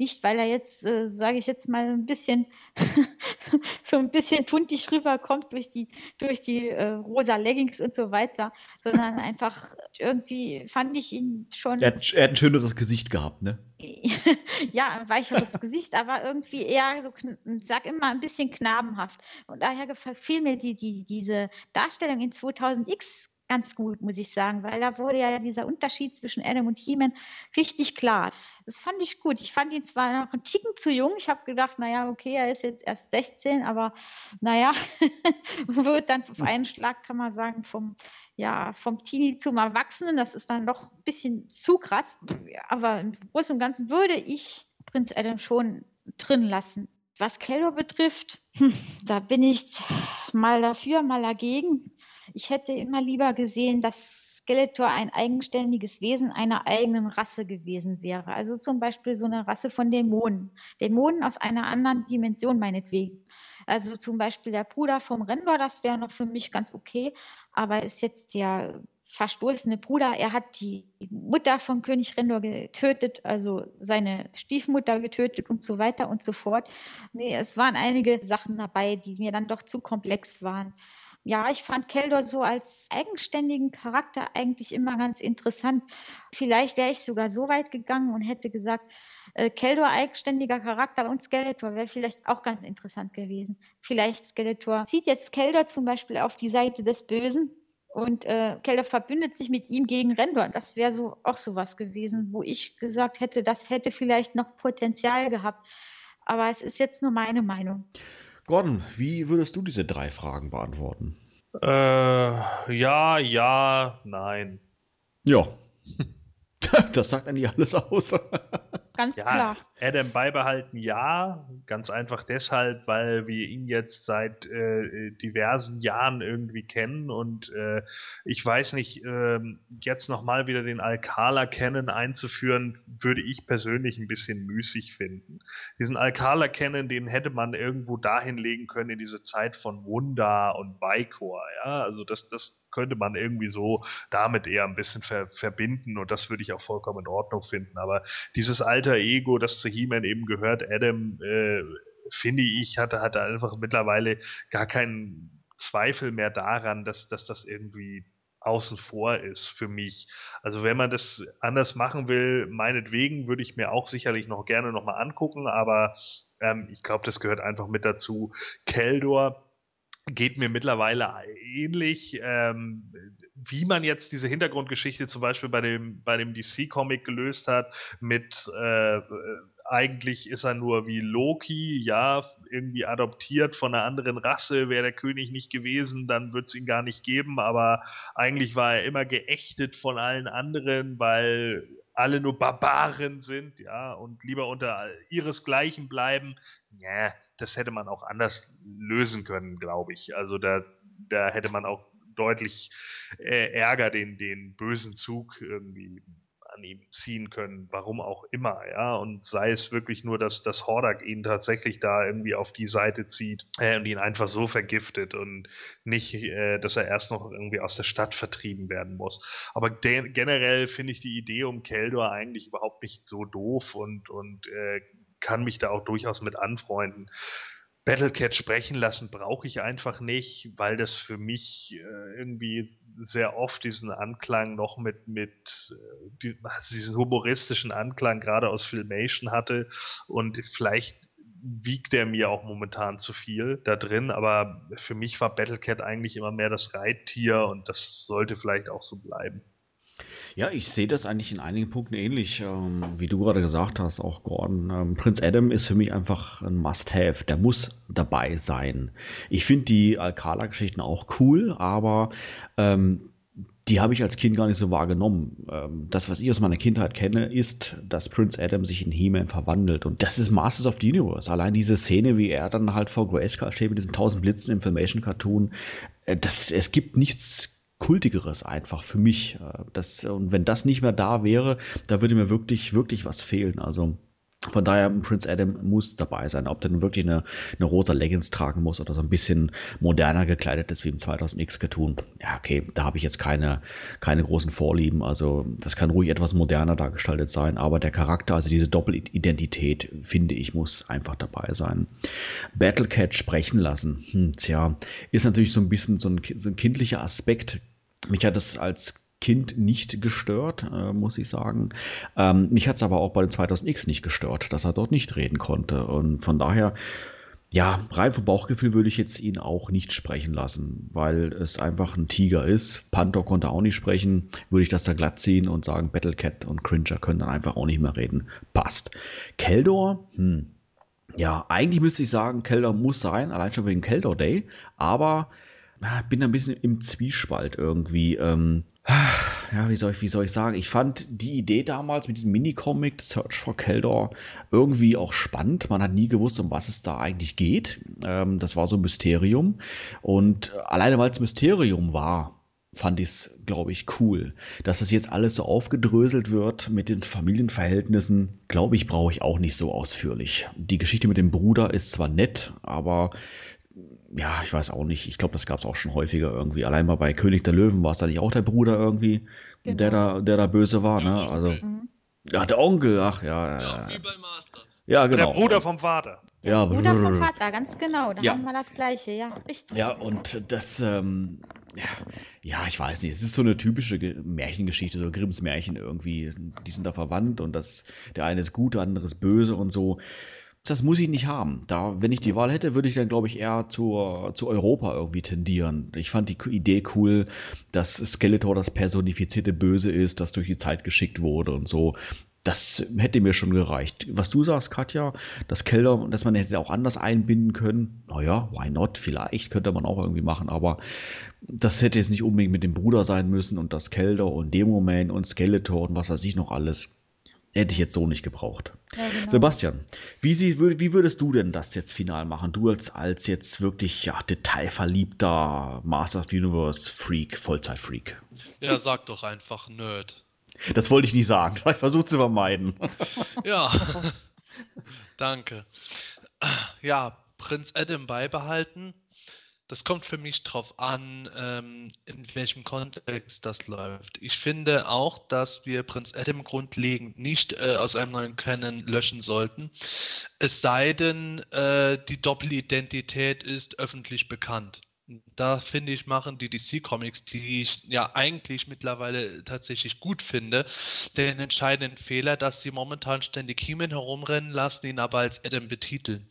Nicht, weil er jetzt, äh, sage ich jetzt mal, ein bisschen so ein bisschen tuntig rüberkommt durch die, durch die äh, rosa Leggings und so weiter, sondern einfach irgendwie fand ich ihn schon. Er hat, er hat ein schöneres Gesicht gehabt, ne? ja, ein weicheres Gesicht, aber irgendwie eher so, sag immer, ein bisschen knabenhaft. Und daher gefiel mir die, die, diese Darstellung in 2000X ganz gut, muss ich sagen, weil da wurde ja dieser Unterschied zwischen Adam und He-Man richtig klar. Das fand ich gut. Ich fand ihn zwar noch einen Ticken zu jung. Ich habe gedacht, naja, okay, er ist jetzt erst 16, aber naja, wird dann auf einen Schlag, kann man sagen, vom, ja, vom Teenie zum Erwachsenen. Das ist dann doch ein bisschen zu krass. Aber im Großen und Ganzen würde ich Prinz Adam schon drin lassen. Was Kello betrifft, da bin ich mal dafür, mal dagegen. Ich hätte immer lieber gesehen, dass Skeletor ein eigenständiges Wesen einer eigenen Rasse gewesen wäre. Also zum Beispiel so eine Rasse von Dämonen. Dämonen aus einer anderen Dimension meinetwegen. Also zum Beispiel der Bruder vom Rendor, das wäre noch für mich ganz okay. Aber ist jetzt der verstoßene Bruder, er hat die Mutter von König Rendor getötet, also seine Stiefmutter getötet und so weiter und so fort. Nee, es waren einige Sachen dabei, die mir dann doch zu komplex waren ja, ich fand Keldor so als eigenständigen Charakter eigentlich immer ganz interessant. Vielleicht wäre ich sogar so weit gegangen und hätte gesagt, äh, Keldor eigenständiger Charakter und Skeletor wäre vielleicht auch ganz interessant gewesen. Vielleicht Skeletor zieht jetzt Keldor zum Beispiel auf die Seite des Bösen und äh, Keldor verbündet sich mit ihm gegen Rendor. Das wäre so auch sowas gewesen, wo ich gesagt hätte, das hätte vielleicht noch Potenzial gehabt. Aber es ist jetzt nur meine Meinung. Gordon, wie würdest du diese drei Fragen beantworten? Äh, ja, ja, nein. Ja. das sagt eigentlich alles aus. Ganz ja, klar. Adam beibehalten, ja. Ganz einfach deshalb, weil wir ihn jetzt seit äh, diversen Jahren irgendwie kennen und äh, ich weiß nicht, äh, jetzt nochmal wieder den Alcala kennen einzuführen, würde ich persönlich ein bisschen müßig finden. Diesen Alcala kennen, den hätte man irgendwo dahin legen können in diese Zeit von Wunda und Vicor, ja. Also das, das könnte man irgendwie so damit eher ein bisschen ver verbinden und das würde ich auch vollkommen in Ordnung finden. Aber dieses alter Ego, das zu He-Man eben gehört, Adam, äh, finde ich, hatte, hatte einfach mittlerweile gar keinen Zweifel mehr daran, dass, dass das irgendwie außen vor ist für mich. Also wenn man das anders machen will, meinetwegen würde ich mir auch sicherlich noch gerne nochmal angucken, aber ähm, ich glaube, das gehört einfach mit dazu. Keldor geht mir mittlerweile ähnlich. Ähm, wie man jetzt diese Hintergrundgeschichte zum Beispiel bei dem, bei dem DC-Comic gelöst hat, mit äh, eigentlich ist er nur wie Loki, ja, irgendwie adoptiert von einer anderen Rasse, wäre der König nicht gewesen, dann würde es ihn gar nicht geben, aber eigentlich war er immer geächtet von allen anderen, weil alle nur Barbaren sind, ja, und lieber unter ihresgleichen bleiben. Ja, das hätte man auch anders lösen können, glaube ich. Also da, da hätte man auch deutlich äh, Ärger den, den bösen Zug irgendwie an ihm ziehen können, warum auch immer, ja, und sei es wirklich nur, dass das Hordak ihn tatsächlich da irgendwie auf die Seite zieht äh, und ihn einfach so vergiftet und nicht, äh, dass er erst noch irgendwie aus der Stadt vertrieben werden muss. Aber generell finde ich die Idee um Keldor eigentlich überhaupt nicht so doof und, und äh, kann mich da auch durchaus mit anfreunden. Battlecat sprechen lassen brauche ich einfach nicht, weil das für mich äh, irgendwie sehr oft diesen Anklang noch mit, mit äh, die, diesen humoristischen Anklang gerade aus Filmation hatte und vielleicht wiegt der mir auch momentan zu viel da drin, aber für mich war Battlecat eigentlich immer mehr das Reittier und das sollte vielleicht auch so bleiben. Ja, ich sehe das eigentlich in einigen Punkten ähnlich, ähm, wie du gerade gesagt hast, auch Gordon. Ähm, Prinz Adam ist für mich einfach ein Must-Have. Der muss dabei sein. Ich finde die Alcala-Geschichten auch cool, aber ähm, die habe ich als Kind gar nicht so wahrgenommen. Ähm, das, was ich aus meiner Kindheit kenne, ist, dass Prinz Adam sich in He-Man verwandelt. Und das ist Masters of the Universe. Allein diese Szene, wie er dann halt vor Grayskull steht mit diesen tausend Blitzen im Filmation-Cartoon, äh, es gibt nichts Kultigeres einfach für mich. Äh, das, und wenn das nicht mehr da wäre, da würde mir wirklich, wirklich was fehlen. Also von daher, Prince Adam muss dabei sein. Ob der nun wirklich eine, eine rosa Leggings tragen muss oder so ein bisschen moderner gekleidet ist wie im 2000X Cartoon. Ja, okay, da habe ich jetzt keine, keine großen Vorlieben. Also das kann ruhig etwas moderner dargestaltet sein, aber der Charakter, also diese Doppelidentität, finde ich, muss einfach dabei sein. Battlecat sprechen lassen, hm, tja, ist natürlich so ein bisschen so ein, so ein kindlicher Aspekt, mich hat das als Kind nicht gestört, äh, muss ich sagen. Ähm, mich hat es aber auch bei den 2000X nicht gestört, dass er dort nicht reden konnte. Und von daher, ja, rein vom Bauchgefühl würde ich jetzt ihn auch nicht sprechen lassen, weil es einfach ein Tiger ist. Panther konnte auch nicht sprechen, würde ich das da glatt ziehen und sagen, Battlecat und Cringer können dann einfach auch nicht mehr reden. Passt. Keldor, hm. Ja, eigentlich müsste ich sagen, Keldor muss sein, allein schon wegen Keldor Day, aber bin ein bisschen im Zwiespalt irgendwie. Ähm, ja, wie soll, ich, wie soll ich sagen? Ich fand die Idee damals mit diesem Minicomic Search for Keldor irgendwie auch spannend. Man hat nie gewusst, um was es da eigentlich geht. Ähm, das war so ein Mysterium. Und alleine weil es Mysterium war, fand ich es, glaube ich, cool. Dass das jetzt alles so aufgedröselt wird mit den Familienverhältnissen, glaube ich, brauche ich auch nicht so ausführlich. Die Geschichte mit dem Bruder ist zwar nett, aber ja, ich weiß auch nicht. Ich glaube, das gab es auch schon häufiger irgendwie. Allein mal bei König der Löwen war es da nicht auch der Bruder irgendwie, genau. der, da, der da böse war, ne? Also, mhm. ja, der Onkel, ach ja. Ja, wie bei Masters. Ja, genau. Der Bruder vom Vater. Ja, Bruder vom Vater, ganz genau. Da ja. haben wir das Gleiche, ja, richtig. Ja, und das, ähm, ja, ja, ich weiß nicht. Es ist so eine typische Märchengeschichte, so Grimms Märchen irgendwie. Die sind da verwandt und das, der eine ist gut, der andere ist böse und so das muss ich nicht haben. Da, wenn ich die Wahl hätte, würde ich dann, glaube ich, eher zur, zu Europa irgendwie tendieren. Ich fand die Idee cool, dass Skeletor das personifizierte Böse ist, das durch die Zeit geschickt wurde und so. Das hätte mir schon gereicht. Was du sagst, Katja, das Kelder, dass man hätte auch anders einbinden können. Naja, why not? Vielleicht könnte man auch irgendwie machen, aber das hätte jetzt nicht unbedingt mit dem Bruder sein müssen und das Kelder und Demoman und Skeletor und was weiß ich noch alles. Hätte ich jetzt so nicht gebraucht. Ja, genau. Sebastian, wie, sie, wie, würdest du denn das jetzt final machen? Du als, als jetzt wirklich ja, detailverliebter Master of the Universe Freak, Vollzeit-Freak. Ja, sag doch einfach Nerd. Das wollte ich nie sagen. Ich versuche zu vermeiden. ja, danke. Ja, Prinz Adam beibehalten das kommt für mich drauf an, ähm, in welchem Kontext das läuft. Ich finde auch, dass wir Prinz Adam grundlegend nicht äh, aus einem neuen Canon löschen sollten. Es sei denn, äh, die Doppelidentität ist öffentlich bekannt. Da finde ich, machen die DC-Comics, die ich ja eigentlich mittlerweile tatsächlich gut finde, den entscheidenden Fehler, dass sie momentan ständig He-Man herumrennen lassen, ihn aber als Adam betiteln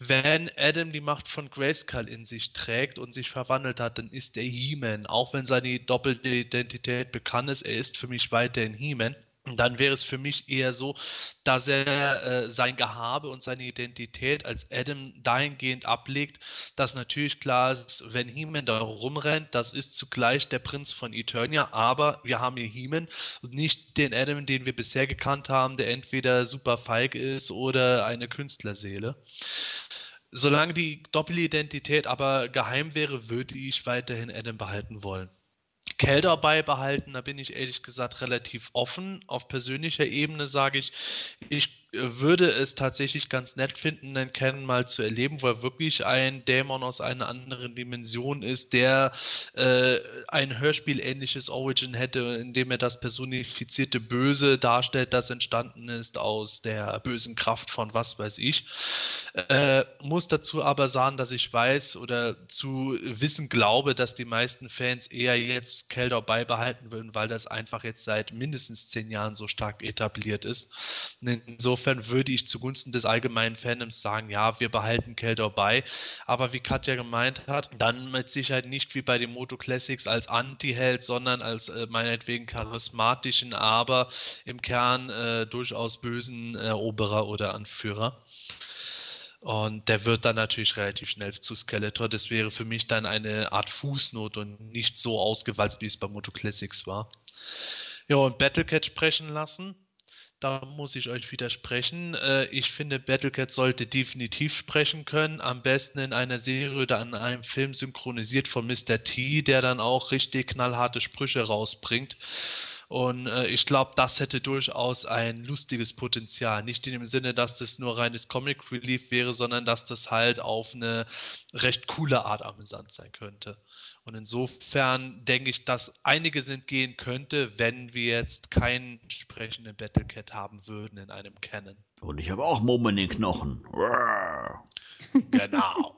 Wenn Adam die Macht von Grayskull in sich trägt und sich verwandelt hat, dann ist er He-Man. Auch wenn seine doppelte Identität bekannt ist, er ist für mich weiterhin He-Man dann wäre es für mich eher so, dass er äh, sein Gehabe und seine Identität als Adam dahingehend ablegt, dass natürlich klar ist, wenn He-Man da rumrennt, das ist zugleich der Prinz von Eternia, aber wir haben hier He-Man und nicht den Adam, den wir bisher gekannt haben, der entweder super feig ist oder eine Künstlerseele. Solange die Doppelidentität aber geheim wäre, würde ich weiterhin Adam behalten wollen. Kälter beibehalten, da bin ich ehrlich gesagt relativ offen. Auf persönlicher Ebene sage ich, ich würde es tatsächlich ganz nett finden, den Ken mal zu erleben, wo er wirklich ein Dämon aus einer anderen Dimension ist, der äh, ein Hörspiel-ähnliches Origin hätte, in dem er das personifizierte Böse darstellt, das entstanden ist aus der bösen Kraft von was weiß ich. Äh, muss dazu aber sagen, dass ich weiß oder zu wissen glaube, dass die meisten Fans eher jetzt Keldor beibehalten würden, weil das einfach jetzt seit mindestens zehn Jahren so stark etabliert ist. Insofern insofern würde ich zugunsten des allgemeinen Fandoms sagen, ja, wir behalten Keldor bei. Aber wie Katja gemeint hat, dann mit Sicherheit nicht wie bei den Moto Classics als Anti-Held, sondern als äh, meinetwegen charismatischen, aber im Kern äh, durchaus bösen Eroberer oder Anführer. Und der wird dann natürlich relativ schnell zu Skeletor. Das wäre für mich dann eine Art Fußnote und nicht so ausgewalzt, wie es bei Moto Classics war. Ja, und Battlecat sprechen lassen. Da muss ich euch widersprechen. Äh, ich finde, Battlecat sollte definitiv sprechen können. Am besten in einer Serie oder an einem Film synchronisiert von Mr. T, der dann auch richtig knallharte Sprüche rausbringt. Und äh, ich glaube, das hätte durchaus ein lustiges Potenzial. Nicht in dem Sinne, dass das nur reines Comic Relief wäre, sondern dass das halt auf eine recht coole Art amüsant sein könnte. Und insofern denke ich, dass einige sind gehen könnte, wenn wir jetzt keinen sprechenden Battlecat haben würden in einem Canon. Und ich habe auch Mumm in den Knochen. Genau.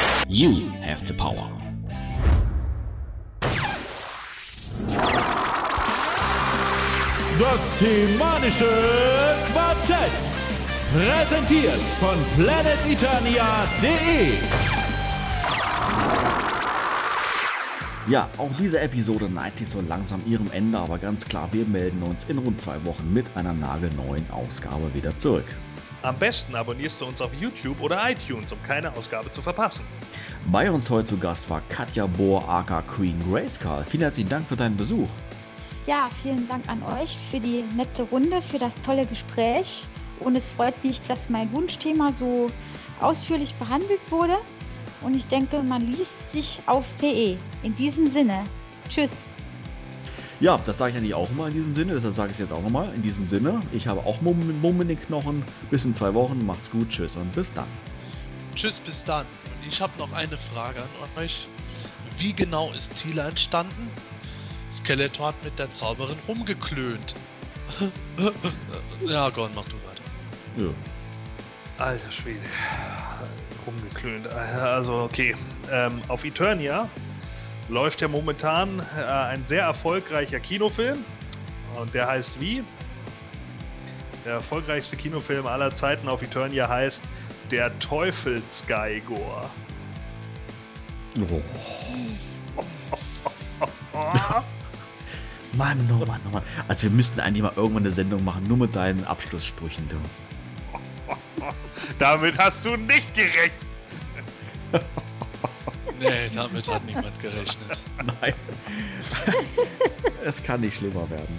You have the power. Das Semanische Quartett. Präsentiert von planeteternia.de. Ja, auch diese Episode neigt sich so langsam ihrem Ende, aber ganz klar, wir melden uns in rund zwei Wochen mit einer nagelneuen Ausgabe wieder zurück. Am besten abonnierst du uns auf YouTube oder iTunes, um keine Ausgabe zu verpassen. Bei uns heute zu Gast war Katja Bohr, aka Queen Grayskull. Vielen herzlichen Dank für deinen Besuch. Ja, vielen Dank an euch für die nette Runde, für das tolle Gespräch. Und es freut mich, dass mein Wunschthema so ausführlich behandelt wurde. Und ich denke, man liest sich auf PE. In diesem Sinne, tschüss. Ja, das sage ich eigentlich auch immer in diesem Sinne, deshalb sage ich es jetzt auch nochmal in diesem Sinne. Ich habe auch Mumm, Mumm in den Knochen. Bis in zwei Wochen, macht's gut, tschüss und bis dann. Tschüss, bis dann. Und ich habe noch eine Frage an euch. Wie genau ist Tila entstanden? Skeletor hat mit der Zauberin rumgeklönt. ja, Gordon, mach du weiter. Ja. Alter Schwede. Rumgeklönt. Also, okay. Ähm, auf Eternia läuft ja momentan äh, ein sehr erfolgreicher Kinofilm. Und der heißt wie? Der erfolgreichste Kinofilm aller Zeiten auf Eternia heißt Der Teufelsgeigor. Oh. Mann, oh Mann, oh Mann. Also wir müssten eigentlich mal irgendwann eine Sendung machen, nur mit deinen Abschlusssprüchen, du. Damit hast du nicht gerechnet. nee, damit hat niemand gerechnet. Nein. es kann nicht schlimmer werden.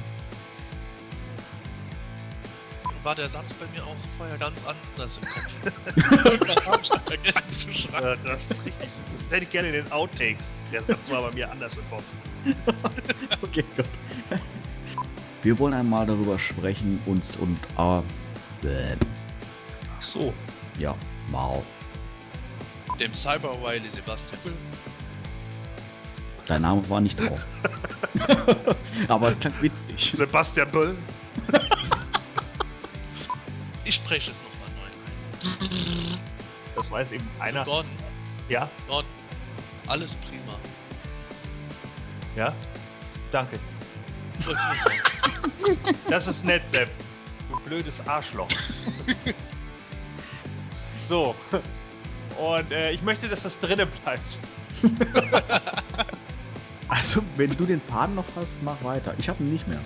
War der Satz bei mir auch vorher ganz anders im Kopf. Irgendwas habe ich da vergessen zu schreiben. Das ist richtig. Das hätte ich gerne in den Outtakes. Der Satz war bei mir anders im Kopf. okay, gut. Wir wollen einmal darüber sprechen, uns und äh, bäh, Ach so. ja, mal. Dem Cyber Wiley Sebastian. Dein Name war nicht drauf. Aber es klang witzig. Sebastian Böll. Ich spreche es nochmal neu ein. Das weiß eben einer. Gordon, Ja, Gordon, alles prima. ja. Danke. Das ist nett, Sepp. Du blödes Arschloch. So. Und äh, ich möchte, dass das drinnen bleibt. Also, wenn du den Pan noch hast, mach weiter. Ich habe ihn nicht mehr.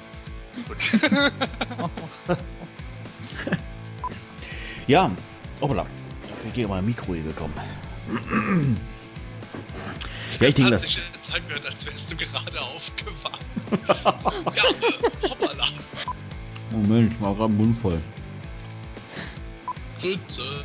ja, hoppala. Ich gehe mal ein Mikro hier gekommen. Ja, ich denke, das. sich jetzt angehört, als wärst du gerade aufgewacht. ja, hoppala. Moment, ich war gerade Mund voll. Grüße.